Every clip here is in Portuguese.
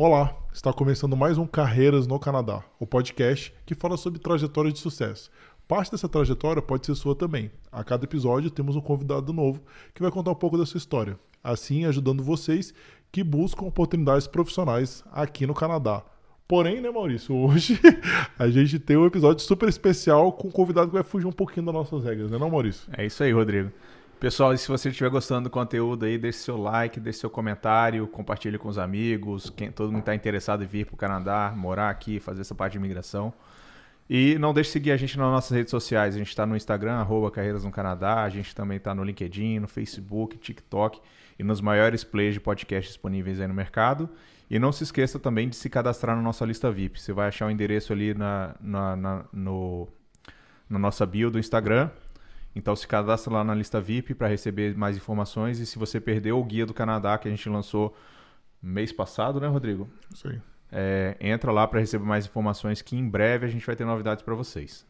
Olá, está começando mais um Carreiras no Canadá, o podcast que fala sobre trajetória de sucesso. Parte dessa trajetória pode ser sua também. A cada episódio temos um convidado novo que vai contar um pouco da sua história, assim ajudando vocês que buscam oportunidades profissionais aqui no Canadá. Porém, né, Maurício, hoje a gente tem um episódio super especial com um convidado que vai fugir um pouquinho das nossas regras, né, não, Maurício? É isso aí, Rodrigo. Pessoal, e se você estiver gostando do conteúdo aí, deixe seu like, deixe seu comentário, compartilhe com os amigos, quem todo mundo está interessado em vir para o Canadá, morar aqui, fazer essa parte de imigração. E não deixe de seguir a gente nas nossas redes sociais. A gente está no Instagram, arroba Carreiras no Canadá. A gente também está no LinkedIn, no Facebook, TikTok e nos maiores players de podcast disponíveis aí no mercado. E não se esqueça também de se cadastrar na nossa lista VIP. Você vai achar o endereço ali na, na, na, no, na nossa bio do Instagram. Então se cadastra lá na lista VIP para receber mais informações. E se você perdeu o guia do Canadá que a gente lançou mês passado, né, Rodrigo? Aí. É, entra lá para receber mais informações que em breve a gente vai ter novidades para vocês.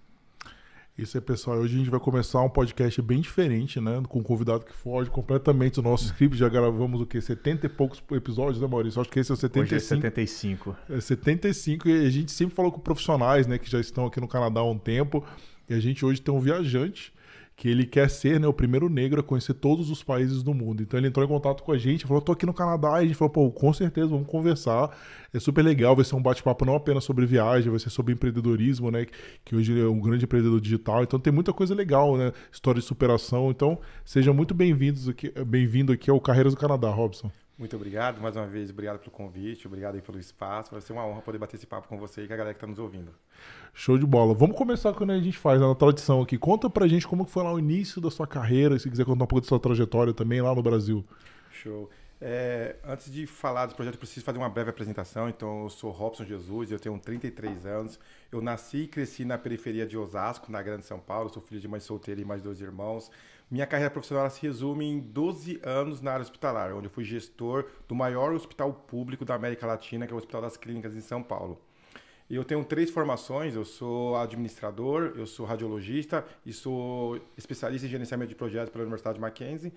Isso aí, pessoal. Hoje a gente vai começar um podcast bem diferente, né? Com um convidado que foge completamente do nosso script. Já gravamos o quê? 70 e poucos episódios, né, Maurício? Acho que esse é o 75. Hoje é 75. É 75 e a gente sempre falou com profissionais, né? Que já estão aqui no Canadá há um tempo. E a gente hoje tem um viajante que ele quer ser né, o primeiro negro a conhecer todos os países do mundo. Então ele entrou em contato com a gente, falou: tô aqui no Canadá. E a gente falou: pô, com certeza, vamos conversar. É super legal, vai ser um bate-papo não apenas sobre viagem, vai ser sobre empreendedorismo, né? Que hoje é um grande empreendedor digital. Então tem muita coisa legal, né? História de superação. Então sejam muito bem-vindos aqui, bem-vindo aqui ao Carreiras do Canadá, Robson. Muito obrigado, mais uma vez, obrigado pelo convite, obrigado aí pelo espaço. Vai ser uma honra poder bater esse papo com você e com a galera que está nos ouvindo. Show de bola. Vamos começar quando a gente faz na tradição aqui. Conta pra gente como foi lá o início da sua carreira, se quiser contar um pouco da sua trajetória também lá no Brasil. Show. É, antes de falar do projeto, eu preciso fazer uma breve apresentação. Então, eu sou Robson Jesus, eu tenho 33 anos. Eu nasci e cresci na periferia de Osasco, na Grande São Paulo. Sou filho de mãe solteira e mais dois irmãos. Minha carreira profissional se resume em 12 anos na área hospitalar, onde eu fui gestor do maior hospital público da América Latina, que é o Hospital das Clínicas em São Paulo. E eu tenho três formações, eu sou administrador, eu sou radiologista e sou especialista em gerenciamento de projetos pela Universidade Mackenzie.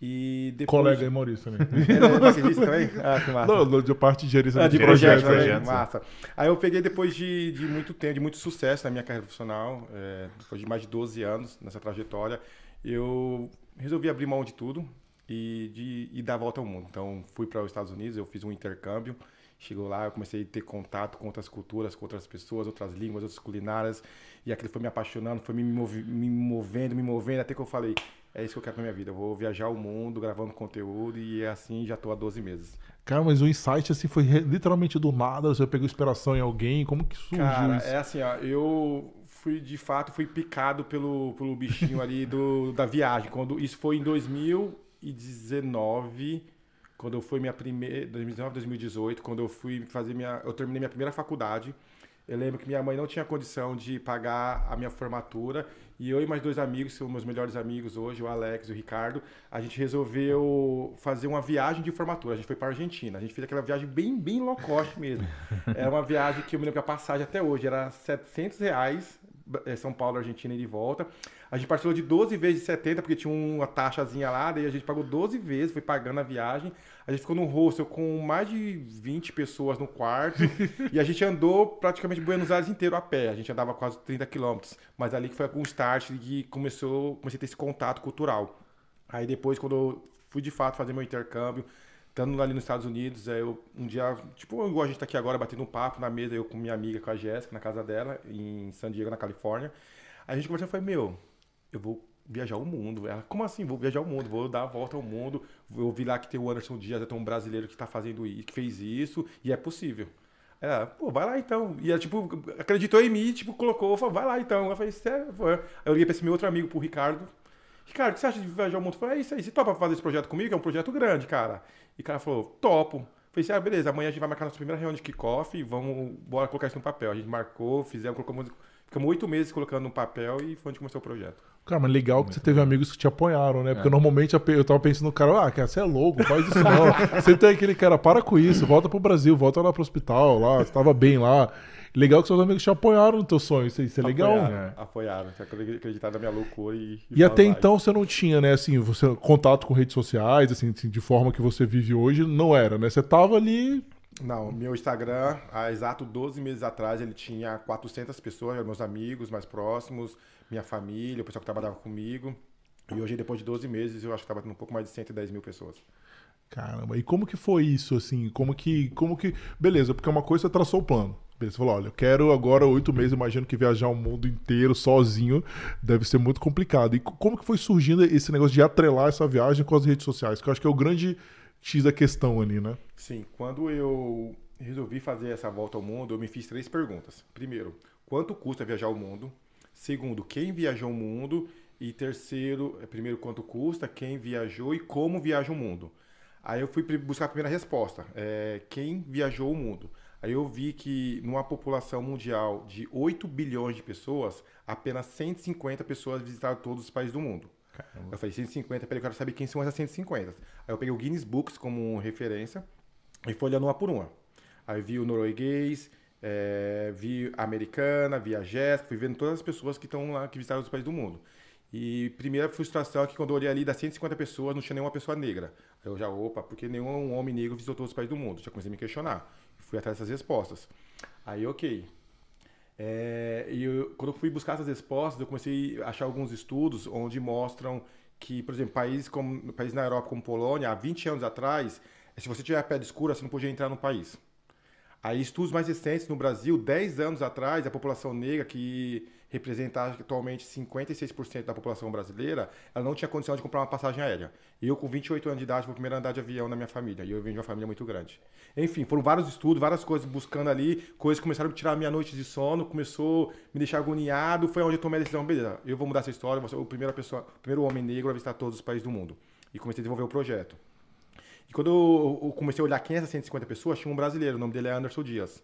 E depois... Colega aí, Maurício também. Ele é também? Ah, que massa. Não, de parte de gerenciamento ah, de, de projetos, projetos, Massa. Aí eu peguei depois de, de muito tempo, de muito sucesso na minha carreira profissional, é, depois de mais de 12 anos nessa trajetória, eu resolvi abrir mão de tudo e, de, e dar a volta ao mundo. Então, fui para os Estados Unidos, eu fiz um intercâmbio. Chegou lá, eu comecei a ter contato com outras culturas, com outras pessoas, outras línguas, outras culinárias. E aquilo foi me apaixonando, foi me, movi me movendo, me movendo, até que eu falei, é isso que eu quero pra minha vida. Eu vou viajar o mundo, gravando conteúdo, e é assim já tô há 12 meses. Cara, mas o insight assim foi literalmente do nada, você pegou inspiração em alguém, como que surgiu Cara, isso? é assim, ó, eu fui de fato fui picado pelo, pelo bichinho ali do, da viagem. Quando isso foi em 2019, quando eu fui minha primeira 2019, 2018, quando eu fui fazer minha eu terminei minha primeira faculdade. Eu lembro que minha mãe não tinha condição de pagar a minha formatura e eu e mais dois amigos, que são meus melhores amigos hoje, o Alex e o Ricardo, a gente resolveu fazer uma viagem de formatura. A gente foi para a Argentina. A gente fez aquela viagem bem, bem low cost mesmo. Era uma viagem que eu me lembro que a passagem até hoje era 700 reais é, São Paulo, Argentina e de volta. A gente parcelou de 12 vezes de 70, porque tinha uma taxazinha lá, daí a gente pagou 12 vezes, foi pagando a viagem. A gente ficou num hostel com mais de 20 pessoas no quarto e a gente andou praticamente Buenos Aires inteiro a pé. A gente andava quase 30 quilômetros, mas ali que foi com o start que começou, comecei a ter esse contato cultural. Aí depois, quando eu fui de fato fazer meu intercâmbio, estando ali nos Estados Unidos, eu um dia, tipo, igual a gente tá aqui agora, batendo um papo na mesa, eu com minha amiga, com a Jéssica, na casa dela, em San Diego, na Califórnia. Aí a gente conversou e falei, meu, eu vou viajar o mundo. Ela, como assim? Vou viajar o mundo, vou dar a volta ao mundo. Eu vi lá que tem o Anderson Dias, tem um brasileiro que tá fazendo isso, que fez isso, e é possível. Ela, pô, vai lá então. E ela, tipo, acreditou em mim, tipo, colocou, falou, vai lá então. Eu falei, sério? Aí eu liguei pra esse meu outro amigo, pro Ricardo. Ricardo, o que você acha de viajar o mundo? Eu falei, é isso aí, você topa fazer esse projeto comigo? É um projeto grande, cara. E o cara falou, topo. Falei assim, ah, beleza, amanhã a gente vai marcar nossa primeira reunião de kickoff, vamos, bora colocar isso no papel. A gente marcou, fizemos, colocamos, ficamos oito meses colocando no papel e foi onde começou o projeto. Cara, mas legal que você teve amigos que te apoiaram, né? Porque é. normalmente eu tava pensando no cara, ah, cara, você é louco, faz isso não. você tem aquele cara, para com isso, volta pro Brasil, volta lá pro hospital, lá, você tava bem lá. Legal que seus amigos te apoiaram no teu sonho. Isso, isso é legal. Apoiaram, é. apoiaram. acreditaram na minha loucura e. E, e até então você não tinha, né, assim, você, contato com redes sociais, assim, assim, de forma que você vive hoje, não era, né? Você tava ali Não, meu Instagram, há exato 12 meses atrás, ele tinha 400 pessoas, meus amigos mais próximos, minha família, o pessoal que trabalhava comigo. E hoje, depois de 12 meses, eu acho que estava tendo um pouco mais de 110 mil pessoas. Caramba, e como que foi isso, assim? Como que. Como que. Beleza, porque uma coisa você traçou o plano. Beleza, você falou, olha, eu quero agora oito meses, imagino que viajar o mundo inteiro sozinho deve ser muito complicado. E como que foi surgindo esse negócio de atrelar essa viagem com as redes sociais? Que eu acho que é o grande X da questão ali, né? Sim, quando eu resolvi fazer essa volta ao mundo, eu me fiz três perguntas. Primeiro, quanto custa viajar o mundo? Segundo, quem viajou o mundo? E terceiro, é, primeiro, quanto custa, quem viajou e como viaja o mundo. Aí eu fui buscar a primeira resposta, é, quem viajou o mundo. Aí eu vi que numa população mundial de 8 bilhões de pessoas, apenas 150 pessoas visitaram todos os países do mundo. Caramba. Eu falei, 150, peraí, eu quero saber quem são essas 150. Aí eu peguei o Guinness Books como referência e fui olhando uma por uma. Aí vi o norueguês, é, vi a americana, vi a Jéssica, fui vendo todas as pessoas que estão lá, que visitaram os países do mundo. E primeira frustração é que quando eu olhei ali das 150 pessoas, não tinha nenhuma pessoa negra. Aí eu já, opa, porque nenhum homem negro visitou todos os países do mundo. Já comecei a me questionar. Fui atrás dessas respostas. Aí, ok. É, e eu, quando eu fui buscar essas respostas, eu comecei a achar alguns estudos onde mostram que, por exemplo, países, como, países na Europa como Polônia, há 20 anos atrás, se você tiver a pele escura, você não podia entrar no país. Aí, estudos mais recentes no Brasil, 10 anos atrás, a população negra, que representa atualmente 56% da população brasileira, ela não tinha condição de comprar uma passagem aérea. Eu, com 28 anos de idade, fui o primeiro andar de avião na minha família. E eu venho de uma família muito grande. Enfim, foram vários estudos, várias coisas buscando ali, coisas começaram a tirar minha noite de sono, começou a me deixar agoniado. Foi onde eu tomei a decisão, beleza, eu vou mudar essa história, vou ser o primeiro, pessoa, o primeiro homem negro a visitar todos os países do mundo. E comecei a desenvolver o projeto. E quando eu comecei a olhar quem é essas 150 pessoas, tinha um brasileiro, o nome dele é Anderson Dias.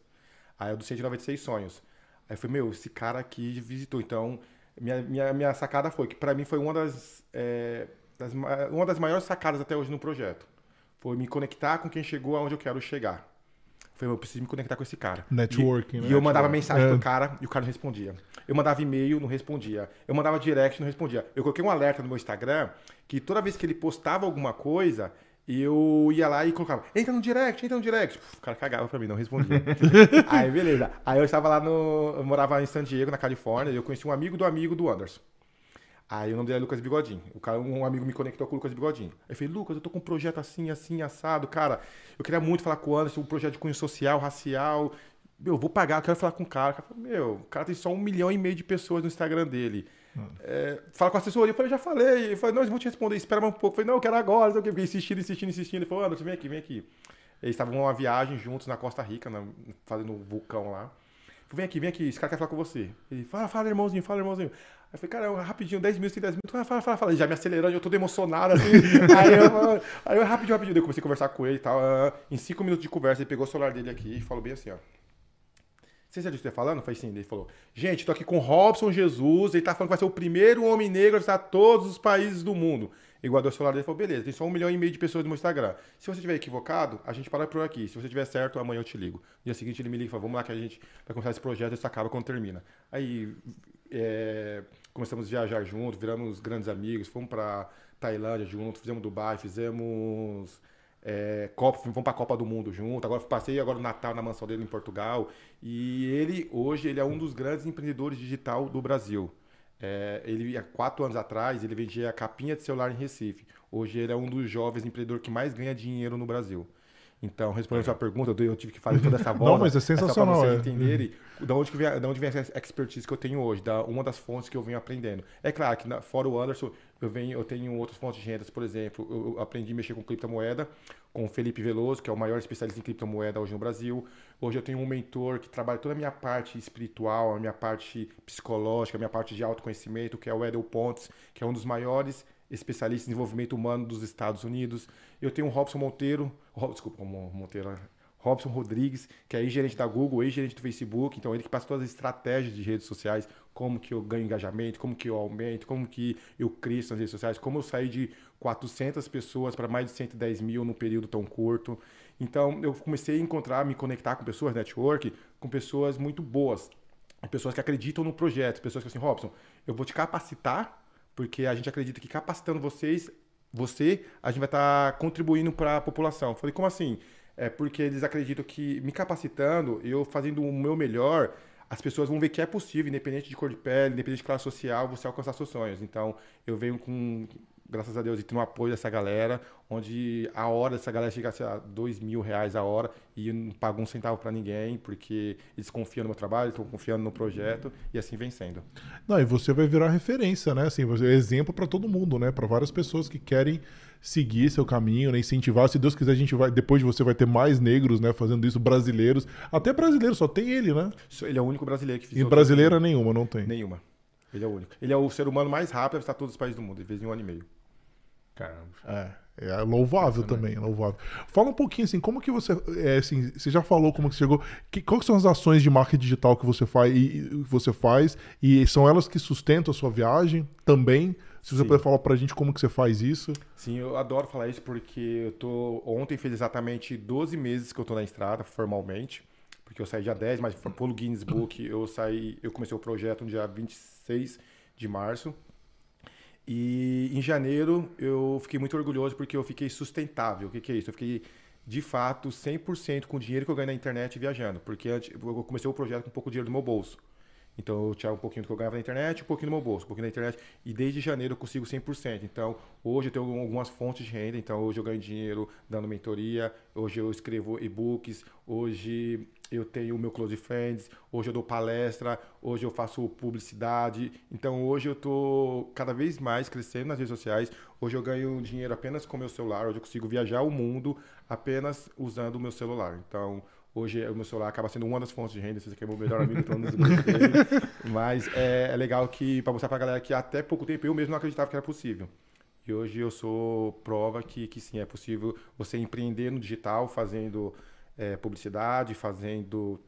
Aí é do 196 Sonhos. Aí eu falei, meu, esse cara aqui visitou. Então, minha, minha, minha sacada foi que para mim foi uma das, é, das, uma das maiores sacadas até hoje no projeto. Foi me conectar com quem chegou aonde eu quero chegar. Foi, eu preciso me conectar com esse cara. Networking, e, né? E eu mandava mensagem é. pro cara e o cara não respondia. Eu mandava e-mail, não respondia. Eu mandava direct, não respondia. Eu coloquei um alerta no meu Instagram que toda vez que ele postava alguma coisa, eu ia lá e colocava, entra no direct, entra no direct. O cara cagava pra mim, não respondia. aí, beleza. Aí eu estava lá no. Eu morava em San Diego, na Califórnia, e eu conheci um amigo do amigo do Anderson. Aí o nome dele é Lucas Bigodinho. O cara, um amigo me conectou com o Lucas Bigodinho. Aí eu falei, Lucas, eu tô com um projeto assim, assim, assado. Cara, eu queria muito falar com o Anderson, um projeto de cunho social, racial. Meu, eu vou pagar, eu quero falar com o cara. O cara falou, meu, o cara tem só um milhão e meio de pessoas no Instagram dele. É, fala com a assessoria. Eu falei, já falei. Ele falou, não, eles vão te responder, espera mais um pouco. Eu falei, não, eu quero agora. Eu fiquei insistindo, insistindo, insistindo. Ele falou, Anderson, vem aqui, vem aqui. Eles estavam numa viagem juntos na Costa Rica, na, fazendo um vulcão lá. Falei, vem aqui, vem aqui, esse cara quer falar com você. Ele, fala, fala, irmãozinho, fala, irmãozinho. Aí eu falei, cara, eu, rapidinho, 10 minutos, 10 minutos. Fala, fala, fala, fala. Ele já me acelerando, eu todo emocionado, assim. aí, eu, aí eu, rapidinho, rapidinho. Eu comecei a conversar com ele e tal. Em 5 minutos de conversa, ele pegou o celular dele aqui e falou bem assim, ó. Você sabe o que eu tô falando? Foi sim. Ele falou: Gente, tô aqui com Robson Jesus. Ele tá falando que vai ser o primeiro homem negro a visitar todos os países do mundo. Ele guardou o celular dele e falou: Beleza, tem só um milhão e meio de pessoas no meu Instagram. Se você estiver equivocado, a gente para por aqui. Se você estiver certo, amanhã eu te ligo. No dia seguinte ele me liga e fala: Vamos lá que a gente vai começar esse projeto e isso acaba quando termina. Aí é, começamos a viajar juntos, viramos grandes amigos, fomos pra Tailândia juntos, fizemos Dubai, fizemos. É, Copa, vamos para a Copa do Mundo junto. Agora passei agora o Natal na mansão dele em Portugal. E ele hoje ele é um dos grandes empreendedores digital do Brasil. É, ele há quatro anos atrás ele vendia capinha de celular em Recife. Hoje ele é um dos jovens empreendedores que mais ganha dinheiro no Brasil. Então, respondendo a sua pergunta, eu tive que fazer toda essa bola. Não, mas é sensacional. Para é. vocês entenderem da onde, que vem, da onde vem essa expertise que eu tenho hoje, da uma das fontes que eu venho aprendendo. É claro que na, fora o Anderson, eu, venho, eu tenho outras fontes de rendas, por exemplo, eu, aprendi a mexer com criptomoeda com o Felipe Veloso, que é o maior especialista em criptomoeda hoje no Brasil. Hoje eu tenho um mentor que trabalha toda a minha parte espiritual, a minha parte psicológica, a minha parte de autoconhecimento, que é o Edel Pontes, que é um dos maiores especialistas em desenvolvimento humano dos Estados Unidos. Eu tenho o Robson Monteiro, oh, desculpa, Monteiro, Robson Rodrigues, que é ex-gerente da Google, ex-gerente do Facebook, então ele que passa todas as estratégias de redes sociais, como que eu ganho engajamento, como que eu aumento, como que eu cresço nas redes sociais, como eu saí de 400 pessoas para mais de 110 mil num período tão curto. Então eu comecei a encontrar, me conectar com pessoas, network, com pessoas muito boas, pessoas que acreditam no projeto, pessoas que assim, Robson, eu vou te capacitar, porque a gente acredita que capacitando vocês, você, a gente vai estar tá contribuindo para a população. Eu falei, como assim? É porque eles acreditam que me capacitando, eu fazendo o meu melhor, as pessoas vão ver que é possível, independente de cor de pele, independente de classe social, você alcançar seus sonhos. Então, eu venho com, graças a Deus, e tenho apoio dessa galera, onde a hora dessa galera chega a ser dois mil reais a hora e não pago um centavo para ninguém, porque eles confiam no meu trabalho, estão confiando no projeto e assim vem sendo. Não, e você vai virar referência, né? Assim, é exemplo para todo mundo, né? Para várias pessoas que querem seguir seu caminho, né? incentivar. Se Deus quiser, a gente vai depois de você vai ter mais negros, né, fazendo isso, brasileiros. Até brasileiro só tem ele, né? Ele é o único brasileiro que fez. E brasileira nenhuma, não tem. Nenhuma. Ele é o único. Ele é o ser humano mais rápido a visitar todos os países do mundo, ele fez em um ano e meio. Caramba. É. É louvável também, é louvável. Fala um pouquinho assim, como que você, é, assim, você já falou como que chegou, que, quais são as ações de marketing digital que você faz e você faz e são elas que sustentam a sua viagem também? Se você Sim. puder falar pra gente como que você faz isso. Sim, eu adoro falar isso porque eu tô ontem fez exatamente 12 meses que eu tô na estrada formalmente, porque eu saí dia 10, mas pelo Guinness Book eu saí, eu comecei o projeto no dia 26 de março. E em janeiro eu fiquei muito orgulhoso porque eu fiquei sustentável. O que, que é isso? Eu fiquei de fato 100% com o dinheiro que eu ganhei na internet viajando, porque antes eu comecei o projeto com pouco dinheiro do meu bolso. Então eu tinha um pouquinho do que eu ganhava na internet, um pouquinho no meu bolso, um pouquinho na internet. E desde janeiro eu consigo 100%. Então hoje eu tenho algumas fontes de renda. Então hoje eu ganho dinheiro dando mentoria, hoje eu escrevo e-books, hoje eu tenho o meu Close Friends, hoje eu dou palestra, hoje eu faço publicidade. Então hoje eu estou cada vez mais crescendo nas redes sociais. Hoje eu ganho dinheiro apenas com o meu celular, hoje eu consigo viajar o mundo apenas usando o meu celular. Então Hoje o meu celular acaba sendo uma das fontes de renda, você aqui é meu melhor amigo, então. Mas é, é legal que, para mostrar para a galera que até pouco tempo eu mesmo não acreditava que era possível. E hoje eu sou prova que, que sim, é possível você empreender no digital, fazendo é, publicidade, fazendo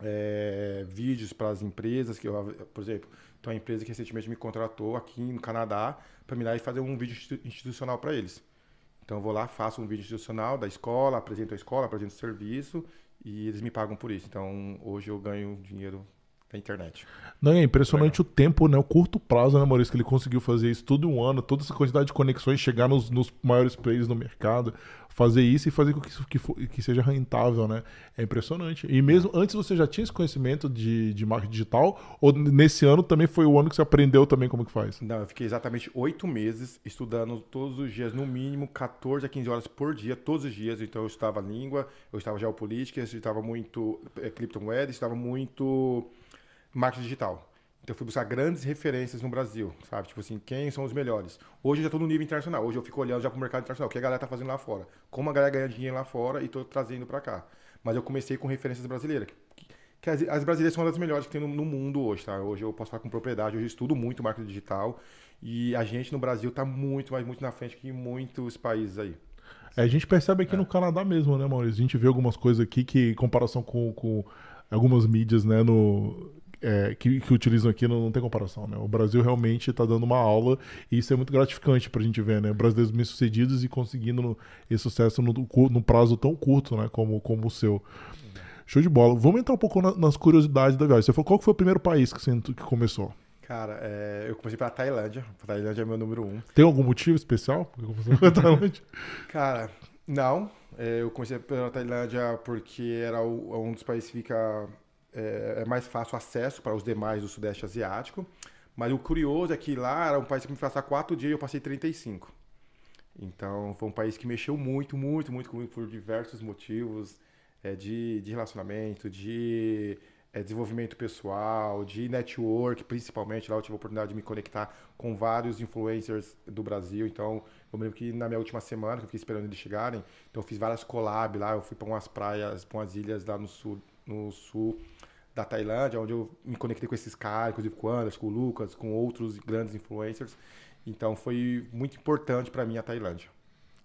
é, vídeos para as empresas. que eu, Por exemplo, tem uma empresa que recentemente me contratou aqui no Canadá para me dar e fazer um vídeo institucional para eles. Então eu vou lá, faço um vídeo institucional da escola, apresento a escola, apresento o serviço e eles me pagam por isso. Então hoje eu ganho dinheiro da internet. Não, é impressionante Legal. o tempo, né? O curto prazo, né, Maurício? Que ele conseguiu fazer isso todo um ano, toda essa quantidade de conexões, chegar nos, nos maiores players no mercado, fazer isso e fazer com que, que, que seja rentável, né? É impressionante. E mesmo antes você já tinha esse conhecimento de, de marketing digital? Ou nesse ano também foi o ano que você aprendeu também como que faz? Não, eu fiquei exatamente oito meses estudando todos os dias, no mínimo 14 a 15 horas por dia, todos os dias. Então eu estudava língua, eu estava geopolítica, eu estava muito é, criptomoeda, eu estava muito marketing digital. Então eu fui buscar grandes referências no Brasil, sabe? Tipo assim, quem são os melhores? Hoje eu já estou no nível internacional. Hoje eu fico olhando já para o mercado internacional, o que a galera tá fazendo lá fora. Como a galera ganha dinheiro lá fora e estou trazendo para cá. Mas eu comecei com referências brasileiras. Que, que as, as, brasileiras são uma das melhores que tem no, no, mundo hoje, tá? Hoje eu posso falar com propriedade, hoje eu estudo muito marketing digital. E a gente no Brasil está muito, mas muito na frente que em muitos países aí. É, a gente percebe aqui é. no Canadá mesmo, né, Maurício? A gente vê algumas coisas aqui que, em comparação com, com algumas mídias, né, no, é, que, que, utilizam aqui não, não, tem comparação, né? O Brasil realmente está dando uma aula e isso é muito gratificante para a gente ver, né? Brasileiros bem-sucedidos e conseguindo no, esse sucesso no, no, prazo tão curto, né? Como, como o seu. Show de bola. Vamos entrar um pouco na, nas curiosidades da viagem. Você falou qual foi o primeiro país que, você, que começou? Cara, é, eu comecei pela Tailândia. A Tailândia é meu número um. Tem algum motivo especial? Tailândia? Cara, não. É, eu comecei pela Tailândia porque era o, um dos países que fica é, é mais fácil acesso para os demais do Sudeste Asiático. Mas o curioso é que lá era um país que me passar quatro dias e eu passei 35. Então foi um país que mexeu muito, muito, muito comigo por diversos motivos é, de, de relacionamento, de é, desenvolvimento pessoal, de network, principalmente. Lá eu tive a oportunidade de me conectar com vários influencers do Brasil. Então eu me lembro que na minha última semana, que eu fiquei esperando eles chegarem, então eu fiz várias collabs lá. Eu fui para umas praias, para umas ilhas lá no sul, no sul da Tailândia, onde eu me conectei com esses caras, inclusive com o Anderson, com o Lucas, com outros grandes influencers. Então foi muito importante para mim a Tailândia.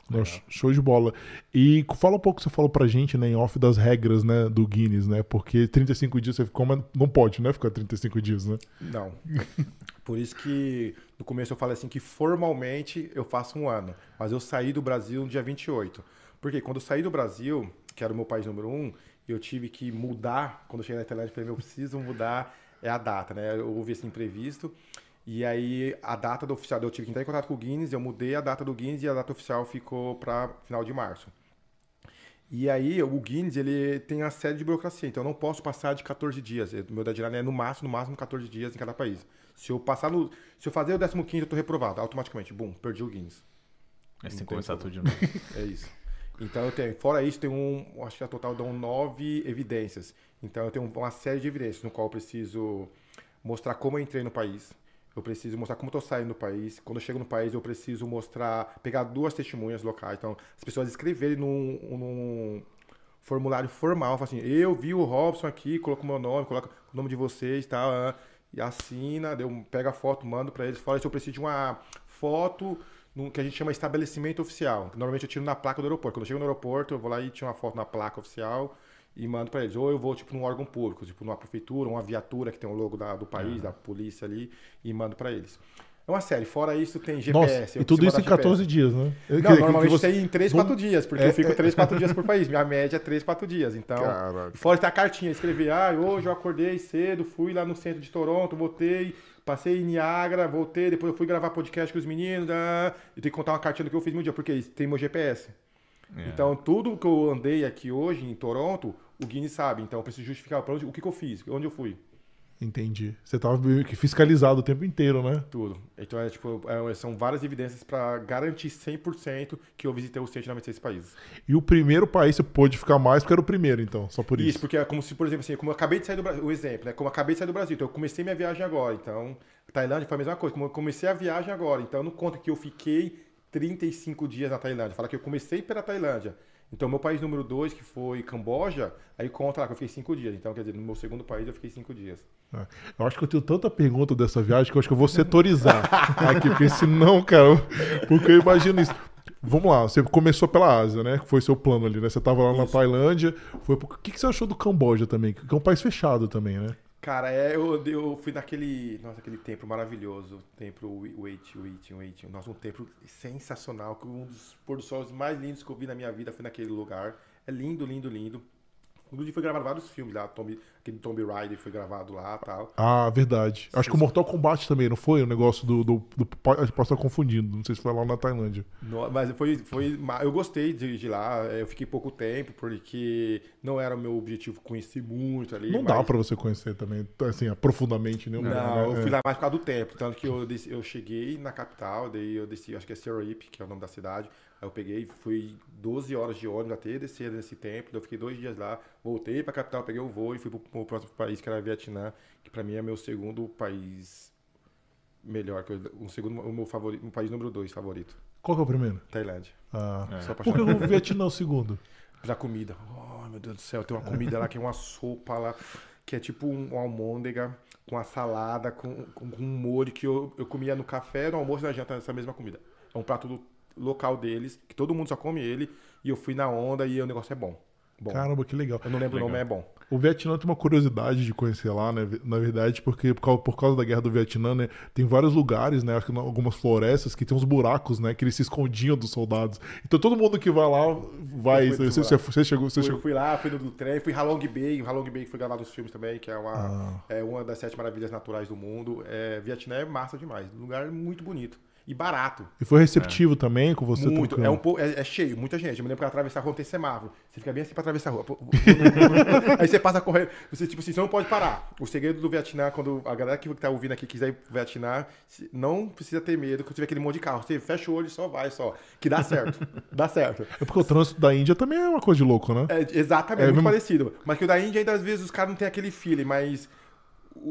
Nossa, show de bola. E fala um pouco, você falou pra gente, né, em off das regras, né, do Guinness, né? Porque 35 dias você ficou, mas não pode, né, ficar 35 dias, né? Não. Por isso que no começo eu falei assim que formalmente eu faço um ano, mas eu saí do Brasil no dia 28. Porque quando eu saí do Brasil, que era o meu país número um, eu tive que mudar, quando eu cheguei na Tailândia, eu falei, eu preciso mudar é a data, né? Eu houve esse imprevisto. E aí a data do oficial, eu tive que entrar em contato com o Guinness, eu mudei a data do Guinness e a data oficial ficou para final de março. E aí, o Guinness, ele tem uma série de burocracia, então eu não posso passar de 14 dias. O meu deadline é no máximo, no máximo 14 dias em cada país. Se eu passar no. Se eu fazer o 15, eu tô reprovado, automaticamente. Bum, perdi o Guinness. Aí você tem que começar tudo de novo. É isso. Então eu tenho, fora isso, tem um, acho que a total dão nove evidências. Então eu tenho uma série de evidências no qual eu preciso mostrar como eu entrei no país. Eu preciso mostrar como eu tô saindo do país. Quando eu chego no país, eu preciso mostrar, pegar duas testemunhas locais. Então, as pessoas escreverem num, num formulário formal, falam assim, eu vi o Robson aqui, coloco o meu nome, coloco o nome de vocês, tá? E assina, eu pego a foto, mando pra eles. Fora isso, eu preciso de uma foto num que a gente chama estabelecimento oficial. Normalmente eu tiro na placa do aeroporto. Quando eu chego no aeroporto, eu vou lá e tiro uma foto na placa oficial e mando pra eles. Ou eu vou, tipo, num órgão público, tipo, numa prefeitura, uma viatura que tem o logo da- do país, da polícia ali, e mando pra eles. É uma série. Fora isso, tem GPS. Nossa, eu e tudo isso em mandar 14 dias, né? Quer Não, que- normalmente que você- tem em 3, Vamos- 4 dias, porque É, eu fico é. 3, 4 dias por país. Minha média é 3, 4 dias. Então, Caraca. fora tem a cartinha, escrever, ah, hoje eu acordei cedo, fui lá no centro de Toronto, voltei, passei em Niagara, voltei, depois eu fui gravar podcast com os meninos, ah, e tenho que contar uma cartinha do que eu fiz no dia, porque tem meu GPS. É. Então, tudo que eu andei aqui hoje em Toronto, o Guinness sabe. Então, eu preciso justificar pra onde, o que, que eu fiz, onde eu fui. Entendi. Você tava meio que fiscalizado o tempo inteiro, né? Tudo. Então, é, tipo, é, são várias evidências para garantir 100% que eu visitei os 196 países. E o primeiro país você pôde ficar mais porque era o primeiro, então, só por Isso, isso. porque é como se, por exemplo, assim, como eu acabei de sair do Brasil, o exemplo, né? Como eu acabei de sair do Brasil, então eu comecei minha viagem agora. Então, Tailândia foi a mesma coisa, como eu comecei a viagem agora. Então, eu não conto que eu fiquei 35 dias na Tailândia. Fala que eu comecei pela Tailândia. Então, meu país número 2, que foi Camboja, aí conta lá que eu fiquei 5 dias. Então, quer dizer, no meu segundo país eu fiquei 5 dias. É. Eu acho que eu tenho tanta pergunta dessa viagem que eu acho que eu vou setorizar aqui, porque senão, cara, porque eu imagino isso. Vamos lá, você começou pela Ásia, né? Que foi seu plano ali, né? Você tava lá na Isso. Tailândia. Foi... pro- O que que você achou do Camboja também? Que é um país fechado também, né? Cara, é, eu, eu fui naquele, nossa, aquele templo maravilhoso, templo Wait, Wait, Wait. Nossa, um templo sensacional, um dos pôr do sol mais lindos que eu vi na minha vida foi naquele lugar. É lindo, lindo, lindo. Inclusive foi gravado vários filmes lá, Tomb, aquele Tomb Raider foi gravado lá e tal. Ah, verdade. Acho que o Mortal Kombat também, não foi? O negócio do. do, do posso estar confundindo. Não sei se foi lá na Tailândia. No- mas foi, foi, eu gostei de, de lá, eu fiquei pouco tempo, porque não era o meu objetivo conhecer muito ali. Não mas- dá pra você conhecer também, assim, profundamente, né? Não, É. eu fui lá mais por causa do tempo. Tanto que eu, eu cheguei na capital, daí eu desci, acho que é Sergipe, que é o nome da cidade. Aí eu peguei, fui 12 horas de ônibus até descer nesse tempo. daí Eu fiquei dois dias lá, voltei pra capital, peguei o voo e fui pro, pro próximo país, que era Vietnã, que pra mim é meu segundo país melhor. Um segundo, o meu favorito, um país número dois favorito. Qual que é o primeiro? Tailândia. Ah. É. Só Por que o Vietnã é o segundo? pela comida. Oh, meu Deus do céu, tem uma comida lá que é uma sopa lá, que é tipo um, uma almôndega com a salada, com, com, com um molho que eu, eu comia no café, no almoço e na janta, essa mesma comida. É um prato do local deles, que todo mundo só come ele, e eu fui na onda e o negócio é bom. Bom. Caramba, que legal. eu não lembro o nome, legal. é bom. O Vietnã tem uma curiosidade de conhecer lá, né? Na verdade, porque por causa, por causa da guerra do Vietnã, né? Tem vários lugares, né? Algumas florestas que tem uns buracos, né? Que eles se escondiam dos soldados. Então todo mundo que vai lá vai. Eu fui Você, você, você chegou. Você Fui, chegou... fui lá, fui no do trem, fui em Halong Bay, Halong Bay que foi gravado nos filmes também, que é uma, Ah. é uma das sete maravilhas naturais do mundo. É, Vietnã é massa demais, lugar muito bonito e barato. E foi receptivo também com você? Muito, tranquilo? é, um pouco, é, é cheio, muita gente. Eu me lembro que atravessar a rua tem semáforo. Você fica bem assim pra atravessar a rua. Aí você passa correndo. Você, tipo assim, você não pode parar. O segredo do Vietnã, quando a galera que tá ouvindo aqui quiser ir pro Vietnã, não precisa ter medo que tiver aquele monte de carro. Você fecha o olho e só vai, só. Que dá certo. dá certo. É porque o trânsito da Índia também é uma coisa de louco, né? É, exatamente, É muito mesmo- parecido. Mas que o da Índia, ainda às vezes, os caras não tem aquele feeling, mas.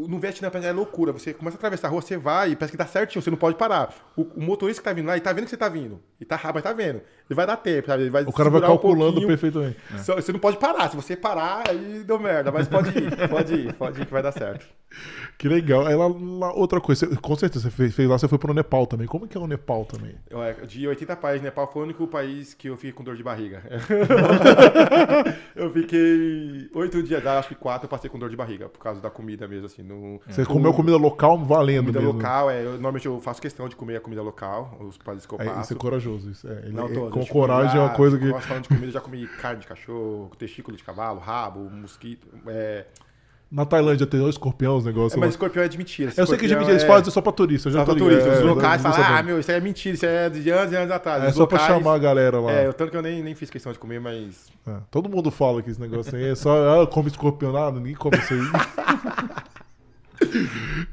No Vietnã é loucura. Você começa a atravessar a rua, você vai, e parece que tá certinho, você não pode parar. O, o motorista que tá vindo lá, ele tá vendo que você tá vindo. E tá rápido, tá vendo. Ele vai dar tempo, sabe? Ele vai O cara vai um calculando pouquinho. perfeitamente. Só- Você não pode parar. Se você parar, aí deu merda. Mas pode ir, pode ir, pode ir que vai dar certo. Que legal. Aí lá, lá- outra coisa, você- com certeza, você fez, fez lá, você foi pro Nepal também. Como que é o Nepal também? É, De 80 países, Nepal foi o único país que eu fiquei com dor de barriga. eu fiquei oito dias lá, acho que quatro eu passei com dor de barriga, por causa da comida mesmo, assim. No, Você comeu comida local valendo comida mesmo. local, é, eu, normalmente eu faço questão de comer a comida local, os países que eu É, passo. isso é corajoso. Isso. É, ele- Não é- todos. com coragem é uma coisa que. Gosto falando de comida, já comi carne de cachorro, testículo de cavalo, rabo, mosquito, é, Na Tailândia tem o escorpião, os negócios. É, mas escorpião é de mentira. Eu sei que de mentira, eles é- fazem só pra turista. Eu já Só tô pra turista. Os É, locais falam, ah, meu, isso aí é mentira, isso é de anos e anos atrás. É só pra chamar a galera lá. É, tanto que eu nem, nem fiz questão de comer, mas. É, todo mundo fala que esse negócio aí é só. Ah, come escorpião, nada, ninguém come isso aí.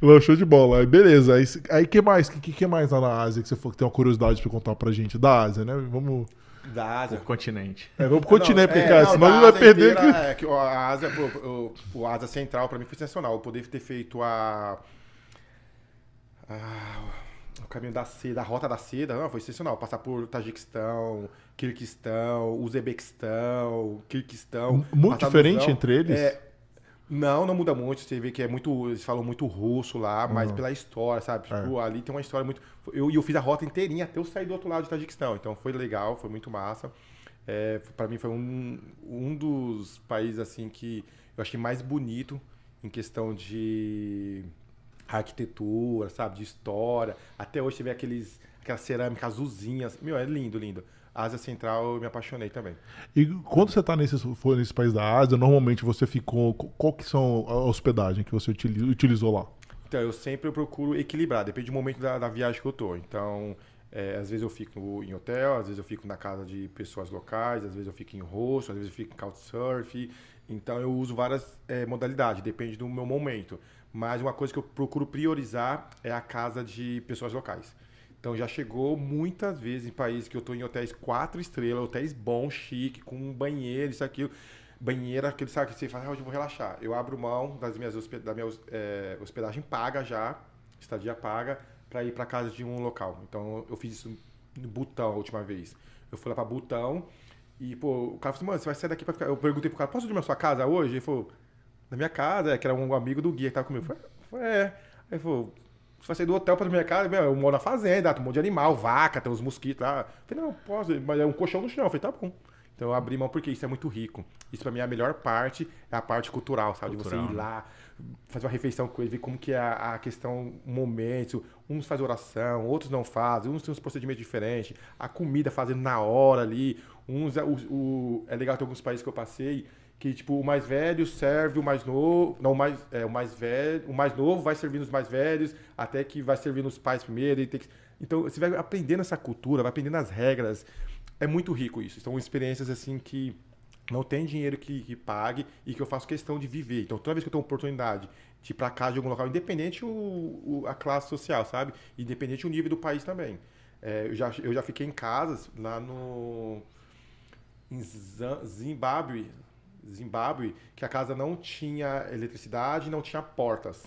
Não, show de bola. Aí, beleza. Aí, aí que mais? Que, que, que mais lá na Ásia que você for, que tem uma curiosidade pra contar pra gente? Da Ásia, né? Vamos. Da Ásia. O continente. É, vamos pro continente, porque, é, cara, não, senão vai perder inteira, aqui. É, que a Ásia, pô, o, o Ásia Central pra mim foi sensacional. Eu poder ter feito a. a- o caminho da seda, a rota da seda, não, foi sensacional. Passar por Tajiquistão, Kirguistão, Uzbequistão, Kirguistão. Muito diferente entre eles? É, não, não muda muito. Você vê que é muito. Eles falam muito russo lá, mas Uhum. pela história, sabe? É. Tipo, ali tem uma história muito. Eu, e eu fiz a rota inteirinha até eu sair do outro lado de Tajiquistão. Então foi legal, foi muito massa. É, para mim foi um, um dos países assim que eu achei mais bonito em questão de arquitetura, sabe? De história. Até hoje você vê aqueles, aquelas cerâmicas azulzinhas. Meu, é lindo, lindo. Ásia Central eu me apaixonei também. E quando você tá nesses, for nesse país da Ásia, normalmente você ficou. Qual que são a hospedagem que você utili- utilizou lá? Então, eu sempre procuro equilibrar, depende do momento da, da viagem que eu tô. Então, é, às vezes eu fico em hotel, às vezes eu fico na casa de pessoas locais, às vezes eu fico em rosto, às vezes eu fico em couchsurf. Então, eu uso várias é, modalidades, depende do meu momento. Mas uma coisa que eu procuro priorizar é a casa de pessoas locais. Então, já chegou muitas vezes em países que eu tô em hotéis quatro estrelas, hotéis bons, chique, com um banheiro, isso, aquilo. Banheiro, aquele sabe que você fala, ah, hoje eu vou relaxar. Eu abro mão das minhas hospe- da minha é, hospedagem paga já, estadia paga, para ir para casa de um local. Então eu fiz isso no Butão a última vez. Eu fui lá para Butão e, pô, o cara falou assim, mano, você vai sair daqui para ficar. Eu perguntei pro cara, posso dormir na sua casa hoje? Ele falou, na minha casa, é, que era um amigo do guia que tava comigo. Eu falei, "Foi, é. Aí ele falou, você vai sair do hotel pra minha casa? Eu moro na fazenda, tem um monte de animal, vaca, tem uns mosquitos lá. Eu falei, não, posso, mas é um colchão no chão. Eu falei, tá bom. Então eu abri mão porque isso é muito rico. Isso pra mim é a melhor parte, é a parte cultural, sabe? Cultural, de você ir né? lá, fazer uma refeição com ele, ver como que é a, a questão, momentos. Uns fazem oração, outros não fazem, uns têm uns procedimentos diferentes. A comida fazendo na hora ali. Uns, é o, o- é legal ter alguns países que eu passei que tipo o mais velho serve o mais novo, não o mais é o mais velho, o mais novo vai servindo os mais velhos, até que vai servindo os pais primeiro e tem que... então você vai aprendendo essa cultura, vai aprendendo as regras. É muito rico isso. São experiências assim que não tem dinheiro que, que pague e que eu faço questão de viver. Então, toda vez que eu tenho oportunidade de ir para casa de algum local, independente o, o- a classe social, sabe? Independente o nível do país também. É, eu, já, eu já fiquei em casas lá no em Zimbábue, Zimbábue, que a casa não tinha eletricidade, não tinha portas.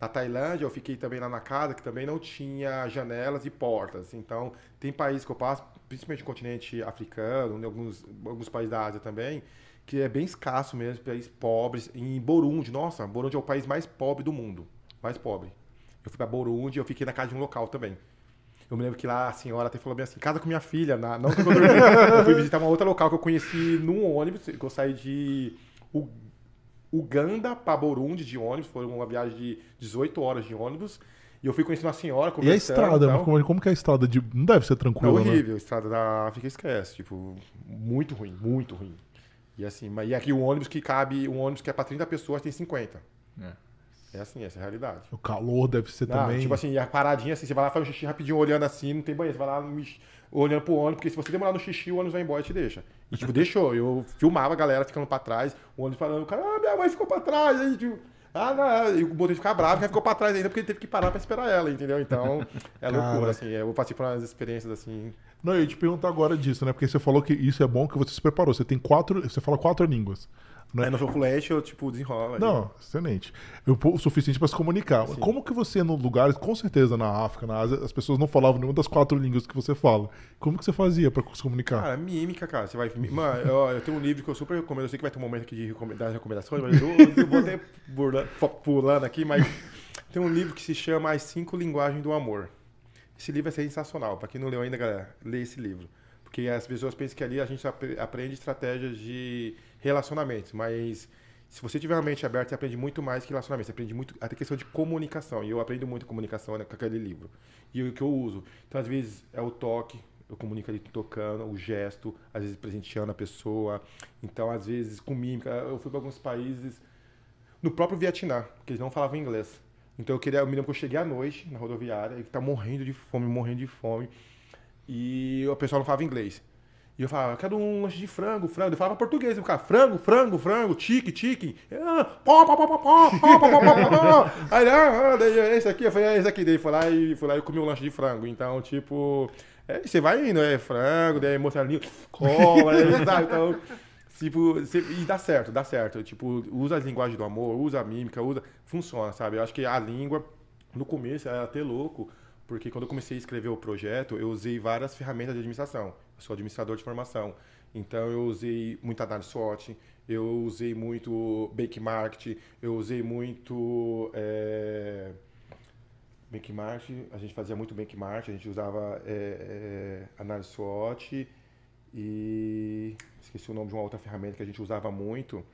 Na Tailândia, eu fiquei também lá na casa que também não tinha janelas e portas. Então, tem países que eu passo, principalmente no continente africano, em alguns, alguns países da Ásia também, que é bem escasso mesmo, países pobres. Em Burundi, nossa, Burundi é o país mais pobre do mundo. Mais pobre. Eu fui para Burundi eu fiquei na casa de um local também. Eu me lembro que lá a senhora até falou bem assim, casa com minha filha. Na, não que eu, eu fui visitar uma outra local que eu conheci num ônibus, que eu saí de U- Uganda para Burundi de ônibus, foi uma viagem de 18 horas de ônibus. E eu fui conhecendo uma senhora, E a estrada? tal. Como, como que é a estrada? De... Não deve ser É tranquila, né? horrível, a estrada da África esquece, tipo, muito ruim, muito ruim. E assim, mas e aqui o ônibus que cabe, um ônibus que é para 30 pessoas tem 50. É. É assim, essa é a realidade. O calor deve ser Não, também. Tipo assim, a paradinha assim, você vai lá faz um xixi rapidinho olhando assim, não tem banheiro, você vai lá olhando pro ônibus, porque se você demorar no xixi, o ônibus vai embora e te deixa. E tipo, deixou. Eu filmava a galera ficando pra trás, o ônibus falando, o cara, ah, minha mãe ficou pra trás, aí, tipo, ah, não, e o motorista ficar bravo, que ficou pra trás ainda, porque ele teve que parar pra esperar ela, entendeu? Então, é Cara. loucura, assim, eu passei por umas experiências assim. Não, eu ia te perguntar agora disso, né? Porque você falou que isso é bom que você se preparou. Você tem quatro. Você fala quatro línguas. Né? Aí no sou fluente, eu, tipo, desenrola. aí. Não, excelente. Eu, o suficiente para se comunicar. Sim. Como que você, no lugares, com certeza na África, na Ásia, as pessoas não falavam nenhuma das quatro línguas que você fala. Como que você fazia para se comunicar? Cara, mímica, cara. Você vai. Mano, eu, eu tenho um livro que eu super recomendo. Eu sei que vai ter um momento aqui de das recomendações, mas eu, eu vou até burla- pulando aqui, mas tem um livro que se chama As Cinco Linguagens do Amor. Esse livro é sensacional. Pra quem não leu ainda, galera, lê esse livro. Porque as pessoas pensam que ali a gente apre- aprende estratégias de relacionamentos, mas se você tiver a mente aberta, você aprende muito mais que relacionamento. Você aprende muito até questão de comunicação. E eu aprendo muito comunicação né, com aquele livro. E o que eu uso. Então, às vezes, é o toque. Eu comunico ali tocando, o gesto, às vezes presenteando a pessoa. Então, às vezes, com mímica. Eu fui para alguns países. no próprio Vietnã, porque eles não falavam inglês. Então eu queria, eu me lembro que eu cheguei à noite na rodoviária, e tá morrendo de fome, morrendo de fome. E o pessoal não falava inglês. E eu falava, eu quero um lanche de frango, frango. Eu falava português, eu ficava frango, frango, frango, tique, tique. Aí, ah, esse aqui, eu falei, ah, esse aqui. Daí foi lá e foi lá e comi um lanche de frango. Então, tipo, é, você vai indo, é frango, daí língua cola, é, sabe? Então, tipo, e dá certo, dá certo. Tipo, usa a linguagem do amor, usa a mímica, usa. Funciona, sabe? Eu acho que a língua, no começo, era até louco, porque quando eu comecei a escrever o projeto, eu usei várias ferramentas de administração. Eu sou administrador de formação. Então eu usei muita análise SWOT, eu usei muito benchmark, eu usei muito é, benchmark, a gente fazia muito benchmark, a gente usava é, é, análise SWOT e esqueci o nome de uma outra ferramenta que a gente usava muito,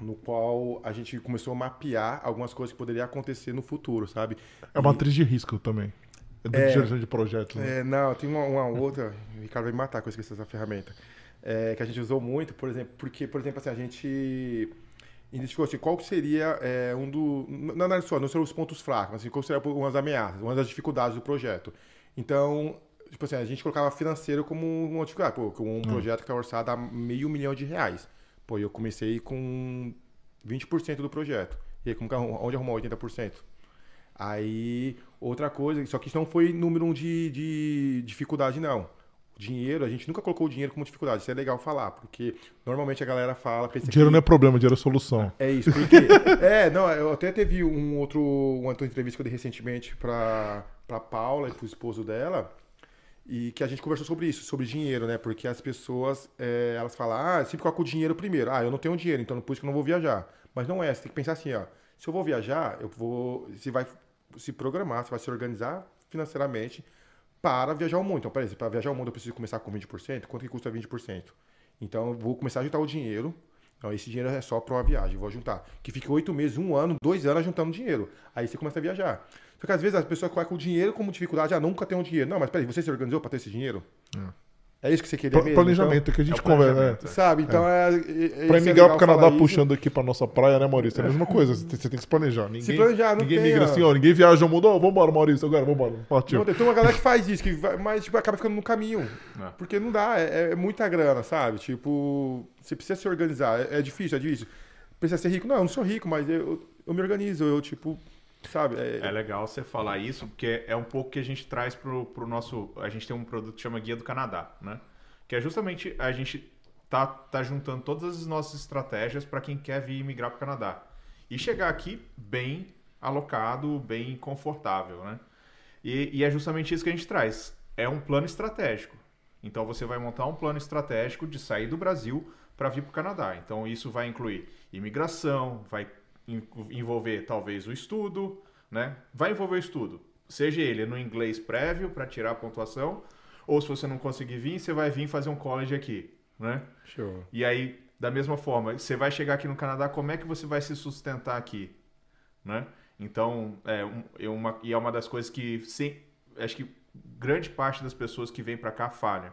no qual a gente começou a mapear algumas coisas que poderiam acontecer no futuro, sabe? É uma matriz de risco também. É de É, geração de projetos. né? É, não, tem uma, uma outra. O Ricardo vai me matar com eu esqueci essa ferramenta. É, que a gente usou muito, por exemplo, porque, por exemplo, assim, a gente identificou assim, qual seria é, um do. Não análise só, não seriam os pontos fracos, mas assim, qual seria umas ameaças, uma das dificuldades do projeto. Então, tipo assim, a gente colocava financeiro como uma dificuldade. Pô, com um projeto que está orçado a meio milhão de reais. Pô, eu comecei com 20% do projeto. E aí, como onde arrumou 80%? Aí, outra coisa, só que isso não foi número um de, de dificuldade, não. Dinheiro, a gente nunca colocou o dinheiro como dificuldade. Isso é legal falar, porque normalmente a galera fala. pensa Dinheiro que- não é problema, dinheiro é solução. é isso, porque. é, não, eu até teve um outro, uma outra entrevista que eu dei recentemente pra, pra Paula e pro esposo dela. E que a gente conversou sobre isso, sobre dinheiro, né? Porque as pessoas, é, elas falam, ah, sempre coloca o dinheiro primeiro. Ah, eu não tenho dinheiro, então por isso que eu não vou viajar. Mas não é, você tem que pensar assim, ó. Se eu vou viajar, eu vou. Você vai se programar, você vai se organizar financeiramente para viajar o mundo. Então, peraí, para viajar o mundo eu preciso começar com 20%? Quanto que custa 20%? Então, eu vou começar a juntar o dinheiro. Então, esse dinheiro é só para uma viagem, vou juntar. Que fique oito meses, um ano, dois anos juntando dinheiro. Aí você começa a viajar. Só que às vezes as pessoas colocam o dinheiro como dificuldade, ah, nunca tenho dinheiro. Não, mas peraí, você se organizou para ter esse dinheiro? É isso que você queria mesmo? planejamento, que a gente É conversa. planejamento. Então, sabe? Então é. é- é- Pra é migrar pro Canadá puxando aqui pra nossa praia, né, Maurício? É a mesma coisa. Você você tem que se planejar. Ninguém, planejar, não ninguém tem, migra ó. assim, ó. Ninguém viaja o mundo. Ó, vambora, Maurício, agora, vambora. Partiu. Não, tem uma galera que faz isso, que vai- mas tipo, acaba ficando no caminho. É. Porque não dá, é, é muita grana, sabe? Tipo, você precisa se organizar. É, é difícil, é difícil. Precisa ser rico? Não, eu não sou rico, mas eu, eu me organizo, eu, tipo, sabe? É, É legal você falar isso, porque é um pouco que a gente traz pro, pro nosso. A gente tem um produto que chama Guia do Canadá, né? Que é justamente a gente tá, tá juntando todas as nossas estratégias para quem quer vir migrar pro Canadá. E chegar aqui bem alocado, bem confortável, né? E, e é justamente isso que a gente traz. É um plano estratégico. Então você vai montar um plano estratégico de sair do Brasil para vir para o Canadá. Então isso vai incluir imigração, vai envolver talvez o estudo, né? Vai envolver o estudo, seja ele no inglês prévio para tirar a pontuação, ou se você não conseguir vir, você vai vir fazer um college aqui, né? Show. E aí, da mesma forma, você vai chegar aqui no Canadá, como é que você vai se sustentar aqui, né? Então, é, é uma, e é uma das coisas que, sim, acho que grande parte das pessoas que vêm para cá falham.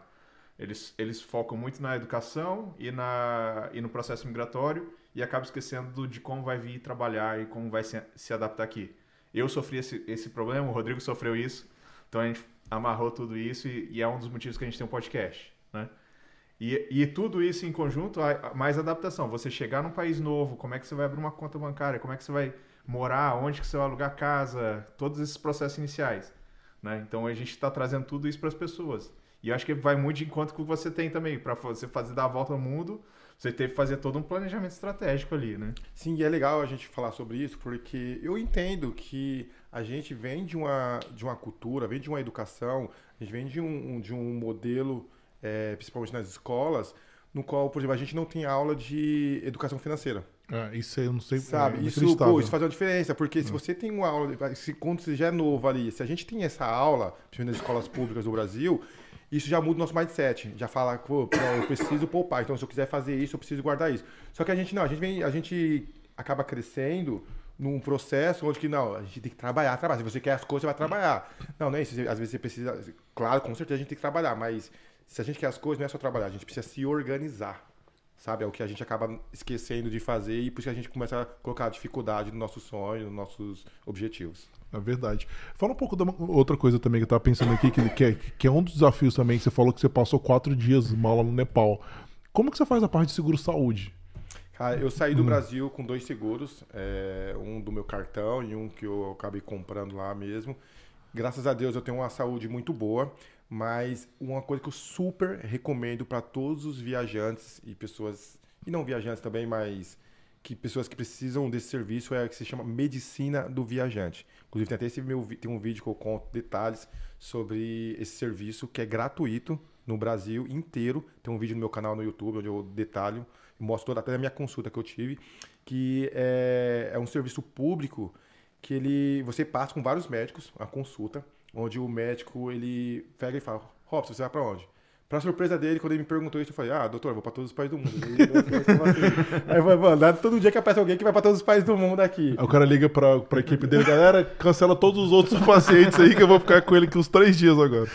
Eles, eles focam muito na educação e, na, e no processo migratório e acabam esquecendo de como vai vir trabalhar e como vai se, se adaptar aqui. Eu sofri esse, esse problema, o Rodrigo sofreu isso, então a gente amarrou tudo isso e, e é um dos motivos que a gente tem um podcast, né? E, e tudo isso em conjunto, mais adaptação. Você chegar num país novo, como é que você vai abrir uma conta bancária, como é que você vai morar, onde que você vai alugar casa, todos esses processos iniciais. Né? Então a gente está trazendo tudo isso para as pessoas. E acho que vai muito de encontro com o que você tem também. Para você fazer dar a volta ao mundo, você teve que fazer todo um planejamento estratégico ali, né? Sim, e é legal a gente falar sobre isso, porque eu entendo que a gente vem de uma, de uma cultura, vem de uma educação, a gente vem de um, de um modelo, é, principalmente nas escolas, no qual, por exemplo, a gente não tem aula de educação financeira. É, isso aí eu não sei. Sabe? é isso, pô, isso faz uma diferença, porque se você tem uma aula, se quando você já é novo ali, se a gente tem essa aula, principalmente nas escolas públicas do Brasil, isso já muda o nosso mindset. Já fala, pô, eu preciso poupar, então se eu quiser fazer isso, eu preciso guardar isso. Só que a gente não, a gente vem, a gente acaba crescendo num processo onde que não, a gente tem que trabalhar, trabalhar. Se você quer as coisas, você vai trabalhar. Não, não é isso. Às vezes você precisa, claro, com certeza a gente tem que trabalhar, mas se a gente quer as coisas, não é só trabalhar, a gente precisa se organizar. Sabe? É o que a gente acaba esquecendo de fazer e por isso que a gente começa a colocar dificuldade no nosso sonho, nos nossos objetivos. É verdade. Fala um pouco da outra coisa também que eu tava pensando aqui, que, que, é, que é um dos desafios também, que você falou que você passou quatro dias mal no Nepal. Como que você faz a parte de seguro-saúde? Cara, eu saí do hum. Brasil com dois seguros, é, um do meu cartão e um que eu acabei comprando lá mesmo. Graças a Deus eu tenho uma saúde muito boa, mas uma coisa que eu super recomendo para todos os viajantes e pessoas, e não viajantes também, mas que pessoas que precisam desse serviço é o que se chama medicina do viajante. Inclusive tem até esse meu, tem um vídeo que eu conto detalhes sobre esse serviço que é gratuito no Brasil inteiro. Tem um vídeo no meu canal no YouTube onde eu detalho, mostro toda até a minha consulta que eu tive, que é, é um serviço público que ele você passa com vários médicos a consulta, onde o médico ele pega e fala: Robson, você vai para onde? Pra surpresa dele, quando ele me perguntou isso, eu falei, ah, doutor, vou pra todos os países do mundo. Aí eu falei, mano, todo dia que aparece alguém que vai pra todos os países do mundo aqui. Aí o cara liga pra, pra equipe dele, galera, cancela todos os outros pacientes aí que eu vou ficar com ele aqui uns três dias agora.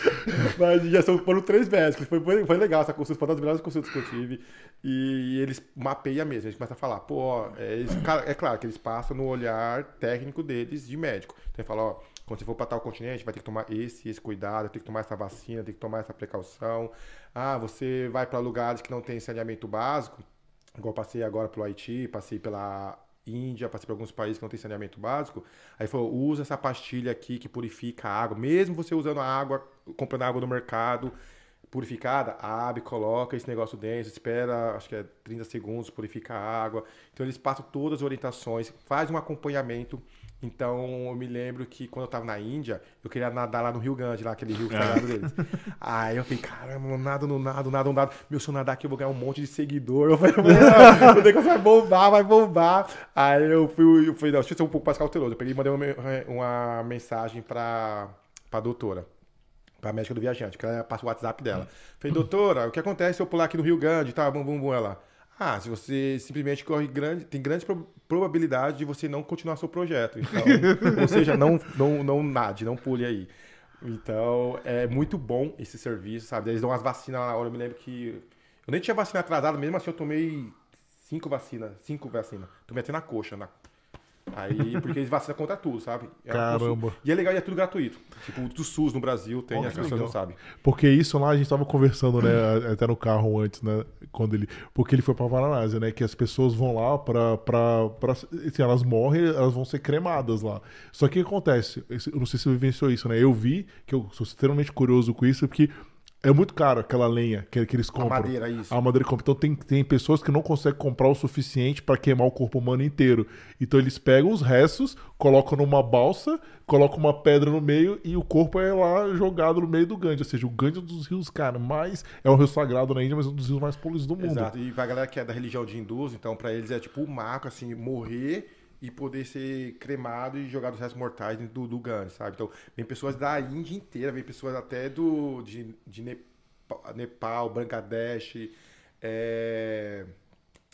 Mas já são, foram três médicos, foi, foi legal essa consulta, foi uma das melhores consultas que eu tive. E, eles mapeiam mesmo, a gente começa a falar, pô, é, eles, é claro que eles passam no olhar técnico deles de médico. Então ele fala, ó, quando você for para tal continente, vai ter que tomar esse esse cuidado, tem que tomar essa vacina, tem que tomar essa precaução. Ah, você vai para lugares que não tem saneamento básico, igual passei agora pelo Haiti, passei pela Índia, passei por alguns países que não tem saneamento básico. Aí falou, usa essa pastilha aqui que purifica a água, mesmo você usando a água, comprando água no mercado, purificada, abre, coloca esse negócio dentro, espera, acho que é 30 segundos, purifica a água. Então eles passam todas as orientações, faz um acompanhamento então eu me lembro que quando eu tava na Índia, eu queria nadar lá no Rio Grande, lá aquele rio é. sagrado deles. Aí eu falei, caramba, não nado, não nado, nado, não nado. Meu, se eu nadar aqui eu vou ganhar um monte de seguidor. Eu falei, o negócio vai bombar, vai bombar. Aí eu fui, eu fui, não, deixa eu ser um pouco mais cauteloso. Eu peguei e mandei uma, uma mensagem pra, pra doutora pra médica do viajante, que ela passa o WhatsApp dela. Falei, doutora, o que acontece se eu pular aqui no Rio Grande e tá, bum, bum, bum, ela. Ah, se você simplesmente corre grande, tem grande probabilidade de você não continuar seu projeto. Então, ou seja, não, não, não nade, não pule aí. Então, é muito bom esse serviço, sabe? Eles dão umas vacinas na hora. Eu me lembro que. Eu nem tinha vacina atrasada, mesmo assim eu tomei cinco vacinas. Cinco vacinas. Tomei até na coxa, na Aí, porque eles vacinam contra tudo, sabe? É Caramba. E é legal e é tudo gratuito. Tipo, do SUS no Brasil tem, as pessoas legal. não sabem. Porque isso lá a gente tava conversando, né, até no carro antes, né, quando ele... Porque ele foi pra Varanasi, né, que as pessoas vão lá pra... pra, pra assim, elas morrem, elas vão ser cremadas lá. Só que o que acontece? Eu não sei se você vivenciou isso, né? Eu vi, que eu sou extremamente curioso com isso, porque é muito caro aquela lenha que, que eles compram. A madeira, isso. A madeira compra. Então tem, tem pessoas que não conseguem comprar o suficiente para queimar o corpo humano inteiro. Então eles pegam os restos, colocam numa balsa, colocam uma pedra no meio e o corpo é lá jogado no meio do Ganges. Ou seja, o Ganges é um dos rios, cara, mais. É um rio sagrado na Índia, mas é um dos rios mais poluídos do mundo. Exato. E pra galera que é da religião de hindus, então para eles é tipo o um marco, assim, morrer e poder ser cremado e jogado os restos mortais dentro do, do Ganges, sabe? Então, vem pessoas da Índia inteira, vem pessoas até do, de, de Nepal, Nepal Bangladesh, é,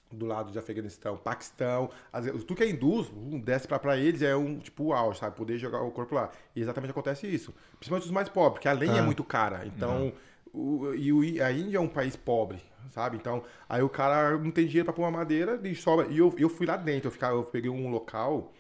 do lado de Afeganistão, Paquistão. tudo que é hindu, um desce pra, pra eles é um tipo uau, sabe? Poder jogar o corpo lá. E exatamente acontece isso. Principalmente os mais pobres, porque a lenha é, é muito cara. Então. O, e o, a Índia é um país pobre, sabe? Então, aí o cara não tem dinheiro para pôr uma madeira e sobra. E eu, eu fui lá dentro, eu, ficava, eu peguei um local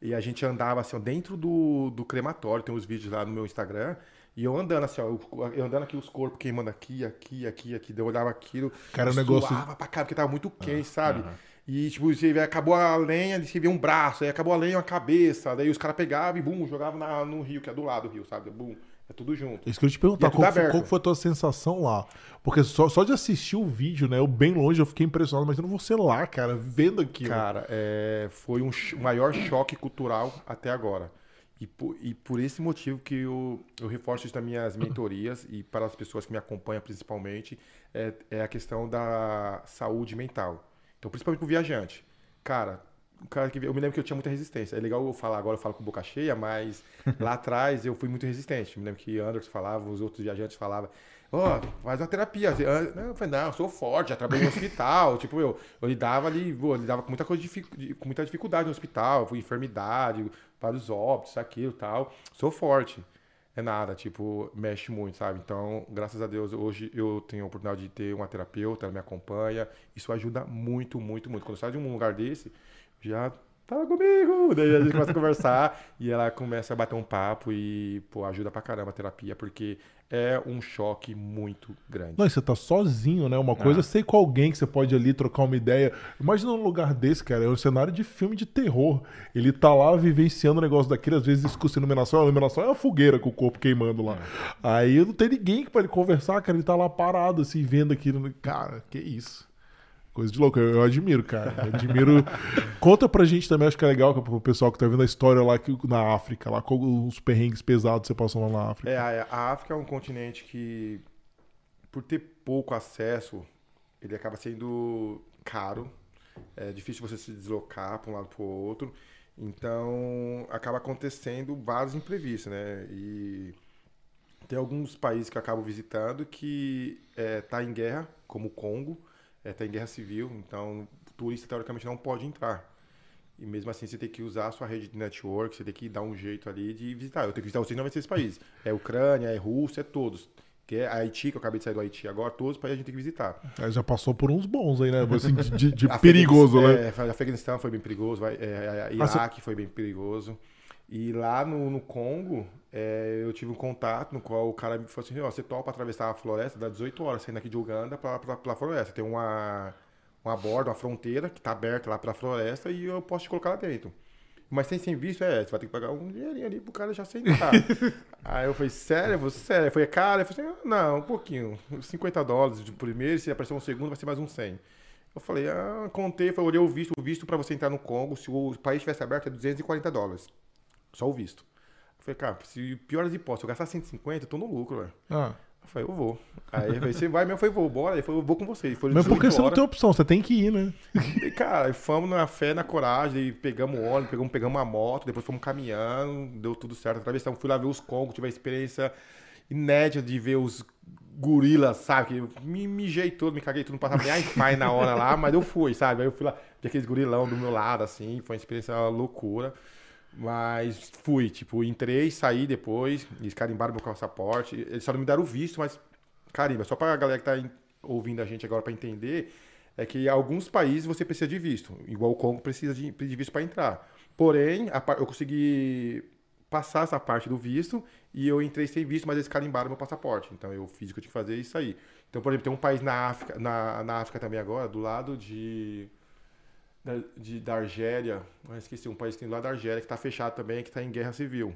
e a gente andava assim, dentro do, do crematório, tem uns vídeos lá no meu Instagram. E eu andando assim, ó, eu, eu andando aqui os corpos queimando aqui, aqui, aqui, aqui. Eu olhava aquilo. Cara, o negócio. pra cá, porque tava muito quente, sabe? E, tipo, você vê, acabou a lenha, você vê um braço, aí acabou a lenha, uma cabeça. Daí os caras pegavam e, bum, jogavam na, no rio, que é do lado do rio, sabe? Bum. É tudo junto. Isso que eu te perguntar, é qual, foi, qual, foi, a tua sensação lá? Porque só, só de assistir o vídeo, né? Eu bem longe, eu fiquei impressionado, mas eu não vou ser lá, cara, vendo aquilo. Cara, é, foi um maior choque cultural até agora. E por, e por esse motivo que eu, eu reforço isso nas minhas mentorias e para as pessoas que me acompanham principalmente, é, é a questão da saúde mental. Então, principalmente para o viajante. Cara, cara que eu me lembro que eu tinha muita resistência. É legal eu falar agora, eu falo com boca cheia, mas lá atrás eu fui muito resistente. Me lembro que Anderson falava, os outros viajantes falavam, ó, oh, faz uma terapia. Eu falei, não, eu sou forte, já trabalhei no hospital. tipo, eu, eu lidava ali, eu lidava com muita coisa, com muita dificuldade no hospital, enfermidade, vários óbitos, aquilo tal. Sou forte. é nada, tipo, mexe muito, sabe? Então, graças a Deus, hoje eu tenho a oportunidade de ter uma terapeuta, ela me acompanha. Isso ajuda muito, muito, muito. Quando eu saio de um lugar desse, já tá comigo. Daí a gente começa a conversar e ela começa a bater um papo e, pô, ajuda pra caramba a terapia, porque é um choque muito grande. Não, e você tá sozinho, né? Uma coisa é ser com alguém que você pode ali trocar uma ideia. Imagina um lugar desse, cara, é um cenário de filme de terror. Ele tá lá vivenciando o negócio daquele, às vezes discute iluminação. A iluminação é uma fogueira com o corpo queimando lá. Aí não tem ninguém pra ele conversar, cara. Ele tá lá parado, assim, vendo aquilo. Cara, que isso. Coisa de louco, eu, eu admiro, cara. Eu admiro. Conta pra gente também, acho que é legal pro pessoal que tá vendo a história lá que, na África, lá com os perrengues pesados que você passou lá na África. É, a, a África é um continente que, por ter pouco acesso, ele acaba sendo caro. É difícil você se deslocar para um lado para outro. Então, acaba acontecendo vários imprevistos, né? E tem alguns países que eu acabo visitando que é, tá em guerra, como o Congo é, tá em guerra civil, então o turista teoricamente não pode entrar. E mesmo assim você tem que usar a sua rede de network, você tem que dar um jeito ali de visitar. Eu tenho que visitar vocês, não vai ser esse país. É Ucrânia, é Rússia, é todos. Que é Haiti, que eu acabei de sair do Haiti agora, todos os países a gente tem que visitar. É, já passou por uns bons aí, né? Assim, de, de, perigoso, né? É, Afeganistão foi bem perigoso, vai, é, é Iraque foi bem perigoso. E lá no, no Congo, é, eu tive um contato no qual o cara me falou assim: ó, você topa atravessar a floresta, dá 18 horas saindo aqui de Uganda pra, pra, pra floresta. Tem uma, uma borda, uma fronteira que tá aberta lá pra floresta e eu posso te colocar lá dentro. Mas sem, sem visto, é, você vai ter que pagar um dinheirinho ali pro cara já sentar. Aí eu falei, sério? Você, sério? Eu falei, cara, eu falei assim, não, um pouquinho. 50 dólares de primeiro, se aparecer um segundo, vai ser mais um 100. Eu falei, ah, contei, falei, olhei o visto. O visto para você entrar no Congo, se o país estivesse aberto, é 240 dólares. Só o visto. Eu falei, cara, se pior das hipóteses, eu gastar 150, eu tô no lucro, velho. Ah. Eu falei, eu vou. Aí eu falei, você vai mesmo? Eu falei, vou, bora. Ele falou, eu vou com você. Foi Mas porque você não tem opção, você tem que ir, né? E, cara, fomos na fé, na coragem, e pegamos o ônibus, pegamos, pegamos uma moto, depois fomos caminhando, deu tudo certo. Atravessamos, fui lá ver os Congos, tive a experiência inédita de ver os gorilas, sabe? Que me mijei todo, me caguei tudo, não passava nem pai na hora lá, mas eu fui, sabe? Aí eu fui lá, vi aqueles gorilão do meu lado, assim, foi uma experiência loucura. Mas fui, tipo, entrei, saí depois, eles carimbaram meu passaporte. Eles só não me deram o visto, mas carimba. Só pra galera que tá ouvindo a gente agora para entender, é que alguns países você precisa de visto. Igual o Congo precisa de, de visto para entrar. Porém, a, eu consegui passar essa parte do visto e eu entrei sem visto, mas eles carimbaram meu passaporte. Então eu fiz o que eu tinha que fazer e saí. Então, por exemplo, tem um país na África, na, na África também agora, do lado de da, de, da Argélia, eu esqueci, um país que tem lá da Argélia, que está fechado também, que está em guerra civil.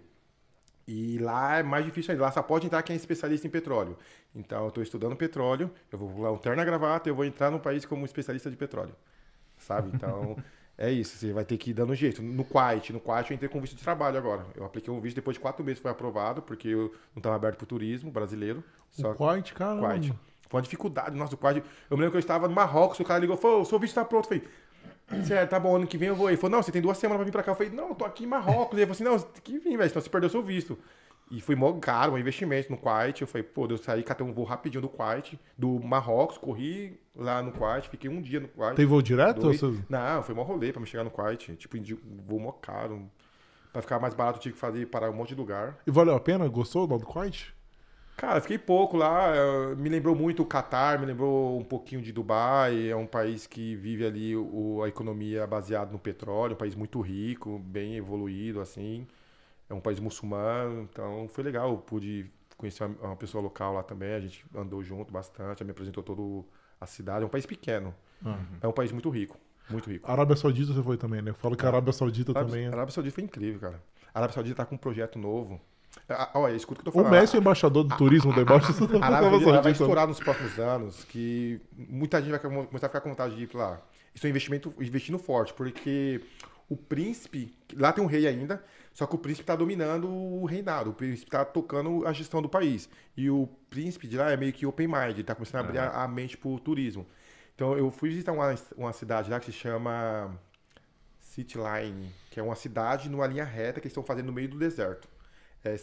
E lá é mais difícil ainda. Lá só pode entrar quem é especialista em petróleo. Então, eu estou estudando petróleo, eu vou lá um terno a gravata, eu vou entrar num país como especialista de petróleo. Sabe? Então, é isso. Você vai ter que ir dando jeito. No Kuwait, no Kuwait eu entrei com visto de trabalho agora. Eu apliquei um visto, depois de quatro meses foi aprovado, porque eu não estava aberto para o turismo brasileiro. Só... O Kuwait, cara. Kuwait. Foi uma dificuldade. Nossa, o Kuwait... Eu me lembro que eu estava no Marrocos, o cara ligou, falou, o seu visto está pronto. Eu falei, Certo, tá bom, ano que vem eu vou. Ele falou, não, você tem duas semanas pra vir pra cá. Eu falei, não, eu tô aqui em Marrocos. Ele falou assim, não, você tem que vir, velho, senão você perdeu seu visto. E foi mó caro, um investimento no Kuwait. Eu falei, pô, eu saí, catei um voo rapidinho do Kuwait, do Marrocos, corri lá no Kuwait, fiquei um dia no Kuwait. Tem voo direto? Ou Não, foi mó rolê pra me chegar no Kuwait. Tipo, voo mó caro. Pra ficar mais barato, eu tive que fazer parar um monte de lugar. E valeu a pena? Gostou do Kuwait? Cara, fiquei pouco lá. Me lembrou muito o Catar, me lembrou um pouquinho de Dubai. É um país que vive ali o, a economia baseada no petróleo, um país muito rico, bem evoluído, assim. É um país muçulmano, então foi legal. Eu pude conhecer uma pessoa local lá também. A gente andou junto bastante, me apresentou toda a cidade. É um país pequeno, uhum. é um país muito rico. Muito rico. A Arábia Saudita você foi também, né? Eu falo que a Arábia Saudita Arábia, também. É... A Arábia Saudita foi incrível, cara. A Arábia Saudita tá com um projeto novo ah, olha, escuta o que eu tô falando. O Messi é embaixador do turismo da Embaixo. A Arábia vai estourar nos próximos anos, que muita gente vai começar a ficar com vontade de ir lá. Isso é um investimento, investindo forte, porque o príncipe, lá tem um rei ainda, só que o príncipe está dominando o reinado, o príncipe está tocando a gestão do país. E o príncipe de lá é meio que open mind, está começando a abrir uhum. a, a mente para o turismo. Então eu fui visitar uma, uma cidade lá que se chama City Line, que é uma cidade numa linha reta que eles estão fazendo no meio do deserto é,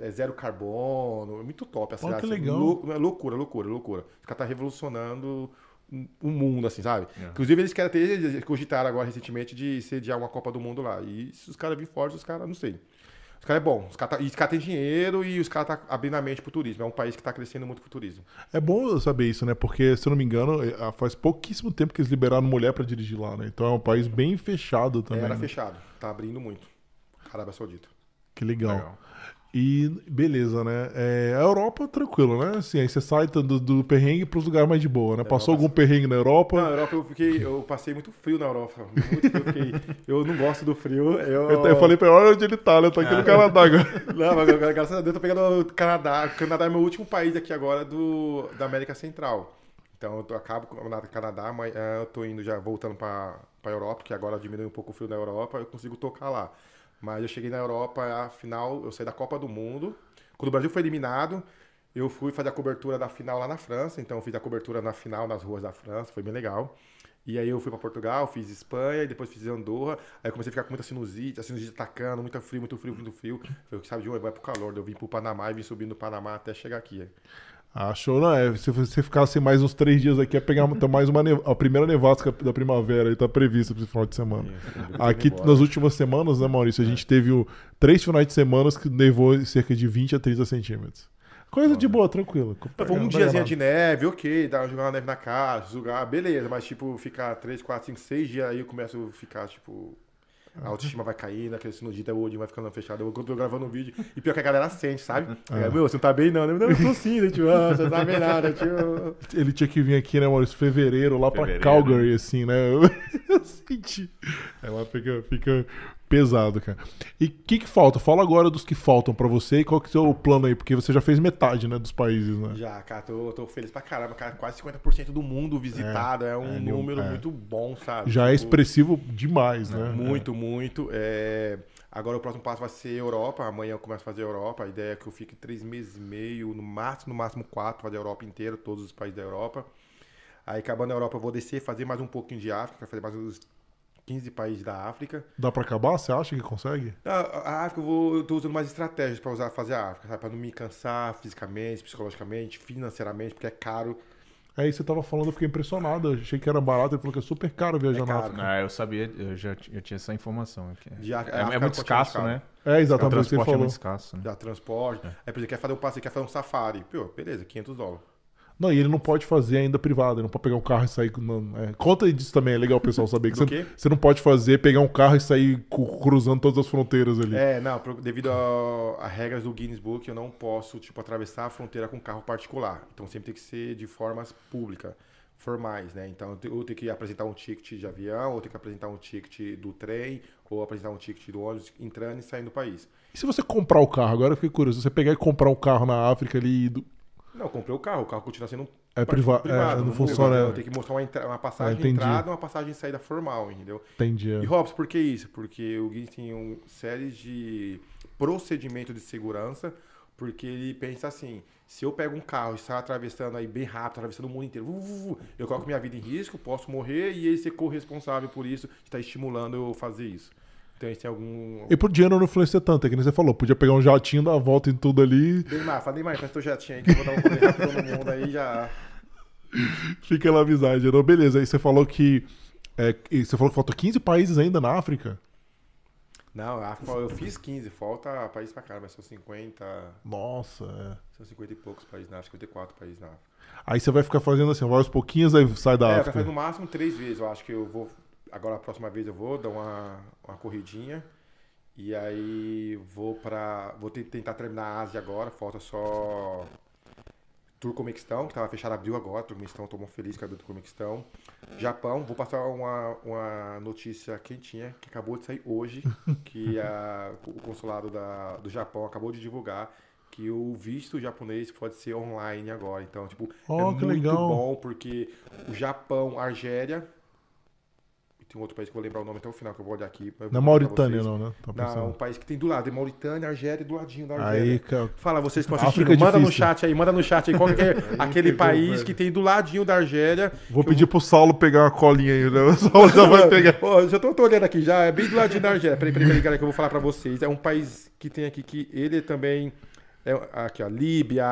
é zero carbono, é muito top a cidade. Oh, que legal. Lou, é loucura, loucura, loucura. Os caras tá revolucionando o mundo, assim, sabe? É. Inclusive, eles querem ter, cogitaram agora recentemente de sediar uma Copa do Mundo lá. E se os caras virem fortes, os caras, não sei. Os caras é bom. Os caras tá, e os caras têm dinheiro e os caras tá abrindo a mente pro turismo. É um país que tá crescendo muito pro turismo. É bom saber isso, né? Porque, se eu não me engano, é, faz pouquíssimo tempo que eles liberaram mulher pra dirigir lá, né? Então é um país bem fechado também. Era né? fechado. Tá abrindo muito. Arábia Saudita. Que legal. Legal. E beleza, né? É, a Europa, tranquilo, né? Assim, aí você sai do, do perrengue pros lugares mais de boa, né? Passou Europa, algum perrengue na Europa? Na Europa eu fiquei. Eu passei muito frio na Europa. Muito frio. Eu, fiquei, eu não gosto do frio. Eu, Eu, eu falei ele, olha onde ele tá, né? Eu tô aqui no Canadá agora. Não, mas graças a Deus eu tô pegando o Canadá. O Canadá é meu último país aqui agora do, da América Central. Então eu tô- acabo com o Canadá, amanhã eu tô indo já voltando pra, pra Europa, que agora diminui um pouco o frio na Europa, eu consigo tocar lá. Mas eu cheguei na Europa, afinal, eu saí da Copa do Mundo. Quando o Brasil foi eliminado, eu fui fazer a cobertura da final lá na França. Então eu fiz a cobertura na final nas ruas da França, foi bem legal. E aí eu fui pra Portugal, fiz Espanha, e depois fiz Andorra. Aí eu comecei a ficar com muita sinusite, a sinusite atacando, muito frio, muito frio, muito frio. Eu sabe de onde vai pro calor. Eu vim pro Panamá e vim subindo no Panamá até chegar aqui. Ah, show, não é? Se você ficasse mais uns três dias aqui, ia pegar mais uma neva- a primeira nevasca da primavera aí tá prevista pra esse final de semana. Aqui nas últimas semanas, né, Maurício, a gente teve o, três finais de semana que nevou cerca de 20 a 30 centímetros. Coisa de boa, tranquilo. Foi um diazinho de neve, ok, dá jogar uma neve na casa, jogar, beleza, mas tipo, ficar 3, 4, 5, 6 dias aí eu começo a ficar, tipo. A autoestima vai caindo, aquele sinusite, o olho vai ficando fechado. Eu tô gravando um vídeo e pior que a galera sente, sabe? É, Meu, você não tá bem não, né? Não, eu tô sim, né, tio? Ah, você não tá bem nada, tio. Ele tinha que vir aqui, né, Maurício? Fevereiro, lá pra Fevereiro. Calgary, assim, né? Eu senti. Ela fica, fica pesado, cara. E o que, que falta? Fala agora dos que faltam pra você e qual que é o seu plano aí, porque você já fez metade, né, dos países, né? Já, cara, tô, tô feliz pra caramba, cara. Quase 50% do mundo visitado. É, um é, número é. muito bom, sabe? Já é Tipo, expressivo demais, né? Muito, muito. É, Agora o próximo passo vai ser Europa. Amanhã eu começo a fazer Europa. A ideia é que eu fique três meses e meio, no máximo, no máximo quatro, fazer a Europa inteira, todos os países da Europa. Aí acabando a Europa, eu vou descer, fazer mais um pouquinho de África, fazer mais uns 15 países da África. Dá pra acabar? Você acha que consegue? A, a África eu, vou, eu tô usando mais estratégias para usar fazer a África, sabe? Pra não me cansar fisicamente, psicologicamente, financeiramente, porque é caro. É isso que você tava falando, eu fiquei impressionado. Eu achei que era barato, ele falou que é super caro viajar É na caro. África. Ah, eu sabia, eu já eu tinha essa informação aqui. De África- É, é é muito escasso, né? É, exatamente o que você transporte é falou. muito escasso, né? Da transporte. Aí, por exemplo, quer fazer um passeio, quer fazer um safari. Pô, beleza, 500 dólares. Não, e ele não pode fazer ainda privado, ele não pode pegar um carro e sair. Não, é. Conta disso também, é legal o pessoal saber. Que você, você não pode fazer, pegar um carro e sair cruzando todas as fronteiras ali. É, não, devido a- a regras do Guinness Book, eu não posso, tipo, atravessar a fronteira com carro particular. Então sempre tem que ser de formas públicas, formais, né? Então eu tenho que apresentar um ticket de avião, ou tenho que apresentar um ticket do trem, ou apresentar um ticket do ônibus entrando e saindo do país. E se você comprar o carro, agora eu fiquei curioso, se você pegar e comprar um carro na África ali. Não, eu comprei o carro, o carro continua sendo É priva- é, não funciona, né? é. Eu tenho que mostrar uma, uma passagem Ah, de entrada e uma passagem de saída formal, entendeu? Entendi. é. E Robson, por que isso? Porque o Guinness tem uma série de procedimentos de segurança, porque ele pensa assim, se eu pego um carro e saio atravessando aí bem rápido, atravessando o mundo inteiro, vu, vu, vu, eu coloco minha vida em risco, posso morrer e ele ser corresponsável por isso, está estimulando eu fazer isso. Então têm algum... E por dinheiro não influencia tanto, é que nem você falou, podia pegar um jatinho, dar a volta em tudo ali, Neymar, fala Neymar, presta o jatinho aí que eu vou dar um rolê rápido no mundo aí já... fica na amizade. Não, beleza, aí você falou que. é, você falou que faltam 15 países ainda na África. Não, eu fiz 15, falta país pra caramba, são 50... Nossa, é. São 50 e poucos países na África, 54 países na África. Aí você vai ficar fazendo assim, vai aos pouquinhos, aí sai da É, África. fazer no máximo três vezes. Eu acho que eu vou. Agora a próxima vez eu vou dar uma, uma corridinha. E aí vou pra. Vou te- tentar terminar a Ásia agora. Falta só. Turcomequistão, que tava fechado abril agora. Turcomequistão, tô muito feliz que abriu Turcomequistão. Japão, vou passar uma, uma notícia quentinha que acabou de sair hoje. que a, o consulado da, do Japão acabou de divulgar que o visto japonês pode ser online agora. Então, tipo, Oh, é muito legal. bom porque o Japão, Argélia. Tem um outro país que eu vou lembrar o nome até o final, que eu vou olhar aqui. Na Mauritânia, não, né? Tá Não, é um país que tem do lado. É Mauritânia, Argélia do ladinho da Argélia. Aí, cara. Fala, vocês que estão África assistindo, é manda no chat aí, manda no chat aí qual que é aquele pegou, país velho. que tem do ladinho da Argélia. Vou que eu pedir pro Saulo pegar uma colinha aí, né? O Saulo já vai pegar. Ó, já tô, tô olhando aqui, já é bem do ladinho da Argélia. Peraí, peraí, peraí, galera, que eu vou falar pra vocês. É um país que tem aqui que ele também. É, aqui, ó, Líbia.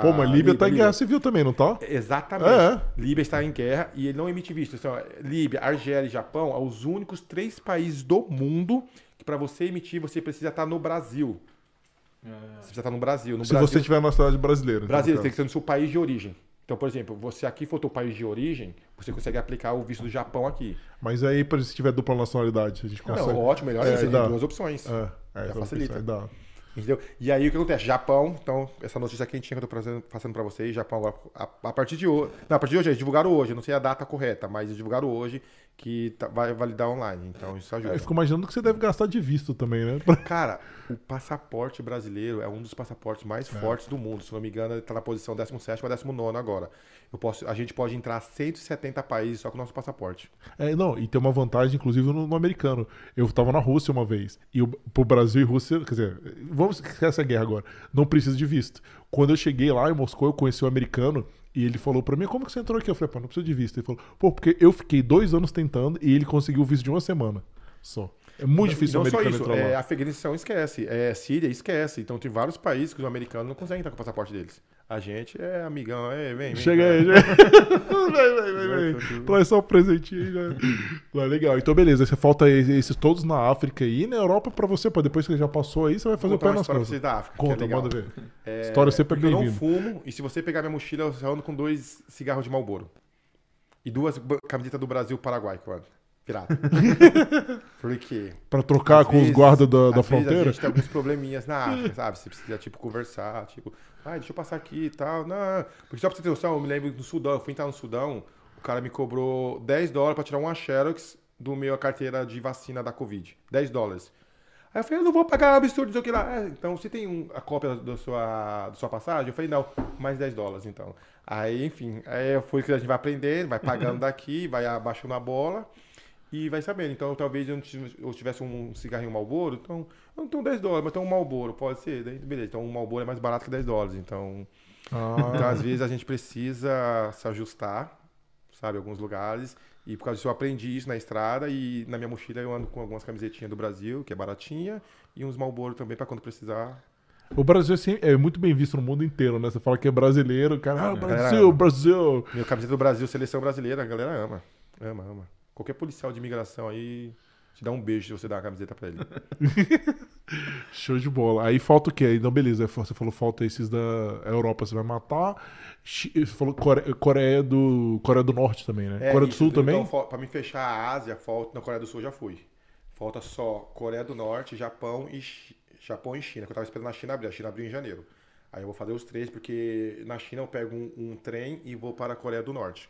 Pô, mas Líbia tá em guerra civil também, não tá? Exatamente. É. Líbia está em guerra e ele não emite visto. Então, Líbia, Argélia e Japão são os únicos três países do mundo que para você emitir, você precisa estar no Brasil. Você precisa estar no Brasil. No Se Brasil, você estiver na cidade brasileira. então, Brasil, no tem que ser no seu país de origem. Então, por exemplo, você aqui for teu país de origem, você consegue aplicar o visto do Japão aqui. Mas aí, se tiver dupla nacionalidade, a gente consegue. Não, ótimo, melhor É, dá. tem duas opções. É, é, Já então, facilita. aí dá. Entendeu? E aí o que acontece? Japão, então, essa notícia quentinha que eu tô passando pra vocês, Japão agora, a, a partir de hoje. Não, a partir de hoje, eles divulgaram hoje, eu não sei a data correta, mas eles divulgaram hoje que tá- vai validar online. Então isso ajuda. É, eu fico imaginando que você deve gastar de visto também, né? Cara, o passaporte brasileiro é um dos passaportes mais fortes do mundo. Se não me engano, ele tá na posição 17 ou 19 agora. Eu posso, a gente pode entrar a 170 países só com o nosso passaporte. É, não, e tem uma vantagem, inclusive, no, no americano. Eu tava na Rússia uma vez, e o, pro Brasil e Rússia, quer dizer, vamos esquecer essa guerra agora, não precisa de visto. Quando eu cheguei lá em Moscou, eu conheci o americano, e ele falou pra mim, como que você entrou aqui? Eu falei, pô, não precisa de visto. Ele falou, pô, porque eu fiquei dois anos tentando, e ele conseguiu o visto de uma semana só. É muito difícil o não só americano isso, entrar é. Afeganistão esquece, é, Síria esquece. Então tem vários países que os americanos não conseguem entrar com o passaporte deles. A gente é amigão, é, vem, vem. Chega aí, vem, vem, vem, vem. Traz só um presentinho aí. Já. Não, legal. Então, beleza. Você falta esses todos na África e na Europa pra você, pra depois que você já passou aí, você vai fazer o pé nas costas. da África, Conta, é manda ver. É, História sempre é porque eu não fumo, e se você pegar minha mochila, eu ando com dois cigarros de Marlboro. E duas camisetas do Brasil Paraguai, ando. Pirata. Porque Pra trocar com os vezes- guardas da, da fronteira? a gente tem alguns probleminhas na África, sabe? Você precisa, tipo, conversar, tipo, ai, deixa eu passar aqui e tal. Não, porque só pra você ter noção, eu me lembro do Sudão, eu fui entrar no Sudão, o cara me cobrou 10 dólares pra tirar uma Xerox do meu carteira de vacina da Covid. 10 dólares. Aí eu falei, eu não vou pagar absurdo, sei o que lá. É, então, você tem um- a cópia da sua, da sua passagem? Eu falei, não, mais 10 dólares, então. Aí, enfim, aí foi que a gente vai aprendendo, vai pagando daqui, vai abaixando a bola e vai sabendo. Então, talvez eu, eu tivesse um cigarrinho Malboro, então, não tenho 10 dólares, mas tenho um Malboro, pode ser. Daí, beleza, então um Malboro é mais barato que 10 dólares. Então, então, Ah, às vezes a gente precisa se ajustar, sabe, em alguns lugares. E por causa disso eu aprendi isso na estrada e na minha mochila eu ando com algumas camisetinhas do Brasil, que é baratinha, e uns Malboro também pra quando precisar. o Brasil é, sempre- é muito bem visto no mundo inteiro, né? Você fala que é brasileiro, cara, ah, Brasil, Galera, Brasil. Meu camiseta do Brasil, seleção brasileira, a galera ama. Ama, ama. Qualquer policial de imigração aí te dá um beijo se você dá uma camiseta pra ele. Show de bola. Aí falta o quê? Então, beleza. Você falou falta esses da Europa, você vai matar. Você falou Core- Coreia do, Coreia do Norte também, né? Coreia do isso, Sul então, também? fal- pra me fechar a Ásia, falta. Na Coreia do Sul já fui. Falta só Coreia do Norte, Japão e, Japão e China, que eu tava esperando a China abrir. A China abriu em janeiro. Aí eu vou fazer os três, porque na China eu pego um, um trem e vou para a Coreia do Norte.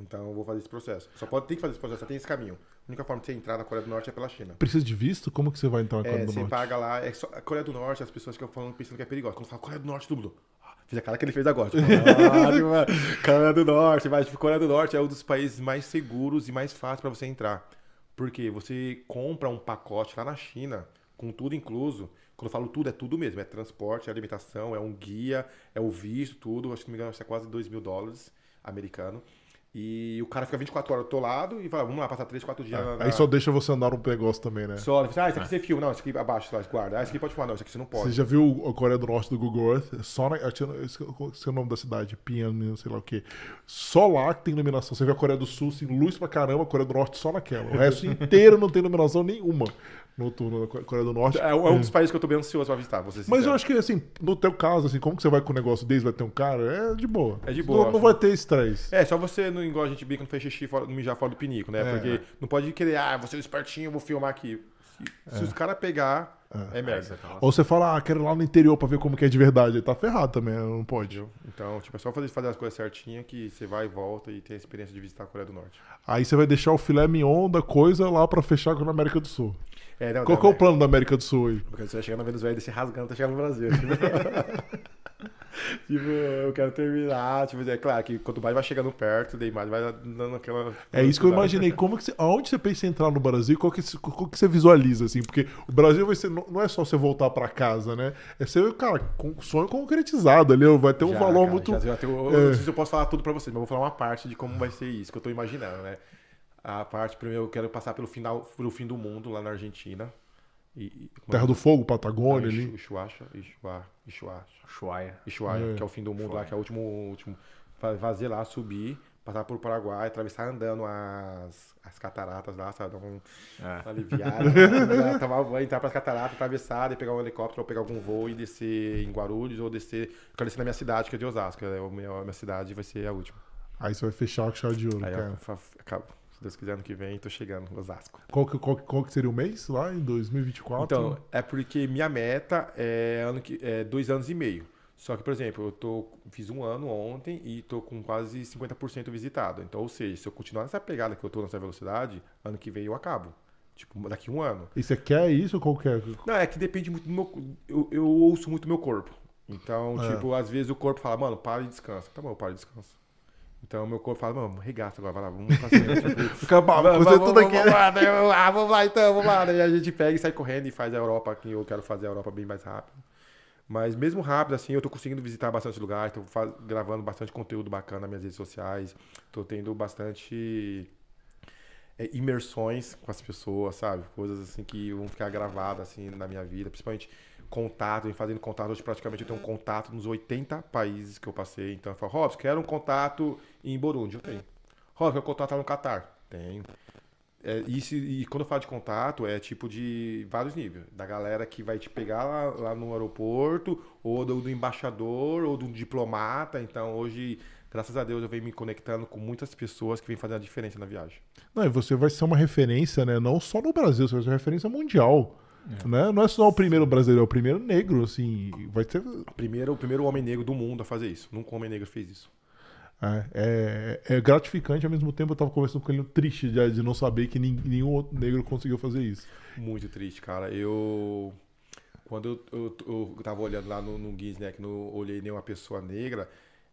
Então eu vou fazer esse processo. Só pode ter que fazer esse processo, só tem esse caminho. A única forma de você entrar na Coreia do Norte é pela China. Precisa de visto? Como que você vai entrar na Coreia É, do você Norte? paga lá. É só, a Coreia do Norte, as pessoas ficam falando pensando que é perigoso. Quando fala Coreia do Norte, mundo. "Ah", Fiz a cara que ele fez agora. Tipo, ah, Coreia do Norte, mas tipo, Coreia do Norte é um dos países mais seguros e mais fáceis pra você entrar. Porque você compra um pacote lá na China, com tudo incluso. Quando eu falo tudo, é tudo mesmo. É transporte, é alimentação, é um guia, é o visto, tudo. Acho que não me engano, acho que é quase 2 mil dólares americano. E o cara fica 24 horas do teu lado e fala, vamos lá, passar 3, 4 dias na, É, Aí só deixa você andar um negócio também, né? só, ele fala, ah, isso aqui você filma. Não, isso aqui abaixo, lá, guarda. Ah, isso aqui pode filmar. Não, isso aqui você não pode. Você já viu a Coreia do Norte do Google Earth? É Só na. acho que- Esqueci o nome da cidade, Pyongyang, sei lá o quê. Só lá que tem iluminação. Você vê a Coreia do Sul, assim, luz pra caramba, a Coreia do Norte só naquela. O resto inteiro não tem iluminação nenhuma noturna na Coreia do Norte. É, é um dos países que eu tô bem ansioso pra visitar, ser Mas eu acho que, assim, no teu caso, assim, como que você vai com o negócio desde vai ter um cara? É de boa. É de Não- boa, Não, acho. vai ter estresse. É, só você não igual a gente brinca, não fez xixi, fora, não mijar fora do pinico, né? É. Porque não pode querer, ah, você é um espertinho, eu vou filmar aqui. Se, se os caras pegar, é, merda. Ou você fala, ah, quero ir lá no interior pra ver como que é de verdade. Aí tá ferrado também, não pode. Então, tipo, é só fazer, fazer as coisas certinhas que você vai e volta e tem a experiência de visitar a Coreia do Norte. Aí você vai deixar o filé mignon da coisa lá pra fechar com a América do Sul. É, não, Qual não, que é o é- plano da América do Sul aí? Porque você vai chegar na Venezuela e descer rasgando, tá chegando no Brasil. tipo, eu quero terminar. Tipo, é claro que quanto mais vai chegando perto, daí mais vai dando aquela. É isso que eu imaginei. Como que você, aonde você pensa em entrar no Brasil? Qual que, qual que você visualiza, assim? Porque o Brasil vai ser, não é só você voltar pra casa, né? É ser, cara, com sonho concretizado ali. Vai ter um Já, valor cara, muito. já- já eu, eu não sei se eu posso falar tudo pra vocês, mas eu vou falar uma parte de como vai ser isso, que eu tô imaginando, né? A parte, primeiro, eu quero passar pelo final, pelo fim do mundo lá na Argentina. E, e- é Terra que- do Fogo, Patagônia Ixu- ali. Ixuacha, Ixuá, Ixuacha, Ushuaia. Ushuaia, É. que é o fim do mundo lá, que é o último, último. Fazer lá, subir passar por Paraguai, atravessar andando as, as cataratas lá, sabe? Dar um, É. uma aliviada, né? tomar banho, entrar pras cataratas, atravessar, e pegar um helicóptero ou pegar algum voo e descer em Guarulhos ou descer. Eu quero descer na minha cidade, que é de Osasco. né? A minha, a minha cidade vai ser a última. Aí você vai fechar com chave de ouro, Aí cara. eu acabo. Se Deus quiser, ano que vem, tô chegando, Osasco. Qual que, qual, qual que seria o mês lá em 2024? Então, é porque minha meta é, ano que, é dois anos e meio. Só que, por exemplo, eu tô, fiz um ano ontem e tô com quase 50% visitado. Então, ou seja, se eu continuar nessa pegada que eu tô nessa velocidade, ano que vem eu acabo. Tipo, daqui um ano. E você quer isso ou qual que é? Não, é que depende muito do meu. Eu, eu ouço muito meu corpo. Então, É. tipo, às vezes o corpo fala, mano, para e descansa. Tá bom, eu paro e descanso. Então, meu corpo fala, mano, regaça agora, vai lá, vamos pra cima. tipo, Fica vamos, tudo aqui. vamos lá, ah, vamos lá então, vamos lá. Daí a gente pega e sai correndo e faz a Europa, que eu quero fazer a Europa bem mais rápido. Mas mesmo rápido, assim, eu tô conseguindo visitar bastante lugares, tô fa- gravando bastante conteúdo bacana nas minhas redes sociais, tô tendo bastante é, imersões com as pessoas, sabe? Coisas assim que vão ficar gravadas assim na minha vida, principalmente contato, em fazendo contato. Hoje praticamente eu tenho um contato nos 80 países que eu passei. Então eu falo, Robson, quero um contato em Burundi, eu tenho. Robson, quero contato lá no Catar, tenho. É, e quando eu falo de contato, é tipo de vários níveis. Da galera que vai te pegar lá, lá no aeroporto, ou do, do embaixador, ou do diplomata. Então hoje, graças a Deus, eu venho me conectando com muitas pessoas que vêm fazer a diferença na viagem. Não, e você vai ser uma referência, né? Não só no Brasil, você vai ser uma referência mundial. Né? Não é só o primeiro brasileiro, é o primeiro negro, assim. Vai ser. Primeiro, o primeiro homem negro do mundo a fazer isso. Nunca um homem negro fez isso. É, é, é gratificante, ao mesmo tempo eu tava conversando com ele triste de, de não saber que nin- nenhum outro negro conseguiu fazer isso. Muito triste, cara. Eu. Quando eu, eu, eu tava olhando lá no, no Guinness, né, que não olhei nenhuma pessoa negra,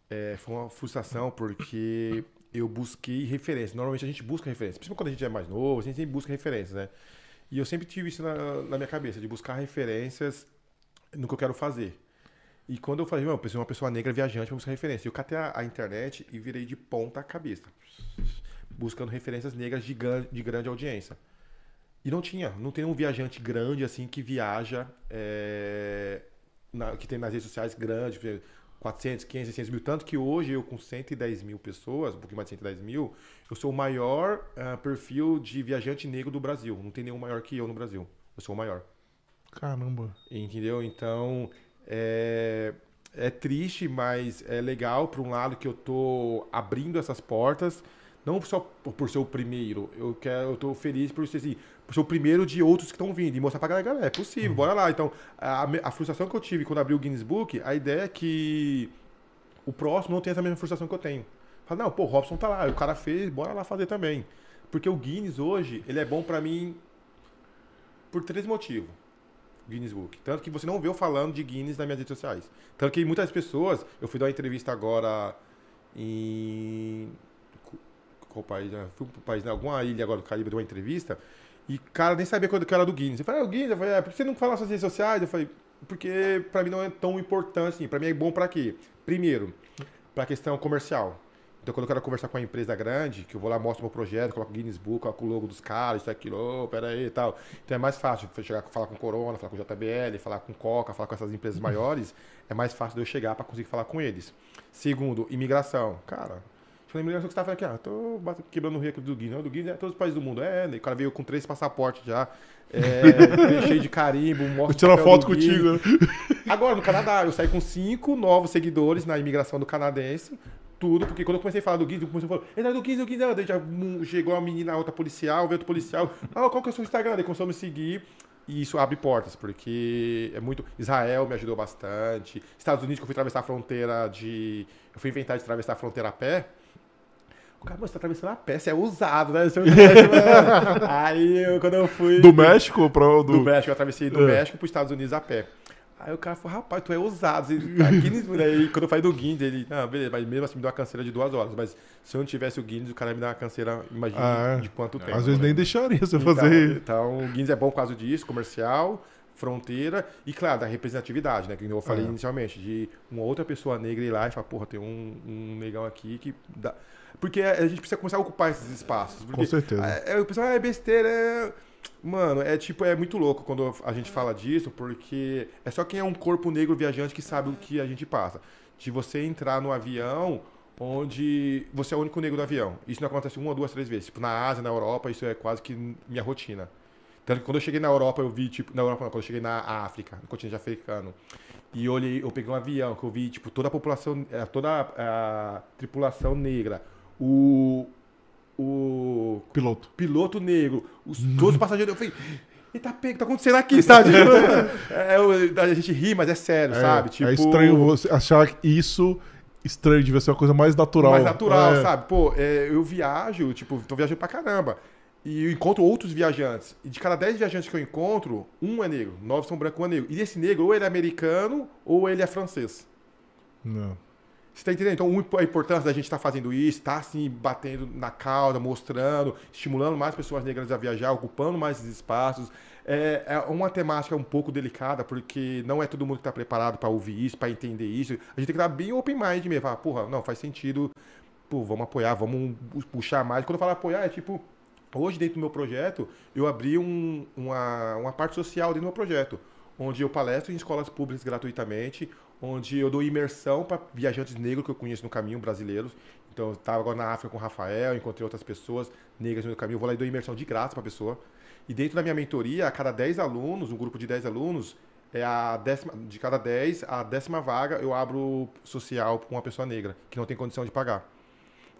é, foi uma frustração porque eu busquei referência. Normalmente a gente busca referência, principalmente quando a gente é mais novo, a gente sempre busca referências, né? E eu sempre tive isso na, na minha cabeça, de buscar referências no que eu quero fazer. E quando eu falei, meu, eu preciso de uma pessoa negra viajante para buscar referência. Eu catei a, a internet e virei de ponta cabeça, buscando referências negras de, de grande audiência. E não tinha, não tem um viajante grande assim que viaja, é, na- que tem nas redes sociais grande, 400, 500, 600 mil. Tanto que hoje eu com 110 mil pessoas, um pouquinho mais de 110 mil, eu sou o maior ah, perfil de viajante negro do Brasil. Não tem nenhum maior que eu no Brasil. Eu sou o maior. Caramba. Entendeu? Então, é, é triste, mas é legal, por um lado, que eu tô abrindo essas portas, não só por ser o primeiro, eu, quero, eu tô feliz por ser, assim, ser o primeiro de outros que estão vindo e mostrar pra galera, galera, é possível, bora lá. Então, a, a frustração que eu tive quando abri o Guinness Book, a ideia é que o próximo não tenha essa mesma frustração que eu tenho. Fala, não, pô, o Robson tá lá, o cara fez, bora lá fazer também. Porque o Guinness hoje, ele é bom pra mim por três motivos. Guinness Book. Tanto que você não vê eu falando de Guinness nas minhas redes sociais. Tanto que muitas pessoas, eu fui dar uma entrevista agora em. Qual país? né? Fui pro país, né? alguma ilha agora do Caribe, deu uma entrevista. E cara nem sabia quando que era do Guinness. Eu falei, ah, o Guinness, eu falei, é, por que você não fala nas suas redes sociais? Eu falei, porque pra mim não é tão importante assim. Pra mim é bom pra quê? Primeiro, pra questão comercial. Então, quando eu quero conversar com uma empresa grande, que eu vou lá, mostro meu projeto, coloco o Guinness Book, coloco o logo dos caras, isso, aquilo, oh, pera aí e tal. Então, é mais fácil chegar, falar com Corona, falar com JBL, falar com Coca, falar com essas empresas maiores. É mais fácil de eu chegar para conseguir falar com eles. Segundo, imigração. Cara, eu imigração que você tá falando aqui, ah, tô quebrando o recorde do Guinness. Não, do Guinness é todos os países do mundo. É, né? o cara veio com três passaportes já, é, cheio de carimbo, Vou tirar foto contigo. Agora, no Canadá, eu saí com cinco novos seguidores na imigração do canadense. Tudo, porque quando eu comecei a falar do Guinness, eu comecei a falar, entra do Guinness, do Guinness. Daí já chegou uma menina, outra policial, veio outro policial. Ah, qual que é o seu Instagram? Daí começou a me seguir. E isso abre portas, porque é muito. Israel me ajudou bastante. Estados Unidos, que eu fui atravessar a fronteira de. Eu fui inventar de atravessar a fronteira a pé. O cara, "Mano, você tá atravessando a pé, você é usado, né? Você é Aí, eu, quando eu fui. Do México pra o Do do. México, eu atravessei do É. México para os Estados Unidos a pé. Aí o cara falou, rapaz, tu é ousado. Você tá Guinness, Aí quando eu falei do Guinness, ele, não, beleza, mas mesmo assim me deu uma canseira de duas horas. Mas se eu não tivesse o Guinness, o cara me dar uma canseira, imagina Ah, é. de quanto tempo. Às vezes né? nem deixaria você Então, fazer. Então, o Guinness é bom por causa disso, comercial, fronteira e, claro, da representatividade, né? Que eu falei É. inicialmente, de uma outra pessoa negra ir lá e falar, porra, tem um, um negão aqui que dá. Porque a gente precisa começar a ocupar esses espaços. Com certeza. é, é, o pessoal, ah, é besteira, é... Mano, é tipo, é muito louco quando a gente fala disso, porque é só quem é um corpo negro viajante que sabe o que a gente passa. De você entrar no avião, onde você é o único negro do avião. Isso não acontece uma, duas, três vezes. Tipo, na Ásia, na Europa, isso é quase que minha rotina. Tanto que quando eu cheguei na Europa, eu vi, tipo, na Europa não, quando eu cheguei na África, no continente africano, e eu, olhei, eu peguei um avião, que eu vi, tipo, toda a população, é, toda a, a tripulação negra, o, o Piloto. piloto negro, os, todos os passageiros, eu falei, eita, pega, o que tá acontecendo aqui, sabe? é, eu- a gente ri, mas é sério, É, sabe? Tipo, é estranho você achar isso estranho, devia ser uma coisa mais natural. mais natural, É. sabe? Pô, é, eu viajo, tipo, tô viajando pra caramba. E eu encontro outros viajantes. E de cada 10 viajantes que eu encontro, um é negro. Nove são brancos, um é negro. E esse negro, ou ele é americano, ou ele é francês. Não. Você tá entendendo? Então, a importância da gente estar fazendo isso, estar assim, batendo na cauda, mostrando, estimulando mais pessoas negras a viajar, ocupando mais esses espaços. É, é uma temática um pouco delicada, porque não é todo mundo que está preparado para ouvir isso, para entender isso. A gente tem que estar bem open mind mesmo. Falar, porra, não, faz sentido. Pô, vamos apoiar, vamos puxar mais. Quando eu falo apoiar, é tipo. Hoje, dentro do meu projeto, eu abri um- uma, uma parte social dentro do meu projeto, onde eu palestro em escolas públicas gratuitamente, onde eu dou imersão para viajantes negros que eu conheço no caminho, brasileiros. Então, eu estava agora na África com o Rafael, encontrei outras pessoas negras no caminho, eu vou lá e dou imersão de graça para a pessoa. E dentro da minha mentoria, a cada 10 alunos, um grupo de 10 alunos, é a décima, de cada 10, a décima vaga eu abro social para uma pessoa negra, que não tem condição de pagar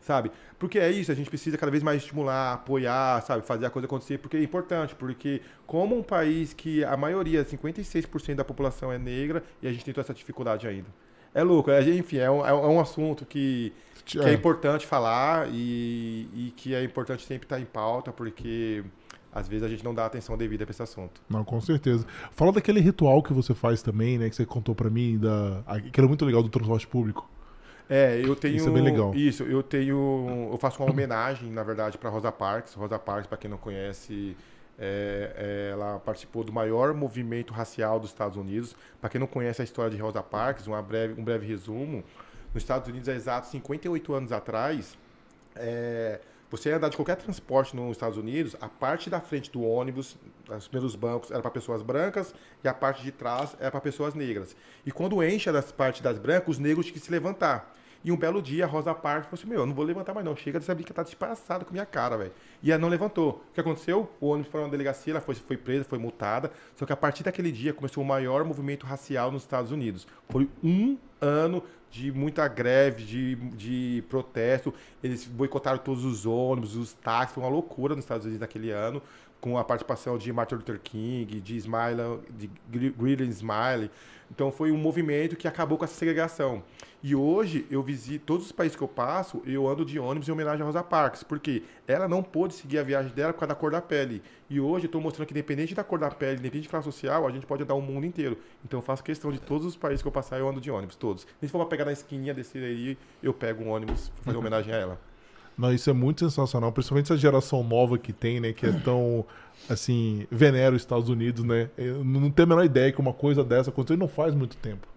sabe? Porque é isso, a gente precisa cada vez mais estimular, apoiar, sabe? Fazer a coisa acontecer, porque é importante, porque como um país que a maioria, 56% da população é negra, e a gente tem toda essa dificuldade ainda. É louco, é, enfim, é um, é um assunto que, que é. É. importante falar e, e que é importante sempre estar em pauta, porque às vezes a gente não dá atenção devida para esse assunto. Não, com certeza. Fala daquele ritual que você faz também, né? Que você contou pra mim, da... que era muito legal do transporte público. É, eu tenho. Isso é bem legal. Isso, eu tenho. Eu faço uma homenagem, na verdade, para Rosa Parks. Rosa Parks, para quem não conhece, é- é, ela participou do maior movimento racial dos Estados Unidos. Para quem não conhece a história de Rosa Parks, uma breve, um breve resumo. Nos Estados Unidos, há exatos 58 anos atrás, é, você ia andar de qualquer transporte nos Estados Unidos, a parte da frente do ônibus, os primeiros bancos, era para pessoas brancas e a parte de trás era para pessoas negras. E quando enche das partes das brancas, os negros tinham que se levantar. E um belo dia, a Rosa Parks falou assim: Meu, eu não vou levantar mais não. Chega dessa brinca, tá despassada com a minha cara, velho. E ela não levantou. O que aconteceu? O ônibus foi na delegacia, ela foi, foi presa, foi multada. Só que a partir daquele dia começou o maior movimento racial nos Estados Unidos. Foi um ano de muita greve, de, de protesto. Eles boicotaram todos os ônibus, os táxis. Foi uma loucura nos Estados Unidos naquele ano. Com a participação de Martin Luther King, de Smiley, de Greeley Smiley. Então foi um movimento que acabou com essa segregação. E hoje eu visito todos os países que eu passo, eu ando de ônibus em homenagem a Rosa Parks, porque ela não pôde seguir a viagem dela por causa da cor da pele. E hoje eu estou mostrando que independente da cor da pele, independente de classe social, a gente pode andar o mundo inteiro. Então eu faço questão de todos os países que eu passar, eu ando de ônibus, todos. Se for pra pegar na esquininha, descer aí, eu pego um ônibus pra fazer homenagem a ela. Não, isso é muito sensacional, principalmente essa geração nova que tem, né? Que é tão, assim, venera os Estados Unidos, né? Eu não tenho a menor ideia que uma coisa dessa aconteceu e não faz muito tempo.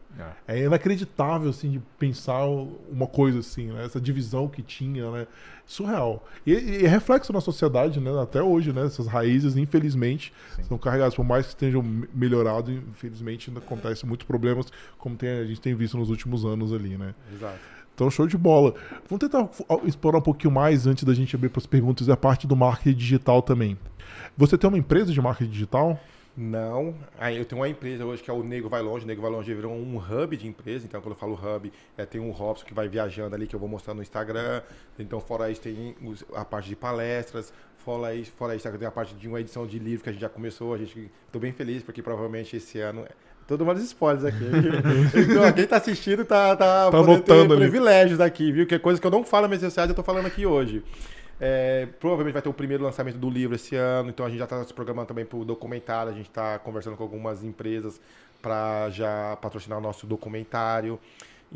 É inacreditável, assim, de pensar uma coisa assim, né? Essa divisão que tinha, né? Surreal. E, e é reflexo na sociedade, né? Até hoje, né? Essas raízes, infelizmente, Sim. são carregadas. Por mais que estejam me- melhorado, infelizmente ainda acontecem muitos problemas, como tem- a gente tem visto nos últimos anos ali, né? Exato. Então, show de bola. Vamos tentar explorar um pouquinho mais antes da gente abrir para as perguntas a parte do marketing digital também. Você tem uma empresa de marketing digital? Não. Aí eu tenho uma empresa hoje que é o Nego Vai Longe. O Nego Vai Longe virou um hub de empresa. Então, quando eu falo hub, é, tem um Robson que vai viajando ali, que eu vou mostrar no Instagram. Então, fora isso, tem a parte de palestras. Fora isso, fora isso, tem a parte de uma edição de livro que a gente já começou. A gente Tô bem feliz, porque provavelmente esse ano. Todo mundo spoilers aqui. então, quem tá assistindo tá, tá, ter ali. privilégios aqui, viu? Que é coisa que eu não falo nas minhas redes sociais, eu tô falando aqui hoje. É, provavelmente vai ter o primeiro lançamento do livro esse ano, então a gente já está se programando também para o documentário, a gente está conversando com algumas empresas para já patrocinar o nosso documentário.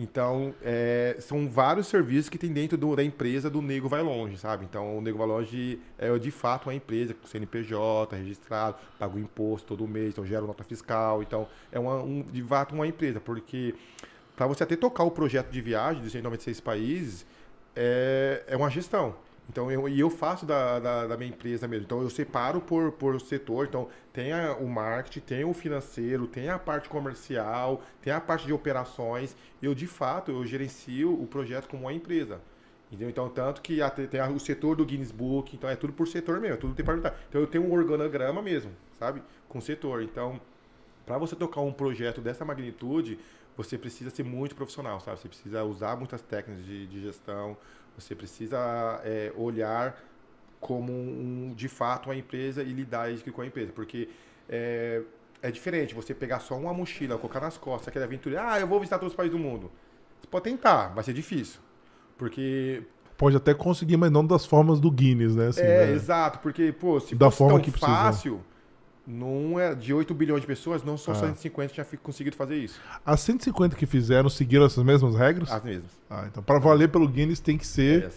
Então, é, são vários serviços que tem dentro do- da empresa do Nego Vai Longe, sabe? Então, o Nego Vai Longe é de fato uma empresa com CNPJ, registrado, paga o imposto todo mês, então gera nota fiscal. Então, é uma, um, de fato uma empresa, porque para você até tocar o projeto de viagem dos 196 países, é, é uma gestão. Então, eu, e eu faço da, da, da, minha empresa mesmo. Então, eu separo por, por setor. Então, tem a, o marketing, tem o financeiro, tem a parte comercial, tem a parte de operações. Eu, de fato, eu gerencio o projeto como uma empresa. Entendeu? Então, tanto que tem o setor do Guinness Book, então é tudo por setor mesmo, é tudo departamental. Então, eu tenho um organograma mesmo, sabe? Com setor. Então, para você tocar um projeto dessa magnitude, você precisa ser muito profissional, sabe? Você precisa usar muitas técnicas de, de gestão, você precisa é, olhar como um, de fato uma empresa e lidar com a empresa, porque é, é diferente você pegar só uma mochila, colocar nas costas, aquele aventura, ah, eu vou visitar todos os países do mundo. Você pode tentar, vai ser difícil, porque pode até conseguir, mas não das formas do Guinness, né? Assim, é, né? exato, porque, pô, se da fosse forma tão que fácil, precisa não é de 8 bilhões de pessoas, não são ah. 150 que tinham conseguido fazer isso. As 150 que fizeram seguiram essas mesmas regras? As mesmas. Ah, então para valer pelo Guinness tem que ser. É.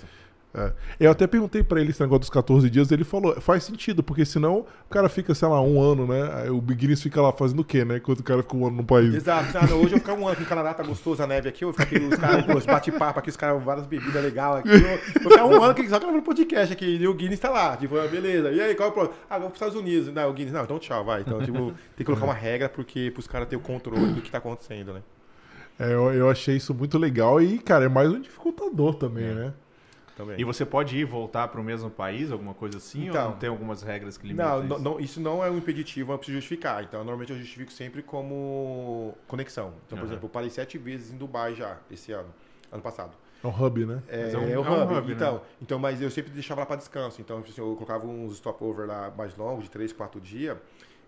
É. Eu até perguntei para ele esse negócio dos 14 dias, ele falou, faz sentido, porque senão o cara fica, sei lá, um ano, né? Aí o Guinness fica lá fazendo o quê, né? Enquanto o cara fica um ano no país. Exato, hoje eu ficar um ano aqui no Canadá, tá gostoso a neve aqui, eu ficar aqui, os caras, bate-papo aqui, os caras, várias bebidas legais aqui. Eu vou ficar um ano aqui só gravando podcast aqui, e o Guinness tá lá, tipo, ah, beleza. E aí, qual é o problema? Ah, vamos pros Estados Unidos. Não, o Guinness, não, então tchau, vai. Então, tipo, tem que colocar uma regra porque pros caras terem o controle do que tá acontecendo, né? É, eu, eu achei isso muito legal e, cara, é mais um dificultador também, é. né? Também. E você pode ir e voltar para o mesmo país, alguma coisa assim? Então, ou não tem algumas regras que limitam não, isso? Não, isso não é um impeditivo, não preciso justificar. Então, normalmente eu justifico sempre como conexão. Então, por uhum. exemplo, eu parei sete vezes em Dubai já, esse ano, ano passado. É um hub, né? É, é, um, é, o, hub. É um hub então, né? então, mas eu sempre deixava lá para descanso. Então, assim, eu colocava uns stopover lá mais longos, de três, quatro dias.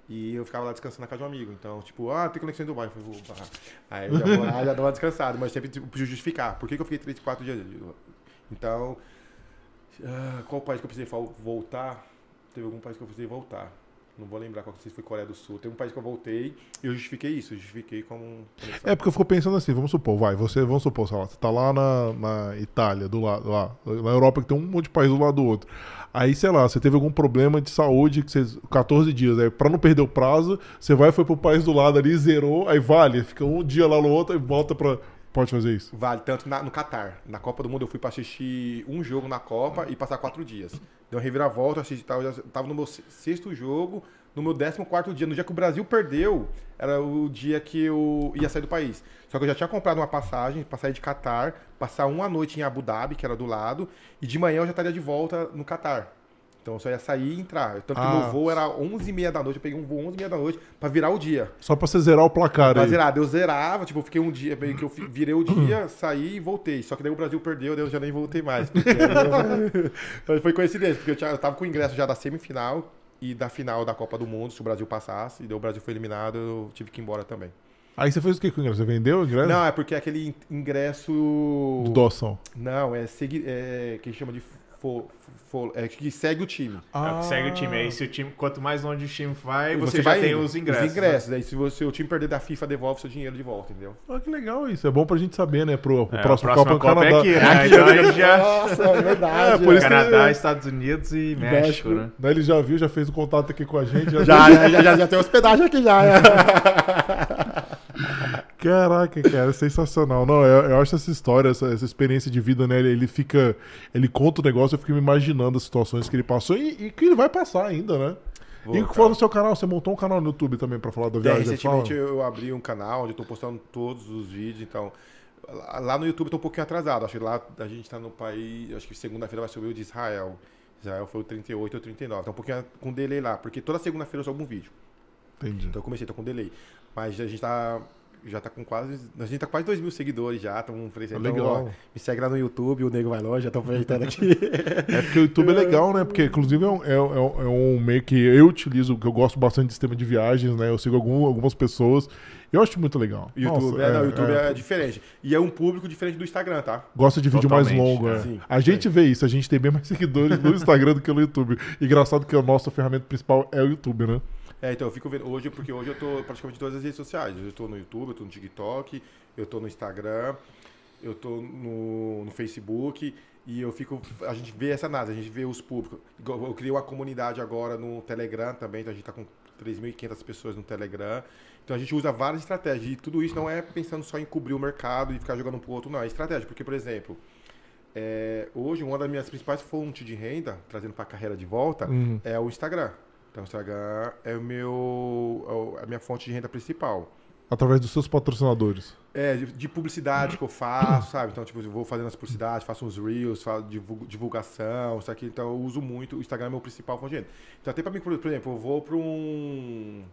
E eu ficava lá descansando na casa de um amigo. Então, tipo, ah, tem conexão em Dubai. Eu falei, Aí eu já vou lá, já dou uma descansada. Mas sempre tipo, justificar. Por que, que eu fiquei três, quatro dias? Então, ah, qual país que eu precisei voltar? Teve algum país que eu precisei voltar. Não vou lembrar qual que foi Coreia do Sul. Tem um país que eu voltei e eu justifiquei isso. Eu justifiquei como. É porque eu fico pensando assim, vamos supor, vai, você, vamos supor, sei lá, você tá lá na, na Itália, do lado, lá, na Europa que tem um monte de país do lado do outro. Aí, sei lá, você teve algum problema de saúde, que você, 14 dias, aí pra não perder o prazo, você vai foi pro país do lado ali, zerou, aí vale, fica um dia lá no outro e volta pra, Pode fazer isso? Vale, tanto na, no Catar. Na Copa do Mundo eu fui para assistir um jogo na Copa e passar quatro dias. Deu uma reviravolta, assisti, tava, tava no meu sexto jogo, no meu décimo quarto dia. No dia que o Brasil perdeu, era o dia que eu ia sair do país. Só que eu já tinha comprado uma passagem para sair de Catar, passar uma noite em Abu Dhabi, que era do lado, e de manhã eu já estaria de volta no Catar. Então eu só ia sair e entrar. Tanto que ah. meu voo era 11h30 da noite. Eu peguei um voo 11h30 da noite pra virar o dia. Só pra você zerar o placar pra aí. zerar. Eu zerava, tipo, eu fiquei um dia, meio que eu virei o dia, saí e voltei. Só que daí o Brasil perdeu, daí eu já nem voltei mais. então foi coincidência, porque eu, tinha, eu tava com o ingresso já da semifinal e da final da Copa do Mundo, se o Brasil passasse. E daí o Brasil foi eliminado, eu tive que ir embora também. Aí você fez o que com o ingresso? Você vendeu o ingresso? Não, é porque é aquele ingresso. Do doação. Não, é, segui... é que chama de for, for, é, que segue o time. Ah. É o que segue o time. Aí se o time, quanto mais longe o time vai, você, você já tem os ingressos. Os ingressos. Né? Daí se você, o time perder da FIFA, devolve seu dinheiro de volta, entendeu? Ah, que legal isso. É bom pra gente saber, né? Pro, pro é, próximo Copa do Canadá. É aqui, né? aqui, então já... Nossa, é verdade. É, por isso Canadá. Estados Unidos e México, México né? Daí ele já viu, já fez o contato aqui com a gente. Já, já, já, já, já, tem hospedagem aqui já. Caraca, cara, sensacional. Não, eu, eu acho essa história, essa, essa, experiência de vida, né? Ele, ele, fica. Ele conta o negócio, eu fico me imaginando as situações que ele passou e, e que ele vai passar ainda, né? Vou, e o que falou no seu canal? Você montou um canal no YouTube também pra falar da viagem? É, recentemente eu abri um canal onde eu tô postando todos os vídeos, então. Lá no YouTube eu tô um pouquinho atrasado. Acho que lá a gente tá no país. Acho que segunda-feira vai subir o de Israel. Israel foi o 38 ou 39. Tá um pouquinho com delay lá, porque toda segunda-feira eu subo um vídeo. Entendi. Então eu comecei, tô com delay. Mas a gente tá já tá com quase. A gente tá quase 2 mil seguidores já, estamos oferecendo. Então, Legal. Ó, me segue lá no YouTube, o Nego Vai Longe, já estão aproveitando aqui. é porque o YouTube é legal, né? Porque, inclusive, é um, é, é, é um meio que eu utilizo, que eu gosto bastante de sistema de viagens, né? Eu sigo algum, algumas pessoas. Eu acho muito legal. YouTube, Nossa, é, não, YouTube é, é, diferente. E é um público diferente do Instagram, tá? Gosta de vídeo Totalmente, mais longo, é. Sim, a gente vê isso, a gente tem bem mais seguidores no Instagram do que no YouTube. Engraçado que a nossa ferramenta principal é o YouTube, né? É, então eu fico vendo hoje, porque hoje eu tô praticamente em todas as redes sociais. Eu tô no YouTube, eu tô no TikTok, eu tô no Instagram, eu tô no, no Facebook e eu fico. A gente vê essa análise, a gente vê os públicos. Eu criei uma comunidade agora no Telegram também, então a gente tá com 3.500 pessoas no Telegram. Então a gente usa várias estratégias. E tudo isso não é pensando só em cobrir o mercado e ficar jogando um pro outro, não. É estratégia. Porque, por exemplo, é, hoje uma das minhas principais fontes de renda, trazendo para a carreira de volta, Uhum. é o Instagram. Então, o Instagram é o meu, é o- a minha fonte de renda principal. Através dos seus patrocinadores. É, de, de publicidade que eu faço, sabe? Então, tipo, eu vou fazendo as publicidades, faço uns reels, faço divulgação, isso aqui. Então, eu uso muito. O Instagram é meu principal fonte de renda. Então, até pra mim, por por exemplo, eu vou pra um...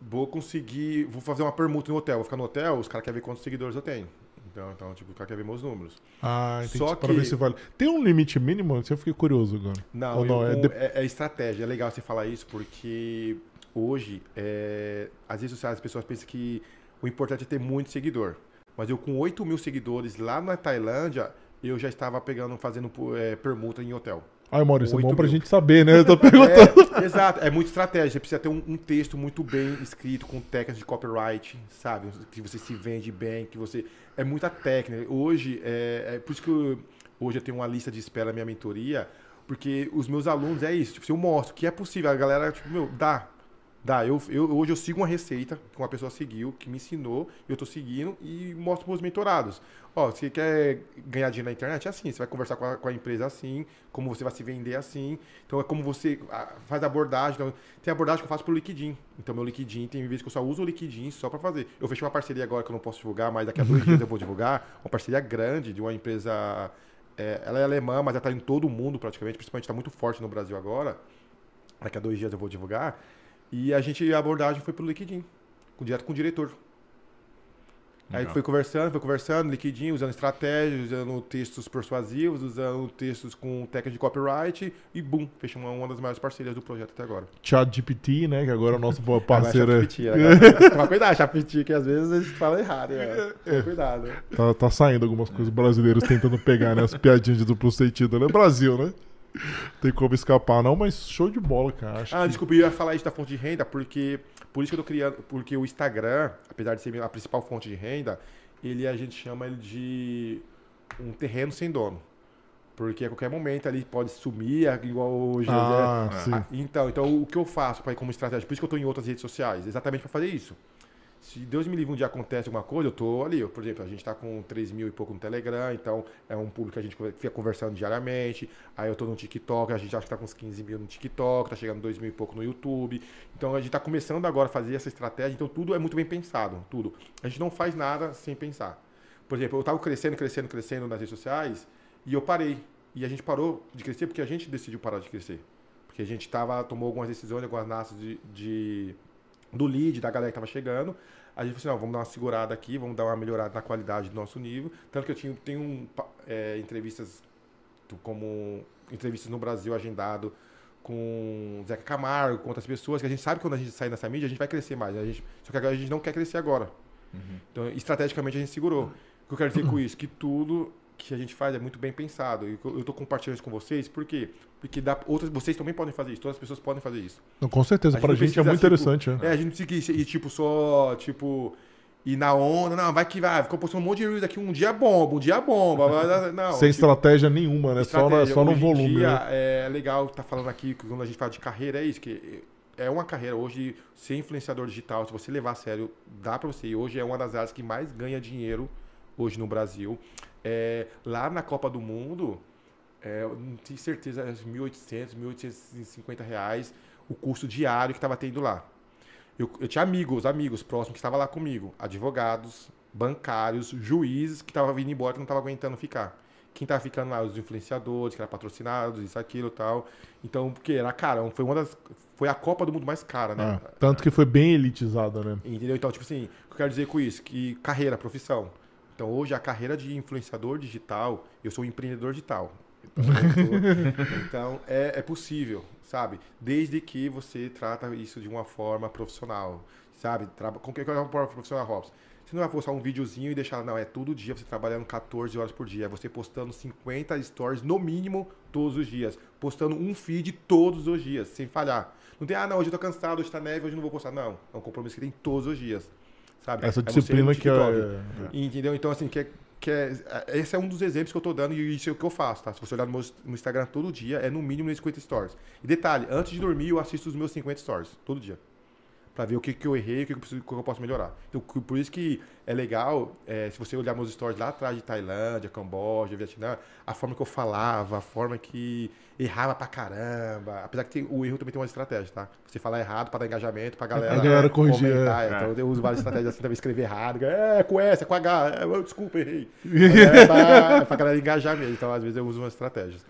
Vou conseguir... Vou fazer uma permuta no hotel. Vou ficar no hotel, os caras querem ver quantos seguidores eu tenho. Então, então tipo, o cara quer ver meus números. Ah, entendi. Só Pra que- ver se vale. Tem um limite mínimo? Eu fiquei curioso agora. Não, Ou não, eu- é com- de- é, é estratégia. É legal você falar isso porque hoje, é, redes sociais, as pessoas pensam que o importante é ter muito seguidor. Mas eu com 8 mil seguidores lá na Tailândia, eu já estava pegando, fazendo é, permuta em hotel. Ai, Maurício, é bom pra mil. gente saber, né? Eu tô perguntando. É, exato, é muito estratégia. Você precisa ter um, um texto muito bem escrito, com técnicas de copyright, sabe? Que você se vende bem, que você. É muita técnica. Hoje, é, é por isso que eu- hoje eu tenho uma lista de espera na minha mentoria, porque os meus alunos é isso. Tipo, se eu mostro que é possível, a galera, tipo, meu, dá. Dá, eu, eu, hoje eu sigo uma receita que uma pessoa seguiu, que me ensinou, eu tô seguindo e mostro pros meus mentorados. Ó, você quer ganhar dinheiro na internet? É assim, você vai conversar com a, com a empresa assim, como você vai se vender assim. Então é como você faz abordagem. Então, tem abordagem que eu faço pelo Liquidin. Então meu Liquidin tem vezes que eu só uso o Liquidin só para fazer. Eu fechei uma parceria agora que eu não posso divulgar, mas daqui a dois dias eu vou divulgar. Uma parceria grande de uma empresa. é, ela é alemã, mas ela tá em todo o mundo praticamente, principalmente está muito forte no Brasil agora. Daqui a dois dias eu vou divulgar. E a gente, a abordagem foi pelo Liquidin, com, direto com o diretor. Aí Legal. foi conversando, foi conversando, liquidinho, usando estratégias, usando textos persuasivos, usando textos com técnica de copyright e bum, fechamos uma, das maiores parcerias do projeto até agora. Chat GPT, né? Que agora é o nosso parceiro. Agora, é- ChatGPT, agora. Toma cuidado, ChatGPT, que às vezes a gente fala errado. Né? Toma cuidado. Tá, tá saindo algumas coisas brasileiras tentando pegar, né? As piadinhas de duplo sentido, né? Brasil, né? Tem como escapar, não, mas show de bola, cara. Acho Ah, que- desculpa, eu ia falar isso da fonte de renda, porque por isso que eu tô criando, porque o Instagram, apesar de ser a principal fonte de renda, ele a gente chama ele de um terreno sem dono. Porque a qualquer momento ali pode sumir, igual hoje. Ah, né? sim. Ah, Então, então, o que eu faço como estratégia? Por isso que eu estou em outras redes sociais, exatamente para fazer isso. Se Deus me livre um dia acontece alguma coisa, eu tô ali. Eu, por exemplo, a gente está com 3 mil e pouco no Telegram, então é um público que a gente fica conversando diariamente. Aí eu tô no TikTok, a gente acha que tá com uns 15 mil no TikTok, tá chegando 2 mil e pouco no YouTube. Então a gente está começando agora a fazer essa estratégia, então tudo é muito bem pensado, tudo. A gente não faz nada sem pensar. Por exemplo, eu estava crescendo, crescendo, crescendo nas redes sociais e eu parei. E a gente parou de crescer porque a gente decidiu parar de crescer. Porque a gente tava, tomou algumas decisões, algumas nastas de, de- do lead, da galera que tava chegando. A gente falou assim, não, vamos dar uma segurada aqui, vamos dar uma melhorada na qualidade do nosso nível. Tanto que eu tinha, tenho um, é, entrevistas como entrevistas no Brasil agendado com Zeca Camargo, com outras pessoas, que a gente sabe que quando a gente sair nessa mídia, a gente vai crescer mais. A gente, só que agora a gente não quer crescer agora. Então, estrategicamente, a gente segurou. O que eu quero dizer com isso? Que tudo que a gente faz é muito bem pensado. E eu estou compartilhando isso com vocês, por quê? Porque dá, outras, vocês também podem fazer isso, todas as pessoas podem fazer isso. Não, com certeza, A pra gente gente é muito tipo, interessante. né? É, a gente não precisa ir, tipo, só, tipo, ir na onda, não, vai que vai, ficou postando um monte de reels aqui, um dia bomba, um dia bomba, não. Sem tipo, estratégia nenhuma, né? Só, na, estratégia. só no Hoje em volume. dia, né? É legal estar falando aqui, que quando a gente fala de carreira, é isso, que é uma carreira hoje, ser influenciador digital, se você levar a sério, dá pra você. E hoje é uma das áreas que mais ganha dinheiro hoje no Brasil. É, lá na Copa do Mundo, é, não tenho certeza, é 1.800, 1.850 reais o custo diário que estava tendo lá. Eu, eu tinha amigos, amigos próximos que estavam lá comigo, advogados, bancários, juízes que estavam vindo embora que não estavam aguentando ficar. Quem estava ficando lá, os influenciadores, que eram patrocinados, isso, aquilo e tal. Então, porque era caro, foi uma das. Foi a Copa do Mundo mais cara, né? Ah, tanto que foi bem elitizada, né? Entendeu? Então, tipo assim, o que eu quero dizer com isso? Que carreira, profissão. Então, hoje, a carreira de influenciador digital, eu sou um empreendedor digital. Então, então, é, é possível, sabe? Desde que você trata isso de uma forma profissional, sabe? Traba, com que é uma forma profissional, Robson? Você não vai postar um videozinho e deixar, não, é todo dia você trabalhando 14 horas por dia, é você postando 50 stories no mínimo todos os dias, postando um feed todos os dias, sem falhar. Não tem, ah, não, hoje eu tô cansado, hoje tá neve, hoje eu não vou postar. Não, é um compromisso que tem todos os dias, sabe? Essa É disciplina que é. TikTok. Entendeu? Então, assim, que é, que é, esse é um dos exemplos que eu tô dando e isso é o que eu faço, tá? Se você olhar no meu no Instagram todo dia, é no mínimo 50 stories. E detalhe, antes de dormir, eu assisto os meus 50 stories, todo dia. para ver o que, que eu errei, o que, que, eu, preciso, o que eu posso melhorar. Então, por isso que é legal, é, se você olhar meus stories lá atrás de Tailândia, Camboja, Vietnã, a forma que eu falava, a forma que errava pra caramba. Apesar que tem, o erro também tem uma estratégia, tá? Você falar errado para dar engajamento, pra galera, a galera corrigir. Comentar. É. Então eu uso várias estratégias assim, também escrever errado. É, com S, é com H. É, desculpa, errei. é, pra, é pra galera engajar mesmo. Então, às vezes, eu uso umas estratégias.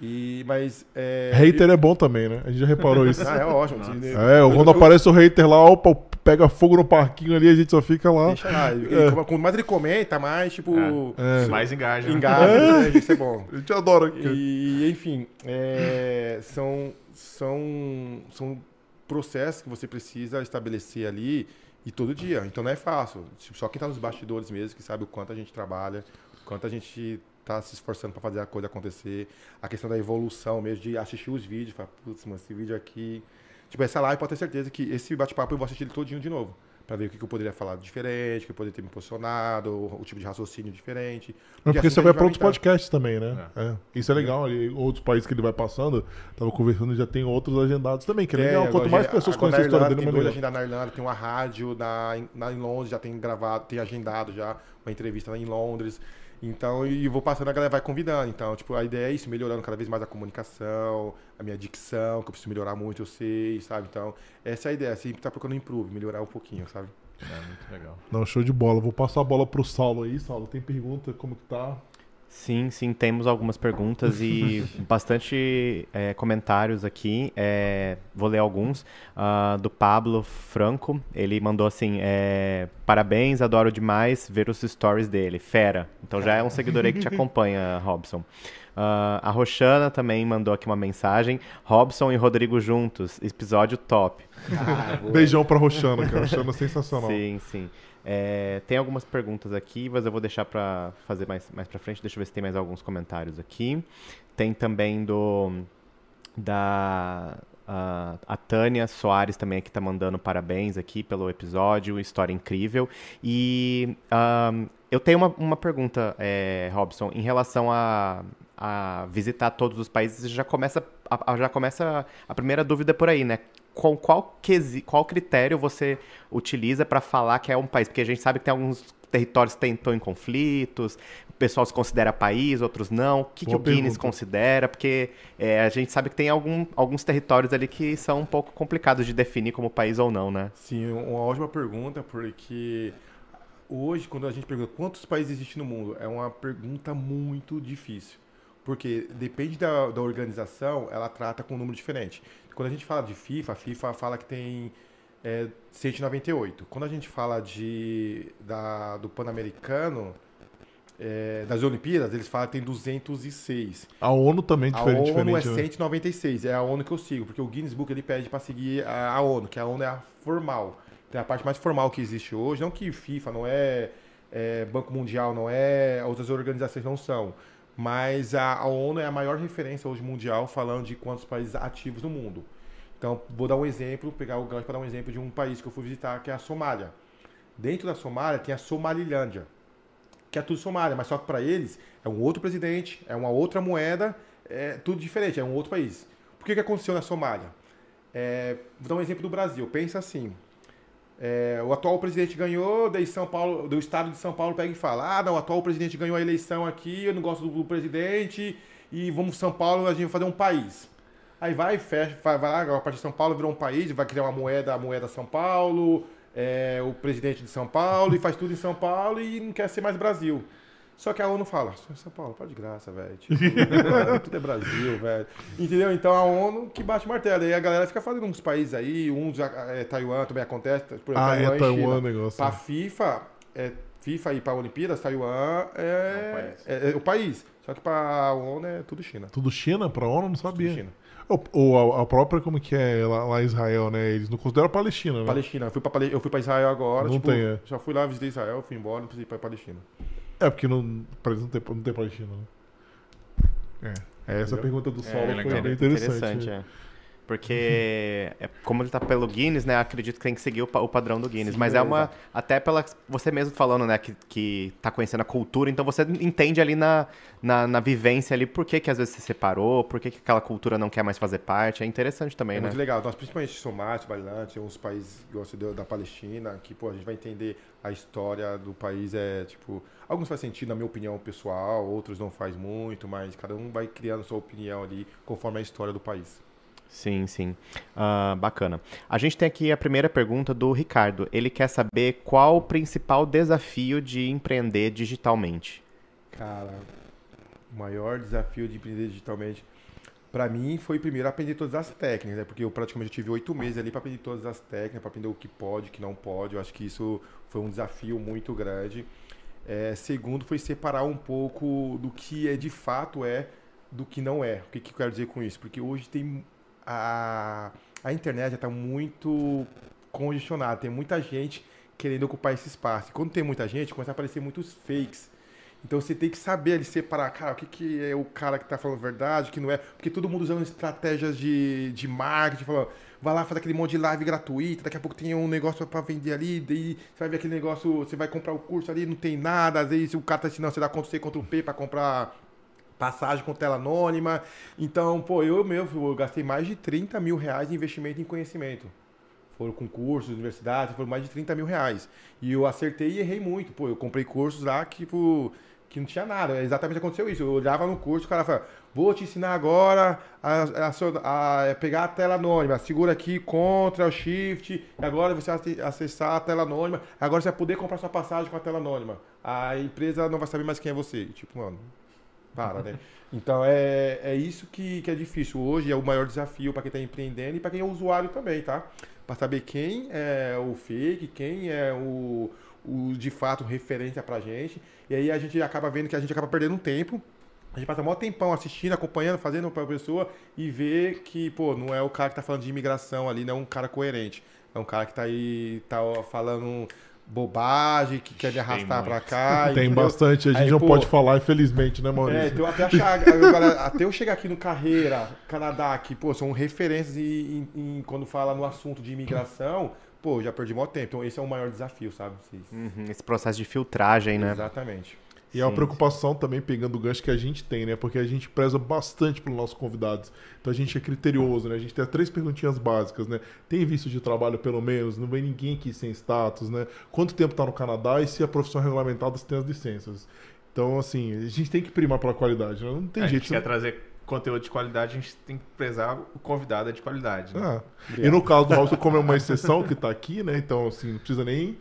E, mas, é, hater é bom também, né? A gente já reparou isso. ah, é ótimo. É, quando aparece o hater lá, opa, pega fogo no parquinho ali, a gente só fica lá. Deixa lá. É. Quanto mais ele comenta, mais, tipo. É. Mais engaja. Né? Engaja, é. Né? isso é bom. A gente adora. E, enfim, é, são, são, são processos que você precisa estabelecer ali e todo dia. Então não é fácil. Tipo, só quem está nos bastidores mesmo que sabe o quanto a gente trabalha, o quanto a gente tá se esforçando para fazer a coisa acontecer. A questão da evolução mesmo, de assistir os vídeos, falar, putz, mano, esse vídeo aqui. Tipo, essa live pode ter certeza que esse bate-papo eu vou assistir ele todinho de novo. Pra ver o que, eu poderia falar diferente, o que eu poderia ter me posicionado, o, o tipo de raciocínio diferente. Porque, porque assim você vai para outros podcasts também, né? É. É. Isso é legal. Ali, outros países que ele vai passando, tava conversando, já tem outros agendados também, que é legal. Quanto mais pessoas conhecem a história dele, melhor. Tem dois agendados na Irlanda, tem uma rádio na, na, em Londres, já tem gravado, tem agendado já uma entrevista lá em Londres. Então, e vou passando, a galera vai convidando. Então, tipo, a ideia é isso, melhorando cada vez mais a comunicação, a minha dicção, que eu preciso melhorar muito, eu sei, sabe? Então, essa é a ideia, sempre tá procurando improve, melhorar um pouquinho, sabe? É, muito legal. Não, show de bola. Vou passar a bola pro Saulo aí. Saulo, tem pergunta? Como que tá? Sim, sim, temos algumas perguntas e bastante é, comentários aqui. É, vou ler alguns. Uh, do Pablo Franco, ele mandou assim: é, Parabéns, adoro demais ver os stories dele. Fera. Então já é um seguidor aí que te acompanha, Robson. Uh, a Roxana também mandou aqui uma mensagem. Robson e Rodrigo juntos, episódio top. Ah, Beijão pra Roxana, que a Roxana é sensacional. Sim, sim. É, tem algumas perguntas aqui, mas eu vou deixar para fazer mais, mais para frente. Deixa eu ver se tem mais alguns comentários aqui. Tem também do da a, a Tânia Soares também aqui está mandando parabéns aqui pelo episódio, história incrível. E um, eu tenho uma, uma pergunta, é, Robson, em relação a, a visitar todos os países. Já começa a, já começa a primeira dúvida por aí, né? Qual, qual, qual critério você utiliza para falar que é um país? Porque a gente sabe que tem alguns territórios que estão em conflitos, o pessoal se considera país, outros não. O que, que o Guinness considera? Porque é, a gente sabe que tem algum, alguns territórios ali que são um pouco complicados de definir como país ou não, né? Sim, uma ótima pergunta, porque hoje, quando a gente pergunta quantos países existem no mundo, é uma pergunta muito difícil. Porque depende da, da organização, ela trata com um número diferente. Quando a gente fala de FIFA, a FIFA fala que tem é, 198. Quando a gente fala de, da, do Pan-Americano, é, das Olimpíadas, eles falam que tem 206. A ONU também é diferente. A ONU é 196, né? é a ONU que eu sigo, porque o Guinness Book ele pede para seguir a, a, ONU, que a ONU é a formal. Tem a parte mais formal que existe hoje, não que FIFA não é, é Banco Mundial, não é, outras organizações não são. Mas a, a ONU é a maior referência hoje mundial falando de quantos países ativos no mundo. Então, vou dar um exemplo, pegar o gancho para dar um exemplo de um país que eu fui visitar, que é a Somália. Dentro da Somália tem a Somalilândia, que é tudo Somália, mas só que para eles é um outro presidente, é uma outra moeda, é tudo diferente, é um outro país. Por que, que aconteceu na Somália? É, vou dar um exemplo do Brasil. Pensa assim: é, o atual presidente ganhou, daí São Paulo, do estado de São Paulo pega e fala: ah, não, o atual presidente ganhou a eleição aqui, eu não gosto do, do presidente, e vamos São Paulo, a gente vai fazer um país. Aí vai, fecha, vai, vai lá, a partir de São Paulo virou um país, vai criar uma moeda, a moeda São Paulo, é, o presidente de São Paulo, e faz tudo em São Paulo e não quer ser mais Brasil. Só que a ONU fala, São Paulo, pode de graça, velho. Tipo, tudo é Brasil, velho. Entendeu? Então a ONU que bate martelo. Aí a galera fica fazendo uns países aí, uns é, Taiwan também acontece. Por exemplo, ah, Taiwan é Taiwan o negócio. Pra FIFA, é, FIFA e pra Olimpíadas, Taiwan é, é, é, é, o país. Só que pra ONU é tudo China. Tudo China? Pra ONU não sabia. Tudo China. Ou a, própria, como que é lá, lá, Israel, né? Eles não consideram a Palestina, né? Palestina. Eu fui pra, eu fui pra Israel agora. Não tipo, tem, é. Já fui lá, visitei Israel, fui embora, não precisei ir pra Palestina. É, porque não, não, tem, não tem Palestina, né? É. é essa Entendeu? pergunta do Saulo é, foi bem interessante. interessante é. Porque, é, como ele tá pelo Guinness, né? Acredito que tem que seguir o, o padrão do Guinness. Sim, Mas é uma. exato. Até pela. Você mesmo falando, né? Que, que tá conhecendo a cultura. Então você entende ali na, na, na vivência ali por que, que às vezes se separou, por que, que aquela cultura não quer mais fazer parte. É interessante também, É né? muito legal. Nós, principalmente Somália, Somaliland, tem uns países igual da Palestina, que pô, a gente vai entender a história do país. É tipo, alguns faz sentido, na minha opinião pessoal, outros não faz muito, mas cada um vai criando sua opinião ali conforme a história do país. Sim, sim. Ah, bacana. A gente tem aqui a primeira pergunta do Ricardo. Ele quer saber qual o principal desafio de empreender digitalmente. Cara, o maior desafio de empreender digitalmente, para mim, foi primeiro aprender todas as técnicas, né? Porque eu praticamente tive oito meses ali para aprender todas as técnicas, para aprender o que pode, o que não pode. Eu acho que isso foi um desafio muito grande. É, segundo, foi separar um pouco do que é de fato é do que não é. O que, que eu quero dizer com isso? Porque hoje tem a, a internet já está muito congestionada, tem muita gente querendo ocupar esse espaço. E quando tem muita gente, começa a aparecer muitos fakes. Então você tem que saber ali separar, cara, o que, que é o cara que tá falando verdade, o que não é. Porque todo mundo usando estratégias de, de marketing, falando, vai lá fazer aquele monte de live gratuita, daqui a pouco tem um negócio para vender ali, daí você vai ver aquele negócio, você vai comprar o curso ali, não tem nada, às vezes o cara tá ensinando, você dá Ctrl C, Ctrl P para comprar passagem com tela anônima. Então, pô, eu mesmo eu gastei mais de 30 mil reais em investimento em conhecimento. Foram com cursos, universidades, foram mais de 30 mil reais. E eu acertei e errei muito. Pô, eu comprei cursos lá que, tipo, que não tinha nada. Exatamente aconteceu isso. Eu olhava no curso, o cara falava, vou te ensinar agora a, a a pegar a tela anônima. Segura aqui, Ctrl, Shift, agora você vai acessar a tela anônima. Agora você vai poder comprar sua passagem com a tela anônima. A empresa não vai saber mais quem é você. Tipo, mano, para, né? Então é, é isso que, que é difícil. Hoje é o maior desafio para quem está empreendendo e para quem é usuário também, tá? Para saber quem é o fake, quem é o, o de fato referência pra gente. E aí a gente acaba vendo que a gente acaba perdendo um tempo. A gente passa maior tempão assistindo, acompanhando, fazendo pra pessoa e vê que, pô, não é o cara que tá falando de imigração ali, não é um cara coerente. É um cara que tá aí, tá falando bobagem, que quer me arrastar pra cá. Tem entendeu? bastante, a gente Aí, não pô, pode falar, infelizmente, né, é, Maurício? então até, achar, agora, até eu chegar aqui no Carreira, Canadá, que, pô, são referências em, em- em- quando fala no assunto de imigração, pô, já perdi maior tempo. Então esse é o maior desafio, sabe? Uhum, esse processo de filtragem, né? Exatamente. E é uma preocupação também, pegando o gancho que a gente tem, né? Porque a gente preza bastante pelos nossos convidados. Então a gente é criterioso, né? A gente tem três perguntinhas básicas, né? Tem visto de trabalho pelo menos? Não vem ninguém aqui sem status, né? Quanto tempo tá no Canadá e se a profissão é regulamentada, se tem as licenças. Então, assim, a gente tem que primar pela qualidade, né? Não tem a jeito. gente quer trazer conteúdo de qualidade, a gente tem que prezar o convidado é de qualidade. Né? Ah, e no caso do Robson, como é uma exceção que tá aqui, né? Então, assim, não precisa nem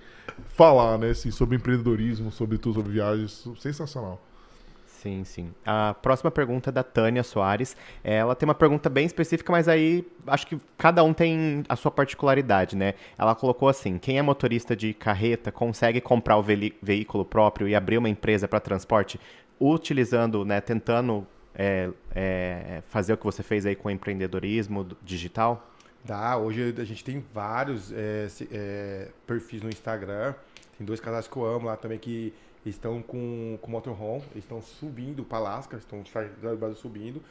falar, né? Assim, sobre empreendedorismo, sobre tudo, sobre viagens. Sensacional. Sim, sim. A próxima pergunta é da Tânia Soares. Ela tem uma pergunta bem específica, mas aí acho que cada um tem a sua particularidade, né? Ela colocou assim: quem é motorista de carreta consegue comprar o veli- veículo próprio e abrir uma empresa para transporte utilizando, né, tentando é, é, fazer o que você fez aí com o empreendedorismo do- digital? Dá, hoje a gente tem vários é, é, perfis no Instagram. Tem dois casais que eu amo lá também que estão com, com motorhome, estão subindo para Alaska, estão subindo.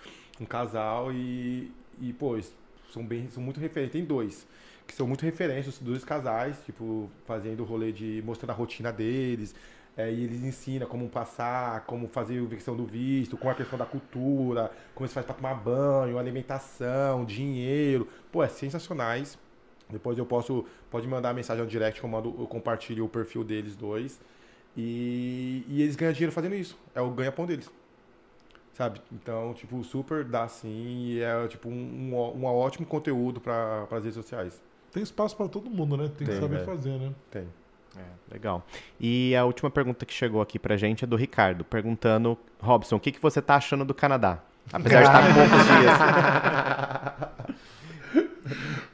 Um casal e, e pô, são, bem, são muito referentes. Tem dois que são muito referentes, os dois casais, tipo, fazendo rolê de mostrando a rotina deles. É, e eles ensinam como passar, como fazer a questão do visto, com a questão da cultura, como se faz para tomar banho, alimentação, dinheiro. Pô, é sensacionais. Depois eu posso, pode mandar mensagem no direct que eu, mando, eu compartilho o perfil deles dois. E, e eles ganham dinheiro fazendo isso. É o ganha-pão deles. Sabe? Então, tipo, super dá sim. E é, tipo, um, um, um ótimo conteúdo para as redes sociais. Tem espaço para todo mundo, né? Tem, que Tem, saber velho. fazer, né? Tem. É, legal. E a última pergunta que chegou aqui pra gente é do Ricardo, perguntando: Robson, o que, que você tá achando do Canadá? Apesar de estar com poucos dias.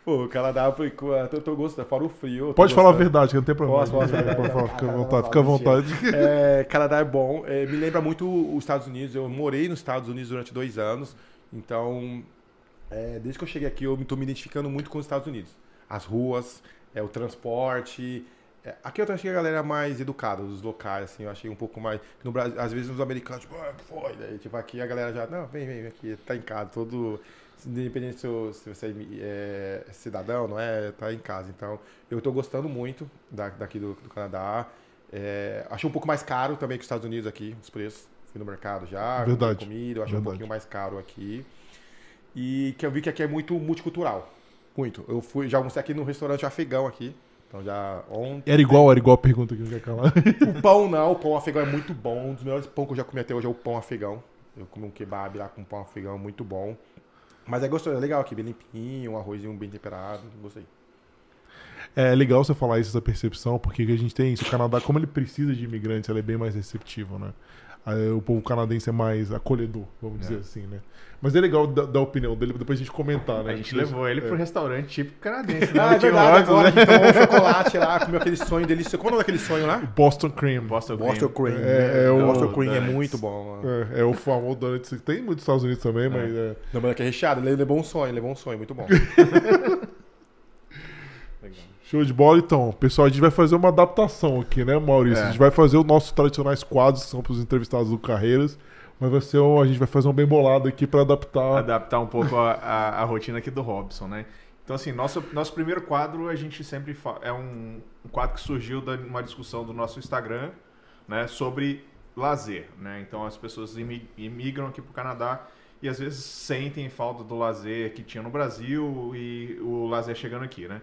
Pô, o Canadá foi com. Eu tô gostando, fora o frio. Pode falar a verdade, que não tem problema. Posso, posso, posso. falar, fica à Ah, vontade, fica à vontade. É, Canadá é bom. É, me lembra muito os Estados Unidos. Eu morei nos Estados Unidos durante dois anos. Então, é, desde que eu cheguei aqui, eu estou me identificando muito com os Estados Unidos. As ruas, é, o transporte. É, aqui eu achei a galera mais educada, os locais, assim. Eu achei um pouco mais. No Brasil, às vezes os americanos, tipo, ah, que foi? Daí, tipo, aqui a galera já, não, vem, vem, vem aqui, tá em casa, todo. Independente se, se você é cidadão, não é? Tá em casa. Então, eu tô gostando muito da, daqui do, do Canadá. É, achei um pouco mais caro também que os Estados Unidos aqui, os preços. Fui no mercado já, Verdade. comida, eu achei Verdade. um pouquinho mais caro aqui. E que eu vi que aqui é muito multicultural. Muito. Eu fui, já almocei aqui no restaurante afegão aqui. Então já ontem. Era igual, era igual a pergunta que eu quer calar. O pão não, o pão afegão é muito bom. Um dos melhores pão que eu já comi até hoje é o pão afegão. Eu comi um kebab lá com pão afegão, muito bom. Mas é gostoso, é legal aqui, bem limpinho, um arrozinho bem temperado, gostei. É legal você falar isso, essa percepção, porque a gente tem isso. O Canadá, como ele precisa de imigrantes, ele é bem mais receptivo, né? Aí O povo canadense é mais acolhedor, vamos dizer assim, né? Mas é legal dar dar a opinião dele, depois a gente comentar, né? A gente levou ele pro restaurante típico canadense. né? Ah, é Tinha verdade, agora né? a gente tomou um chocolate lá, comeu aquele sonho delicioso. Qual é o nome daquele sonho lá? Boston Cream. Boston Boston Cream. Cream. É, é o- Boston Cream é muito bom. mano. É, é o famoso donut. Tem muitos Estados Unidos também, mas é. Não, mas é que é recheado, ele levou um sonho, levou um sonho, muito bom. Show de bola, então. Pessoal, a gente vai fazer uma adaptação aqui, né, Maurício? É. A gente vai fazer os nossos tradicionais quadros, que são para os entrevistados do Carreiras. Mas vai ser um, a gente vai fazer um bem bolado aqui para adaptar. adaptar um pouco a, a, a rotina aqui do Robson, né? Então, assim, nosso, nosso primeiro quadro, a gente sempre fa- é um, um quadro que surgiu de uma discussão do nosso Instagram, né, sobre lazer, né? Então, as pessoas imi- imigram aqui para o Canadá e às vezes sentem falta do lazer que tinha no Brasil e o lazer chegando aqui, né?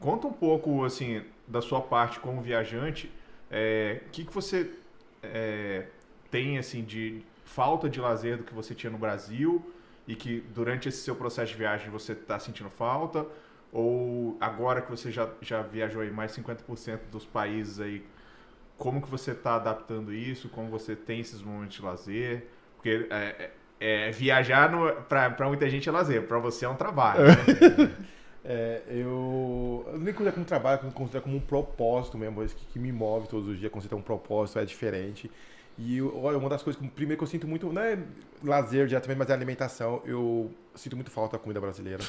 Conta um pouco, assim, da sua parte como viajante, é, o que, que você é, tem, assim, de falta de lazer do que você tinha no Brasil e que durante esse seu processo de viagem você está sentindo falta? Ou agora que você já, já viajou aí mais 50% dos países aí, como que você está adaptando isso? Como você tem esses momentos de lazer? Porque é, é- é, viajar para muita gente é lazer, para você é um trabalho. né? É, eu, eu nem considero como trabalho, eu considero como um propósito mesmo, isso que, que me move todos os dias, tem um propósito, é diferente. E olha, uma das coisas, que, primeiro que eu sinto muito, não é lazer diretamente, mas é alimentação, eu sinto muito falta da comida brasileira.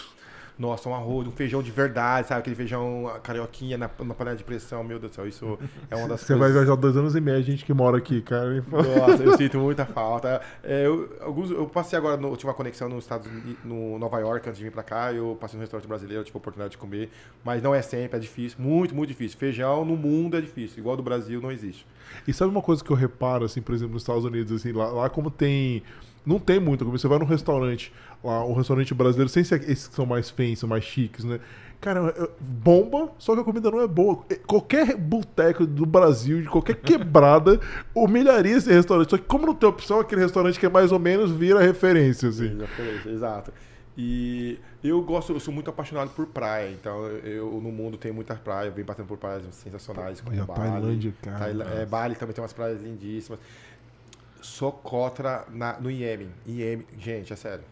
Nossa, um arroz, um feijão de verdade, sabe? Aquele feijão a carioquinha na, na panela de pressão, meu Deus do céu, isso é uma das Você vai coisas... viajar dois anos e meio, a gente que mora aqui, cara. Nossa, eu sinto muita falta. É, eu, alguns, eu passei agora, no, eu tive uma conexão nos Estados Unidos, no Nova York, antes de vir pra cá. Eu passei no restaurante brasileiro, tive a oportunidade de comer. Mas não é sempre, é difícil. Muito, muito difícil. Feijão no mundo é difícil. Igual do Brasil não existe. E sabe uma coisa que eu reparo, assim, por exemplo, nos Estados Unidos, assim, lá, lá como tem. Não tem muito, você vai num restaurante, lá, um restaurante brasileiro, sem ser esses que são mais fancy, mais chiques, né? Cara, bomba, só que a comida não é boa. Qualquer boteco do Brasil, de qualquer quebrada, humilharia esse restaurante. Só que como não tem opção, aquele restaurante que é mais ou menos vira referência, assim. Exato. E eu gosto, eu sou muito apaixonado por praia. Então, eu no mundo tenho muitas praias, eu venho passando por praias sensacionais, como a Bali. Tailândia, cara. Tailã- é, Bali também tem umas praias lindíssimas. Sou contra na, no Iêmen. Iêmen, gente, é sério.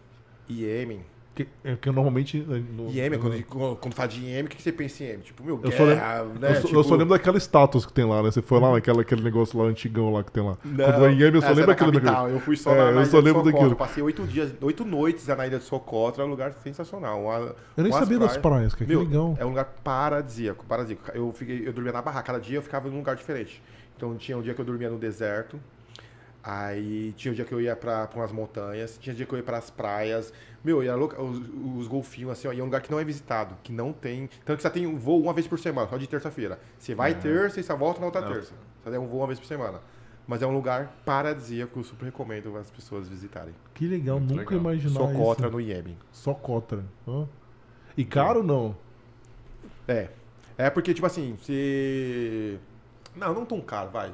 Iêmen. Que, é que normalmente. né, No, Iêmen, quando, quando fala de Iêmen, o que que você pensa em Iêmen? Tipo, meu, Eu só, guerra, lembro, né? eu, só, tipo, eu só lembro daquela estátua que tem lá, né? Você foi lá naquela, aquele negócio lá antigão lá que tem lá. Não, Quando vai em Iêmen, eu só lembro é aquele na capital. negócio. Eu fui só É, na, na eu só lembro Socotra. daquilo. Eu passei oito dias, oito noites na ilha de Socotra, é um lugar sensacional. Uma- Eu nem sabia das praias, cara. Que Meu, legal. É um lugar paradisíaco, paradisíaco. Eu, fiquei, eu dormia na barraca, cada dia eu ficava num lugar diferente. Então tinha um dia que eu dormia no deserto, aí tinha um dia que eu ia pra, pra umas montanhas, tinha um dia que eu ia pras praias. Meu, era louca, os, os golfinhos, assim, ó, e é um lugar que não é visitado, que não tem. Tanto que você tem um voo uma vez por semana, só de terça-feira. Você vai terça e só volta na outra Não. terça. Você tem um voo uma vez por semana. Mas é um lugar paradisíaco, eu super recomendo as pessoas visitarem. Que legal, nunca legal. imaginava Socotra isso. no Iêmen. Socotra. Hã? E caro não? É. É porque, tipo assim, se. Não, não tão caro, vai.